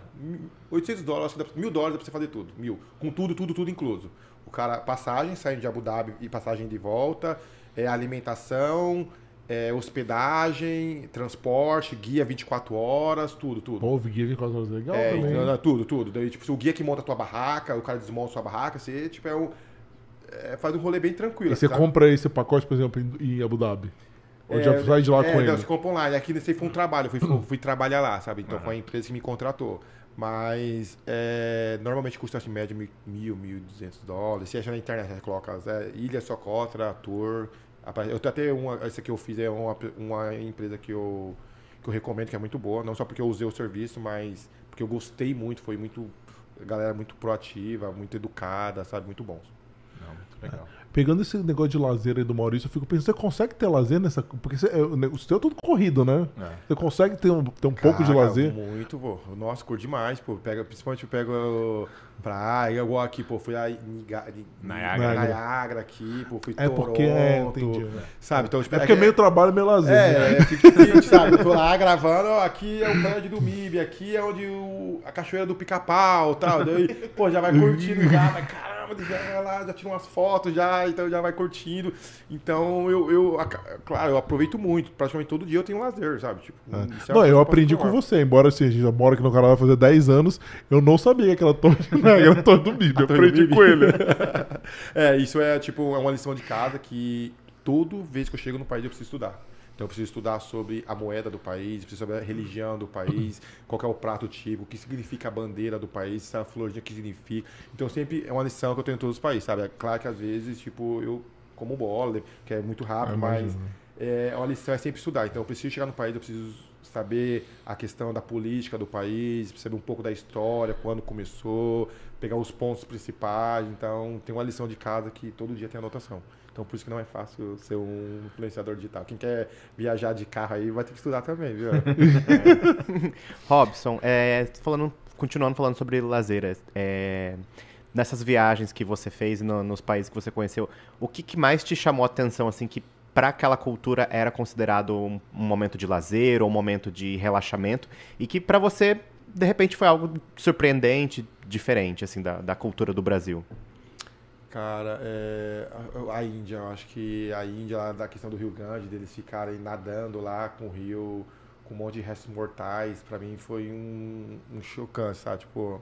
800 dólares, acho que mil dólares pra você fazer tudo. Mil. Com tudo, tudo, tudo incluso. O cara, passagem, saindo de Abu Dhabi e passagem de volta, é, alimentação, é, hospedagem, transporte, guia 24 horas, tudo, tudo. O guia que quase legal É, também. não, não, tudo, tudo. Daí, tipo, se o guia que monta a tua barraca, o cara desmonta a sua barraca, você, tipo, é um. é, faz um rolê bem tranquilo. E você sabe? compra esse pacote, por exemplo, em, Abu Dhabi? Ou já sai de lá é, com não, ele? Você compra online. Aqui nesse foi um trabalho, eu fui, fui trabalhar lá, sabe? Então Aham. foi a empresa que me contratou. Mas é, normalmente custa assim, média mil, mil, duzentos dólares. Se acha na internet, você coloca é, Ilha Socotra, apare- Eu até uma, essa que eu fiz é uma, uma empresa que eu, que eu recomendo, que é muito boa. Não só porque eu usei o serviço, mas porque eu gostei muito. Foi muito. Galera muito proativa, muito educada, sabe? Muito bom. Não, muito legal. Pegando esse negócio de lazer aí do Maurício, eu fico pensando, você consegue ter lazer nessa. Porque você, é, o seu é tudo corrido, né? É. Você consegue ter um, ter um pouco de lazer? Muito, pô. Nossa, curto demais, pô. Pega, principalmente eu pego praia, igual aqui, pô. Fui a Niga- Ni- Niágara. Niágara aqui, pô. Fui É Toronto, porque é, entendi. Sabe? Então, tipo, É porque é meio trabalho, meio lazer. né? É, é 50 sabe? Eu tô lá gravando, ó, aqui é o prédio do MIB, aqui é onde o, a cachoeira do pica-pau e tal. Daí, pô, já vai curtindo já, vai, caramba, já vai lá, já tira umas fotos já, então já vai curtindo. Então, eu, eu claro, eu aproveito muito. Praticamente todo dia eu tenho lazer, sabe? Tipo, é uma Não, eu aprendi com você, embora assim, a gente já mora aqui no canal vai fazer 10 anos, eu não sabia que aquela torre era torre do MIB, eu aprendi com ele. É, isso é tipo é uma lição de casa que toda vez que eu chego no país eu preciso estudar. Então eu preciso estudar sobre a moeda do país, preciso saber a religião do país, qual é o prato típico, o que significa a bandeira do país, se a florzinha que significa. Então sempre é uma lição que eu tenho em todos os países, sabe? É claro que às vezes, tipo, eu como bola, que é muito rápido, mas é uma lição é sempre estudar. Então eu preciso chegar no país, eu preciso saber a questão da política do país, saber um pouco da história, quando começou, pegar os pontos principais. Então tem uma lição de casa que todo dia tem anotação. Então por isso que não é fácil ser um influenciador digital. Quem quer viajar de carro aí vai ter que estudar também, viu? Robson, é, falando, continuando falando sobre lazer, é, nessas viagens que você fez no- nos países que você conheceu, o que, que mais te chamou a atenção, assim, que para aquela cultura era considerado um, um momento de lazer ou um momento de relaxamento e que para você, de repente, foi algo surpreendente, diferente, assim, da, da cultura do Brasil? Cara, é, a, Índia, eu acho que a Índia, lá da questão do Rio Grande, deles ficarem nadando lá com o rio, com um monte de restos mortais, pra mim foi um, um chocante, sabe? Tipo,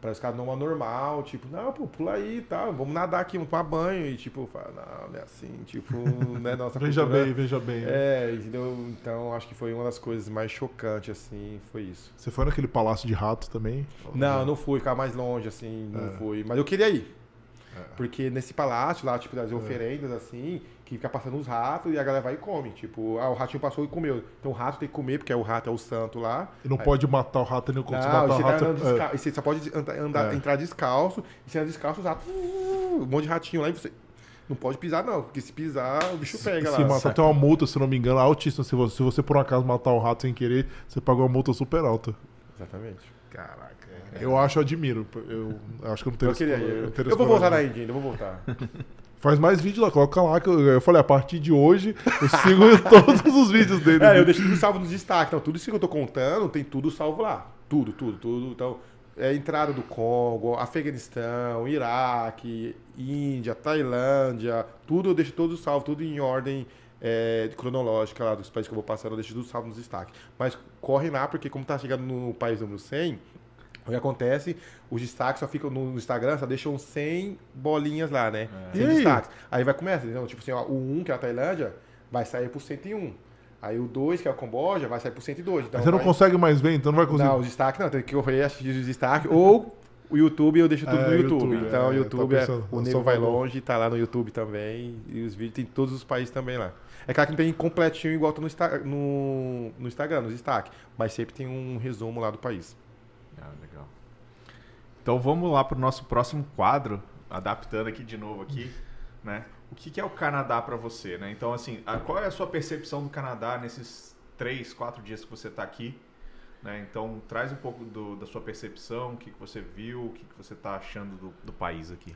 para os caras não é normal, tipo, não, pô, pula aí e tal, vamos nadar aqui, vamos tomar banho, e tipo, fala, não, não é assim, tipo, não é nossa Veja cultura. bem, veja bem. É, entendeu? Então acho que foi uma das coisas mais chocantes, assim, foi isso. Você foi naquele palácio de rato também? Não, não fui, ficar mais longe, assim, não É. fui. Mas eu queria ir. É. Porque nesse palácio lá, tipo, das oferendas, assim, que fica passando os ratos e a galera vai e come. Tipo, ah, o ratinho passou e comeu. Então o rato tem que comer, porque o rato é o santo lá. E não pode matar o rato nem quando você matar o tá rato. é- e você só pode andar, andar- É. entrar descalço, e você anda descalço, os ratos. uh, Um monte de ratinho lá e você. Não pode pisar, não, porque se pisar, o bicho pega se lá. matar, tem uma multa, se não me engano, altíssima. Se você, se você por um acaso matar o rato sem querer, você pagou uma multa super alta. Exatamente. Caraca. Eu acho, eu admiro. Eu acho que eu não tenho Eu queria esse-. Eu, eu vou voltar na. Índia ainda, eu vou voltar. Faz mais vídeo lá, coloca lá. Que eu, eu falei, a partir de hoje, eu sigo todos os vídeos dele. É, eu deixo tudo salvo nos destaques. Então, tudo isso que eu tô contando, tem tudo salvo lá. Tudo, tudo, tudo. Então, é entrada do Congo, Afeganistão, Iraque, Índia, Tailândia, tudo eu deixo tudo salvo, tudo em ordem é, cronológica lá dos países que eu vou passando, eu deixo tudo salvo nos destaques. Mas corre lá, porque como tá chegando no país número 100, o que acontece, os destaques só ficam no Instagram, só deixam 100 bolinhas lá, né? E 100 aí? destaques. Aí vai começar, então, tipo assim, ó, o 1, que é a Tailândia, vai sair por 101. Aí o 2, que é o Camboja, vai sair por 102. Então você não vai- consegue mais ver, então não vai conseguir. Não, os destaques não, tem que correr os destaques. Ou o YouTube, eu deixo tudo É, no YouTube. YouTube, então o é, YouTube, tá é, pensando, o Nego vai longe, tá lá no YouTube também. E os vídeos tem em todos os países também lá. É claro que não tem completinho igual tá no, no, no Instagram, nos destaques. Mas sempre tem um resumo lá do país. Ah, legal. Então vamos lá para o nosso próximo quadro, adaptando aqui de novo aqui, né? O que, é o Canadá para você, né? Então assim, a- qual é a sua percepção do Canadá nesses três, quatro dias que você está aqui? Né? Então traz um pouco do- da sua percepção, o que, que você viu, o que, que você está achando do, do país aqui.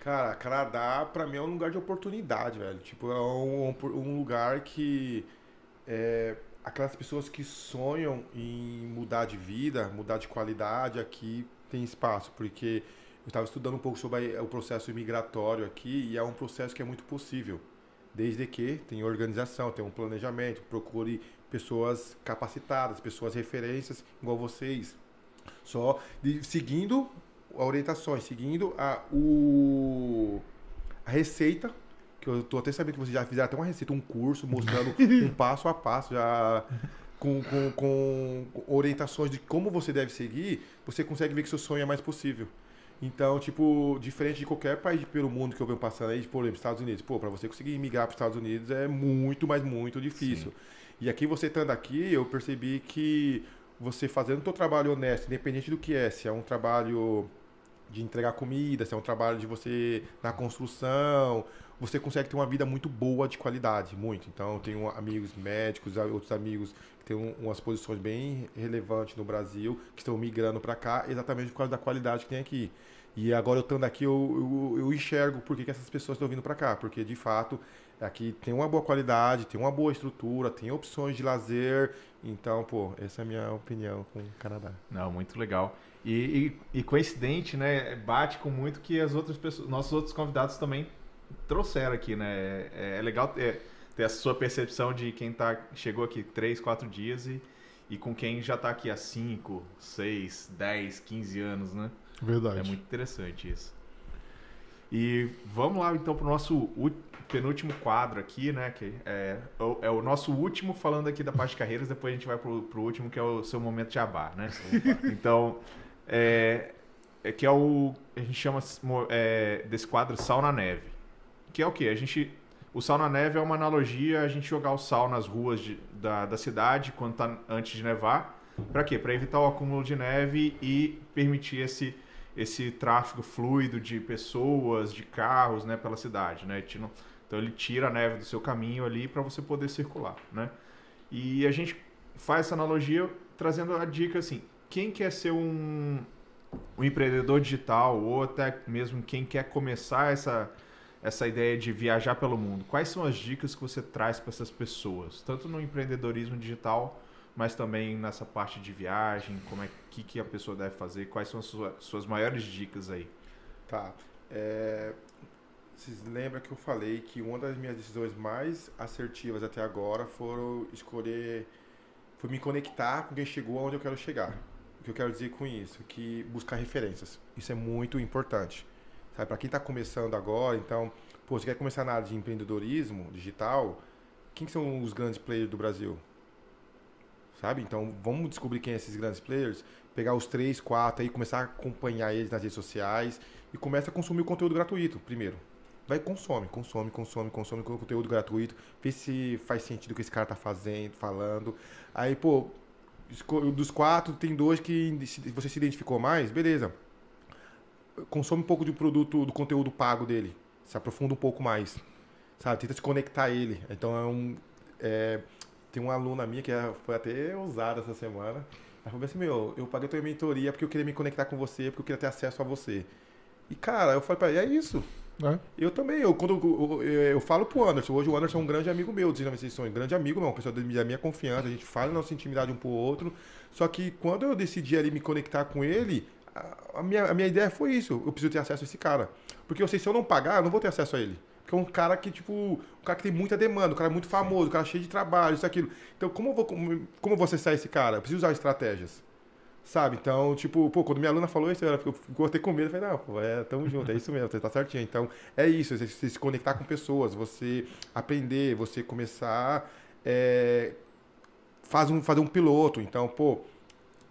Cara, Canadá pra mim é um lugar de oportunidade, velho. Tipo, é um, um lugar que é, aquelas pessoas que sonham em mudar de vida, mudar de qualidade, aqui tem espaço, porque eu estava estudando um pouco sobre o processo migratório aqui e é um processo que é muito possível, desde que tem organização, tem um planejamento, procure pessoas capacitadas, pessoas referências igual vocês, só de- seguindo orientações, seguindo a, o, a receita, que eu tô até sabendo que vocês já fizeram até uma receita, um curso mostrando um passo a passo, já com, com, com orientações de como você deve seguir, você consegue ver que seu sonho é mais possível. Então, tipo, diferente de qualquer país pelo mundo que eu venho passando aí, por exemplo, Estados Unidos. Pô, pra você conseguir migrar para os Estados Unidos é muito, mas muito difícil. E aqui, você estando aqui, eu percebi que você fazendo o seu trabalho honesto, independente do que é, se é um trabalho de entregar comida, se é um trabalho de você na construção, você consegue ter uma vida muito boa de qualidade, muito. Então, eu tenho amigos médicos, outros amigos que têm um, umas posições bem relevantes no Brasil, que estão migrando para cá, exatamente por causa da qualidade que tem aqui. E agora eu estando aqui, eu, eu, eu enxergo por que, que essas pessoas estão vindo para cá, porque de fato aqui tem uma boa qualidade, tem uma boa estrutura, tem opções de lazer. Então, pô, essa é a minha opinião com o Canadá. Não, muito legal. E, e, e coincidente, né? Bate com muito que as outras pessoas, nossos outros convidados também trouxeram aqui, né? É, é legal ter, ter essa sua percepção de quem tá, chegou aqui três, quatro dias e, e com quem já está aqui há 5, 6, 10, 15 anos, né? Verdade. É muito interessante isso. E vamos lá então para o nosso penúltimo quadro aqui, né? Que é, é, o nosso último falando aqui da parte de carreiras, depois a gente vai para o último, que é o seu momento de abar, né? então, é, é, que é o. A gente chama é, desse quadro sal na neve. Que é o quê? A gente. O sal na neve é uma analogia a gente jogar o sal nas ruas de, da, da cidade quando tá antes de nevar. Para quê? Para evitar o acúmulo de neve e permitir esse, esse tráfego fluido de pessoas, de carros, né, pela cidade, né? Então ele tira a neve do seu caminho ali para você poder circular, né? E a gente faz essa analogia trazendo a dica assim, quem quer ser um, um empreendedor digital ou até mesmo quem quer começar essa essa ideia de viajar pelo mundo, quais são as dicas que você traz para essas pessoas, tanto no empreendedorismo digital, mas também nessa parte de viagem, como é que, que a pessoa deve fazer, quais são as suas, suas maiores dicas aí? Tá. É, vocês lembram que eu falei que uma das minhas decisões mais assertivas até agora foram escolher, foi me conectar com quem chegou aonde eu quero chegar. O que eu quero dizer com isso? Que buscar referências. Isso é muito importante. Sabe, para quem está começando agora, então, pô, você quer começar na área de empreendedorismo digital, quem que são os grandes players do Brasil? Sabe? Então, vamos descobrir quem são esses grandes players, pegar os três, quatro aí, começar a acompanhar eles nas redes sociais e começa a consumir o conteúdo gratuito primeiro. Vai consome, consome, consome, consome conteúdo gratuito, vê se faz sentido o que esse cara tá fazendo, falando. Aí, pô, dos quatro, tem dois que você se identificou mais, beleza. Consome um pouco do produto, do conteúdo pago dele. Se aprofunda um pouco mais. Sabe? Tenta se conectar a ele. Então é um. É, tem uma aluna minha que é, foi até ousada essa semana. Ela falou assim: Meu, eu paguei tua mentoria porque eu queria me conectar com você, porque eu queria ter acesso a você. E cara, eu falei pra ela: É isso. É. Eu também, eu, quando eu, eu, eu, falo pro Anderson, hoje o Anderson é um grande amigo meu, vocês são um grande amigo, uma pessoa da minha confiança, a gente fala nossa intimidade um pro outro. Só que quando eu decidi ali me conectar com ele, a, minha, a minha ideia foi isso, eu preciso ter acesso a esse cara. Porque eu sei, se eu não pagar, eu não vou ter acesso a ele. Porque é um cara que, tipo, um cara que tem muita demanda, um cara muito famoso, um cara cheio de trabalho, isso, aquilo. Então, como eu vou, como, como eu vou acessar esse cara? Eu preciso usar estratégias. Sabe? Então, tipo, pô, quando minha aluna falou isso, ela ficou, ficou até com medo. Eu falei, não, pô, é, tamo junto, é isso mesmo, você tá certinho. Então, é isso, você, você se conectar com pessoas, você aprender, você começar. É, faz um, fazer um piloto. Então, pô,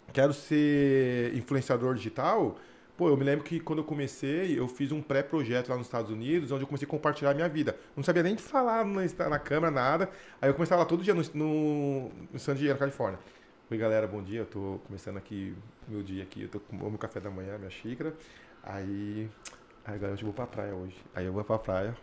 quero ser influenciador digital. Pô, eu me lembro que quando eu comecei, eu fiz um pré-projeto lá nos Estados Unidos, onde eu comecei a compartilhar a minha vida. Não sabia nem falar na, na câmera, nada. Aí eu começava lá todo dia no, no, no San Diego, na Califórnia. Oi, galera, bom dia. Eu tô começando aqui meu dia aqui. Eu tô com o meu café da manhã, minha xícara. Aí, aí agora eu vou pra praia hoje. Aí eu vou pra praia.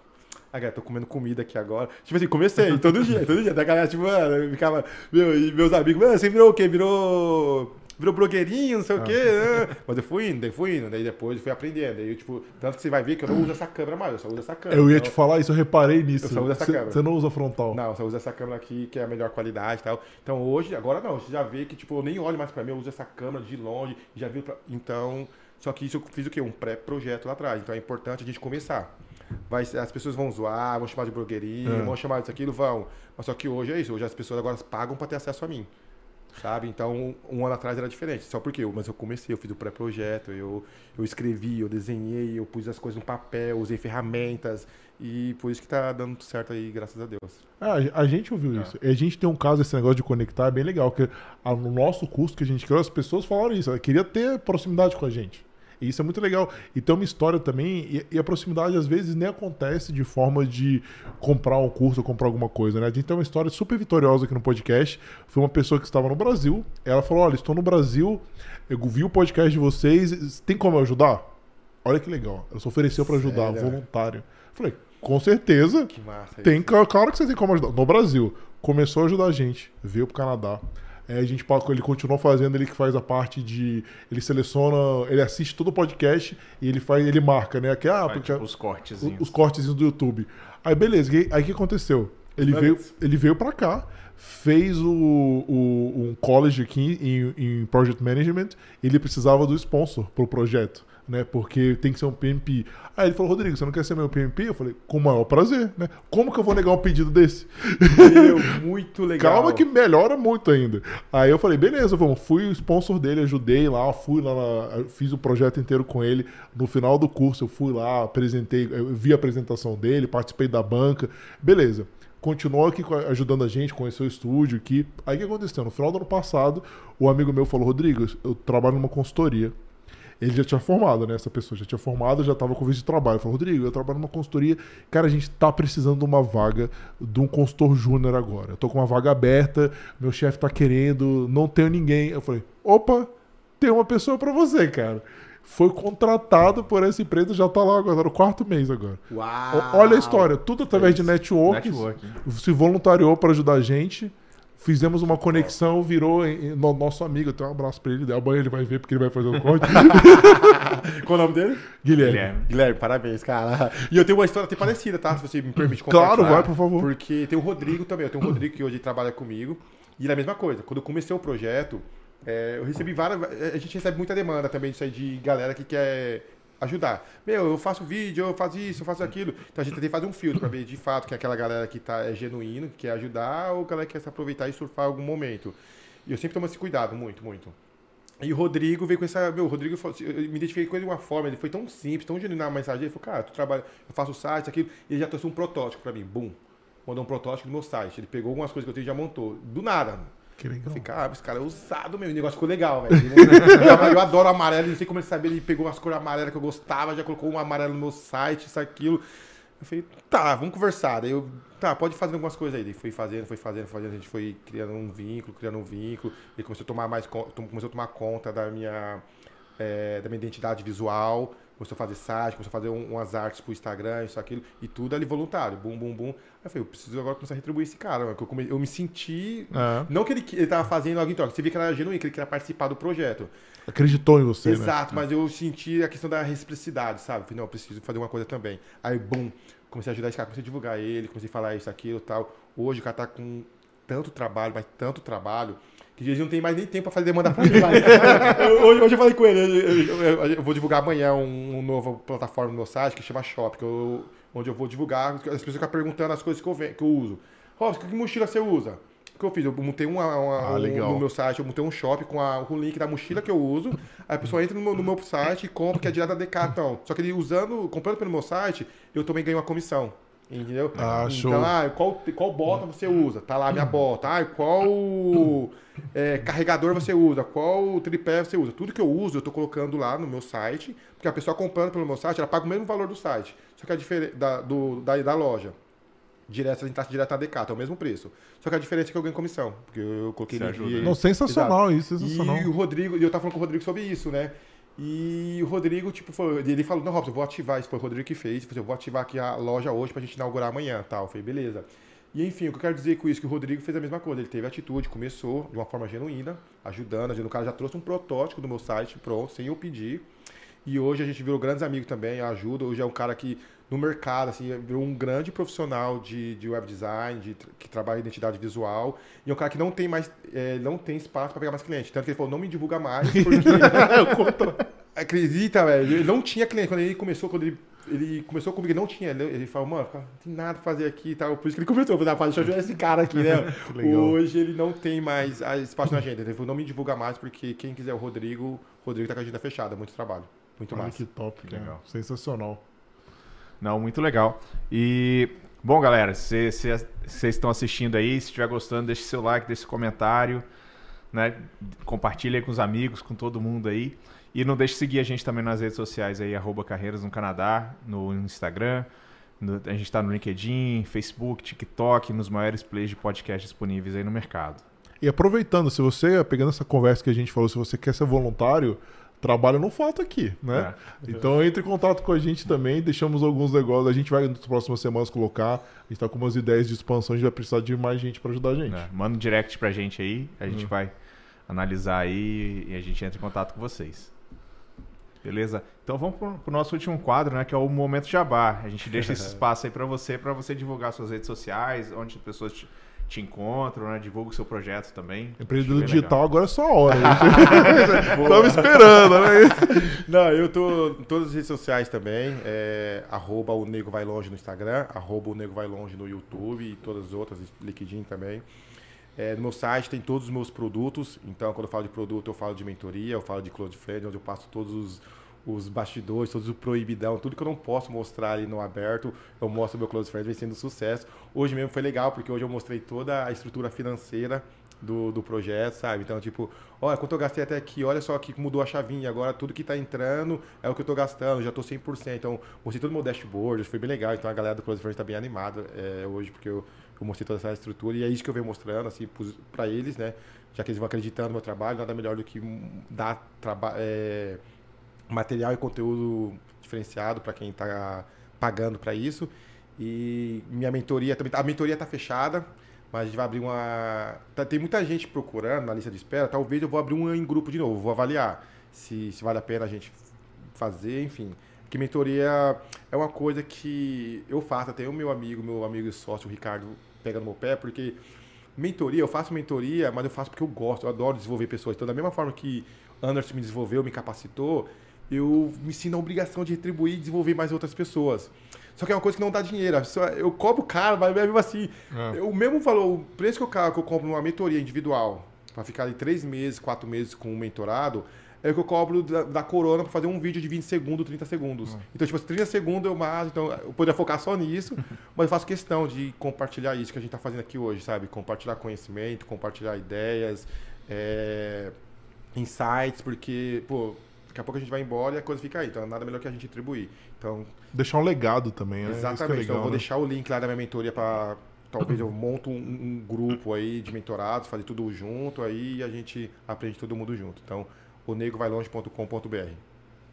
Aí, galera, tô comendo comida aqui agora. Tipo assim, comecei todo dia, todo dia. Da galera, tipo, mano, ficava. Meu, e meus amigos, mano, você virou o quê? Virou virou blogueirinho, não sei ah. o quê. Né? Mas eu fui indo, daí fui indo, daí depois eu fui aprendendo. Daí, tipo, tanto que você vai ver que eu não uso essa câmera mais, eu só uso essa câmera. Eu ia então, te falar isso, eu reparei nisso. Eu só uso essa câmera. Você não usa frontal. Não, eu só uso essa câmera aqui, que é a melhor qualidade e tal. Então hoje, agora não, você já vê que, tipo, eu nem olho mais pra mim, eu uso essa câmera de longe, já vi pra... Então, só que isso eu fiz o quê? Um pré-projeto lá atrás. Então é importante a gente começar. Vai, as pessoas vão zoar, vão chamar de blogueirinho, é. vão chamar disso aquilo, vão. Mas só que hoje é isso, hoje as pessoas agora pagam para ter acesso a mim sabe? Então, um ano atrás era diferente, só porque eu, mas eu comecei, eu fiz o pré-projeto, eu, eu escrevi, eu desenhei, eu pus as coisas no papel, usei ferramentas, e por isso que tá dando certo aí, graças a Deus. Ah, a gente ouviu ah. isso. E a gente tem um caso, esse negócio de conectar, é bem legal, porque no nosso curso que a gente criou, as pessoas falaram isso, ela queria ter proximidade com a gente. E isso é muito legal. E tem uma história também, e, e, a proximidade às vezes nem acontece de forma de comprar um curso ou comprar alguma coisa, né? A gente tem uma história super vitoriosa aqui no podcast. Foi uma pessoa que estava no Brasil, ela falou: Olha, estou no Brasil, eu vi o podcast de vocês, tem como eu ajudar? olha que legal. Ela se ofereceu pra ajudar, voluntário. Falei, com certeza. Que massa. Tem, claro que você tem como ajudar. No Brasil, começou a ajudar a gente, veio pro Canadá. É, a gente, ele continuou fazendo, ele que faz a parte de. Ele seleciona, ele assiste todo o podcast e ele faz, ele marca, né? Que, ah, porque, tipo, os cortezinhos. os cortezinhos do YouTube. Aí beleza, aí o que aconteceu? Ele Mas- veio, ele veio pra cá, fez o, o- um college aqui em, em Project Management, e ele precisava do sponsor pro projeto, né? Porque tem que ser um PMP. Aí ele falou, Rodrigo, você não quer ser meu PMP? Eu falei, com o maior prazer, né? Como que eu vou negar um pedido desse? Meu, muito legal. Calma que melhora muito ainda. Aí eu falei, beleza, vamos. Fui o sponsor dele, ajudei lá, fui lá, na- fiz o projeto inteiro com ele. No final do curso eu fui lá, apresentei, vi a apresentação dele, participei da banca. Beleza. Continuou aqui ajudando a gente, conheceu o estúdio aqui. Aí o que aconteceu? No final do ano passado, o amigo meu falou, Rodrigo, eu trabalho numa consultoria. Ele já tinha formado, né? Essa pessoa já tinha formado, já estava com visto de trabalho. Falou, Rodrigo, eu trabalho numa consultoria. Cara, a gente tá precisando de uma vaga de um consultor júnior agora. Eu tô com uma vaga aberta, meu chefe tá querendo, não tenho ninguém. Eu falei, opa, tem uma pessoa para você, cara. Foi contratado por essa empresa, já tá lá agora, no quarto mês agora. Uau. Olha a história, tudo através de networks. Networking. Se voluntariou para ajudar a gente. Fizemos uma conexão, virou em- em- no- nosso amigo. Tem um abraço pra ele. Amanhã ele vai ver porque ele vai fazer o corte. Qual o nome dele? Guilherme. Guilherme. Guilherme, parabéns, cara. E eu tenho uma história até parecida, tá? Se você me permite Claro, compartilhar. vai, por favor. Porque tem o Rodrigo também. Eu tenho o Rodrigo que hoje trabalha comigo. E é a mesma coisa. Quando eu comecei o projeto, é, eu recebi várias... A gente recebe muita demanda também disso aí de galera que quer ajudar. Meu, eu faço vídeo, eu faço isso, eu faço aquilo. Então a gente tem que fazer um filtro pra ver de fato que é aquela galera que tá, é genuíno, que quer ajudar, ou que quer se aproveitar e surfar em algum momento. E eu sempre tomo esse cuidado, muito, muito. E o Rodrigo veio com essa. Meu, o Rodrigo eu me identifiquei com ele de uma forma, ele foi tão simples, tão genuíno na mensagem. Ele falou, cara, tu trabalha, eu faço site, aquilo. E ele já trouxe um protótipo pra mim. Bum. Mandou um protótipo do meu site. Ele pegou algumas coisas que eu tenho e já montou. Do nada. Que legal. falei, cara, esse cara é usado mesmo. O negócio ficou legal, velho. eu, eu adoro amarelo, não sei como ele sabia. Ele pegou umas cores amarelas que eu gostava, já colocou um amarelo no meu site, isso, aquilo. Eu falei, tá, vamos conversar. Daí eu, tá, pode fazer algumas coisas aí. Daí foi fazendo, foi fazendo, fazendo. A gente foi criando um vínculo, criando um vínculo. Ele começou a tomar mais, começou a tomar conta da minha, é, da minha identidade visual. Começou a fazer site, começou a fazer um- umas artes pro Instagram, isso, aquilo. E tudo ali voluntário, bum, bum, bum. Aí eu falei, eu preciso agora começar a retribuir esse cara. mano, Eu, come- eu me senti É. não que ele, ele tava fazendo algo em troca, você via que era genuíno, que ele queria participar do projeto. Acreditou em você, né? Exato, mas eu senti a questão da reciprocidade, sabe? Falei, não, eu preciso fazer uma coisa também. Aí, bum, comecei a ajudar esse cara, comecei a divulgar ele, comecei a falar isso, aquilo tal. Hoje o cara tá com tanto trabalho, mas tanto trabalho, que eles não tem mais nem tempo pra fazer demanda pra mim. hoje, hoje eu falei com ele, eu, eu- eu- eu vou divulgar amanhã um, um novo plataforma no meu site que chama Shop, que eu- onde eu vou divulgar, as pessoas ficam perguntando as coisas que eu, que eu uso. Robson, que mochila você usa? O que eu fiz? Eu montei uma, uma- Ah, um- no meu site, eu montei um shop com, a- com o link da mochila que eu uso. Aí a pessoa entra no meu, no meu site e compra, que é direto da Decathlon. Só que ele usando, comprando pelo meu site, eu também ganho uma comissão. Entendeu? Ah, então, show. ah, qual, qual bota você usa? Tá lá a minha bota. Ah, qual é, carregador você usa? Qual tripé você usa? Tudo que eu uso, eu tô colocando lá no meu site. Porque a pessoa comprando pelo meu site, ela paga o mesmo valor do site. Só que a diferença da, do, da, da loja. Direto, se a gente tá direto na Decathlon, é o mesmo preço. Só que a diferença é que eu ganho comissão. Porque eu coloquei Você no dia- né? Não, sensacional isso, sensacional. e o Rodrigo, e eu tava falando com o Rodrigo sobre isso, né? E o Rodrigo, tipo, foi, ele falou, não, Robson, eu vou ativar, isso foi o Rodrigo que fez, ele falou, eu vou ativar aqui a loja hoje pra gente inaugurar amanhã, tal. Eu falei, beleza. E enfim, o que eu quero dizer com isso, que o Rodrigo fez a mesma coisa, ele teve atitude, começou de uma forma genuína, ajudando, ajudando. o cara já trouxe um protótipo do meu site pronto, sem eu pedir. E hoje a gente virou grandes amigos também, ajuda. Hoje é um cara que, no mercado, assim, virou um grande profissional de, de web design, de, que trabalha em identidade visual. E é um cara que não tem mais, é, não tem espaço para pegar mais cliente. Tanto que ele falou, não me divulga mais, porque... Acredita, velho? Ele não tinha cliente. Quando ele começou, quando ele, ele começou comigo, ele não tinha. Ele, ele falou, mano, não tem nada pra fazer aqui e tal. Por isso que ele começou. Falei, rapaz, deixa eu ajudar esse cara aqui, né? Hoje ele não tem mais ah, espaço na agenda. Ele falou, não me divulga mais, porque quem quiser o Rodrigo, o Rodrigo tá com a agenda fechada. Muito trabalho. Muito Olha massa. que top, cara. legal. Sensacional. Não, muito legal. E, bom, galera, vocês estão assistindo aí, se estiver gostando, deixe seu like, deixe seu comentário, né? Compartilhe aí com os amigos, com todo mundo aí. E não deixe de seguir a gente também nas redes sociais aí, arroba Carreiras no Canadá, no Instagram. no- a gente está no LinkedIn, Facebook, TikTok, nos maiores players de podcast disponíveis aí no mercado. E aproveitando, se você, pegando essa conversa que a gente falou, se você quer ser voluntário, trabalho não falta aqui, né? É. Então entre em contato com a gente também, deixamos alguns negócios, a gente vai nas próximas semanas colocar, a gente tá com umas ideias de expansão, a gente vai precisar de mais gente para ajudar a gente. É, Manda um direct pra gente aí, a Hum. gente vai analisar aí e a gente entra em contato com vocês. Beleza? Então vamos pro, pro nosso último quadro, né? Que é o Momento Jabá. A gente deixa esse espaço aí pra você, pra você divulgar suas redes sociais, onde as pessoas te, te encontram, né? Divulga o seu projeto também. Empreendedor digital agora é só a hora. gente. Tava esperando, né? Não, eu tô em todas as redes sociais também. É, arroba o Nego Vai Longe no Instagram, arroba o Nego Vai Longe no YouTube e todas as outras, LinkedIn também. É, no meu site tem todos os meus produtos. Então, quando eu falo de produto, eu falo de mentoria, eu falo de friend, onde eu passo todos os, os bastidores, todos o proibidão, tudo que eu não posso mostrar ali no aberto, eu mostro meu close friend, vem sendo sucesso. Hoje mesmo foi legal, porque hoje eu mostrei toda a estrutura financeira do, do projeto, sabe? Então, tipo, olha, quanto eu gastei até aqui, olha só que mudou a chavinha, agora tudo que tá entrando é o que eu tô gastando, já tô 100%. Então, mostrei todo o meu dashboard, foi bem legal. Então, a galera do Close Friends tá bem animada é, hoje, porque eu, eu mostrei toda essa estrutura e é isso que eu venho mostrando, assim, pra eles, né? Já que eles vão acreditando no meu trabalho, nada melhor do que dar traba é, material e conteúdo diferenciado para quem tá pagando para isso. E minha mentoria também, tá- a mentoria tá fechada, mas a gente vai abrir uma. tá- tem muita gente procurando na lista de espera. Talvez eu vou abrir uma em grupo de novo, vou avaliar se, se vale a pena a gente fazer, enfim. Que mentoria é uma coisa que eu faço, até o meu amigo, meu amigo e sócio, o Ricardo, pega no meu pé, porque mentoria, eu faço mentoria, mas eu faço porque eu gosto, eu adoro desenvolver pessoas. Então, da mesma forma que Anderson me desenvolveu, me capacitou, eu me sinto a obrigação de retribuir e desenvolver mais outras pessoas. Só que é uma coisa que não dá dinheiro. Eu cobro caro, mas mesmo assim, É. o mesmo valor, o preço que eu, que eu compro numa mentoria individual, para ficar ali três meses, quatro meses com um mentorado, é o que eu cobro da, da Corona para fazer um vídeo de 20 segundos, 30 segundos. Então, tipo, 30 segundos eu mato, então eu poderia focar só nisso, mas eu faço questão de compartilhar isso que a gente está fazendo aqui hoje, sabe? Compartilhar conhecimento, compartilhar ideias, é, insights, porque, pô, daqui a pouco a gente vai embora e a coisa fica aí. Então, nada melhor que a gente retribuir. Então, Deixar um legado também, né? Isso que é Exatamente. então, eu legal, vou né? deixar o link lá da minha mentoria para talvez eu monto um, um grupo aí de mentorados, fazer tudo junto aí e a gente aprende todo mundo junto. Então, o negovailonge.com.br.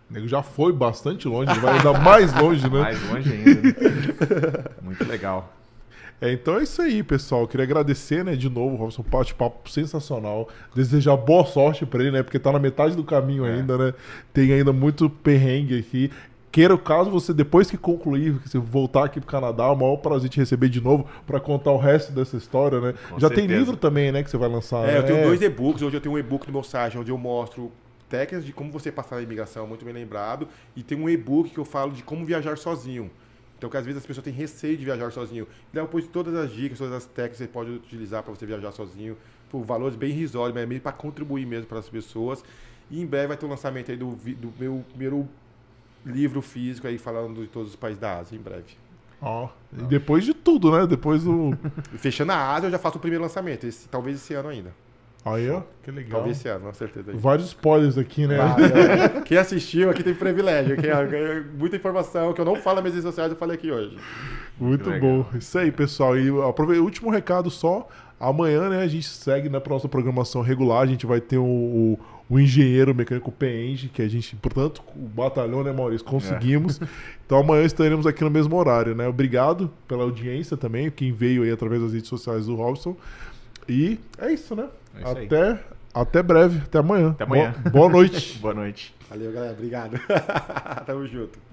O nego já foi bastante longe, ele vai ainda mais longe, né? Mais longe ainda. né? Muito legal. É, então é isso aí, pessoal. Queria agradecer, né, de novo, Robson, um bate-papo sensacional. Desejar boa sorte pra ele, né, porque tá na metade do caminho É. ainda, né? Tem ainda muito perrengue aqui. Queira o caso você, depois que concluir, que você voltar aqui pro Canadá, é o maior prazer te receber de novo pra contar o resto dessa história, né? Com Já tem certeza. livro também, né, que você vai lançar. É, eu né? tenho dois e-books. Hoje eu tenho um e-book no meu site onde eu mostro técnicas de como você passar na imigração, muito bem lembrado. E tem um e-book que eu falo de como viajar sozinho. Então, que às vezes as pessoas têm receio de viajar sozinho. E lá eu pus todas as dicas, todas as técnicas que você pode utilizar para você viajar sozinho, por valores bem irrisórios, mas é meio para contribuir mesmo para as pessoas. E em breve vai ter o lançamento aí do, do meu primeiro livro físico aí falando de todos os países da Ásia, em breve. Ó, e depois de tudo, né? Depois do. Fechando a Ásia, eu já faço o primeiro lançamento, esse, talvez esse ano ainda. Aí, ó, que legal. Talvez esse ano, com certeza. Aí. Vários spoilers aqui, né? Vai, é. Quem assistiu aqui tem privilégio. Quem, é muita informação que eu não falo nas minhas redes sociais, eu falei aqui hoje. Muito bom. Isso aí, pessoal. E aprove- último recado só. Amanhã, né, a gente segue na nossa programação regular. A gente vai ter o, o, o engenheiro mecânico PENG, que a gente, portanto, o batalhão, né, Maurício? Conseguimos. Então amanhã estaremos aqui no mesmo horário, né? Obrigado pela audiência também, quem veio aí através das redes sociais do Robson. E é isso, né? É aí. até, até breve, até amanhã. Até amanhã. Boa, boa noite. Boa noite. Valeu, galera. Obrigado. Tamo junto.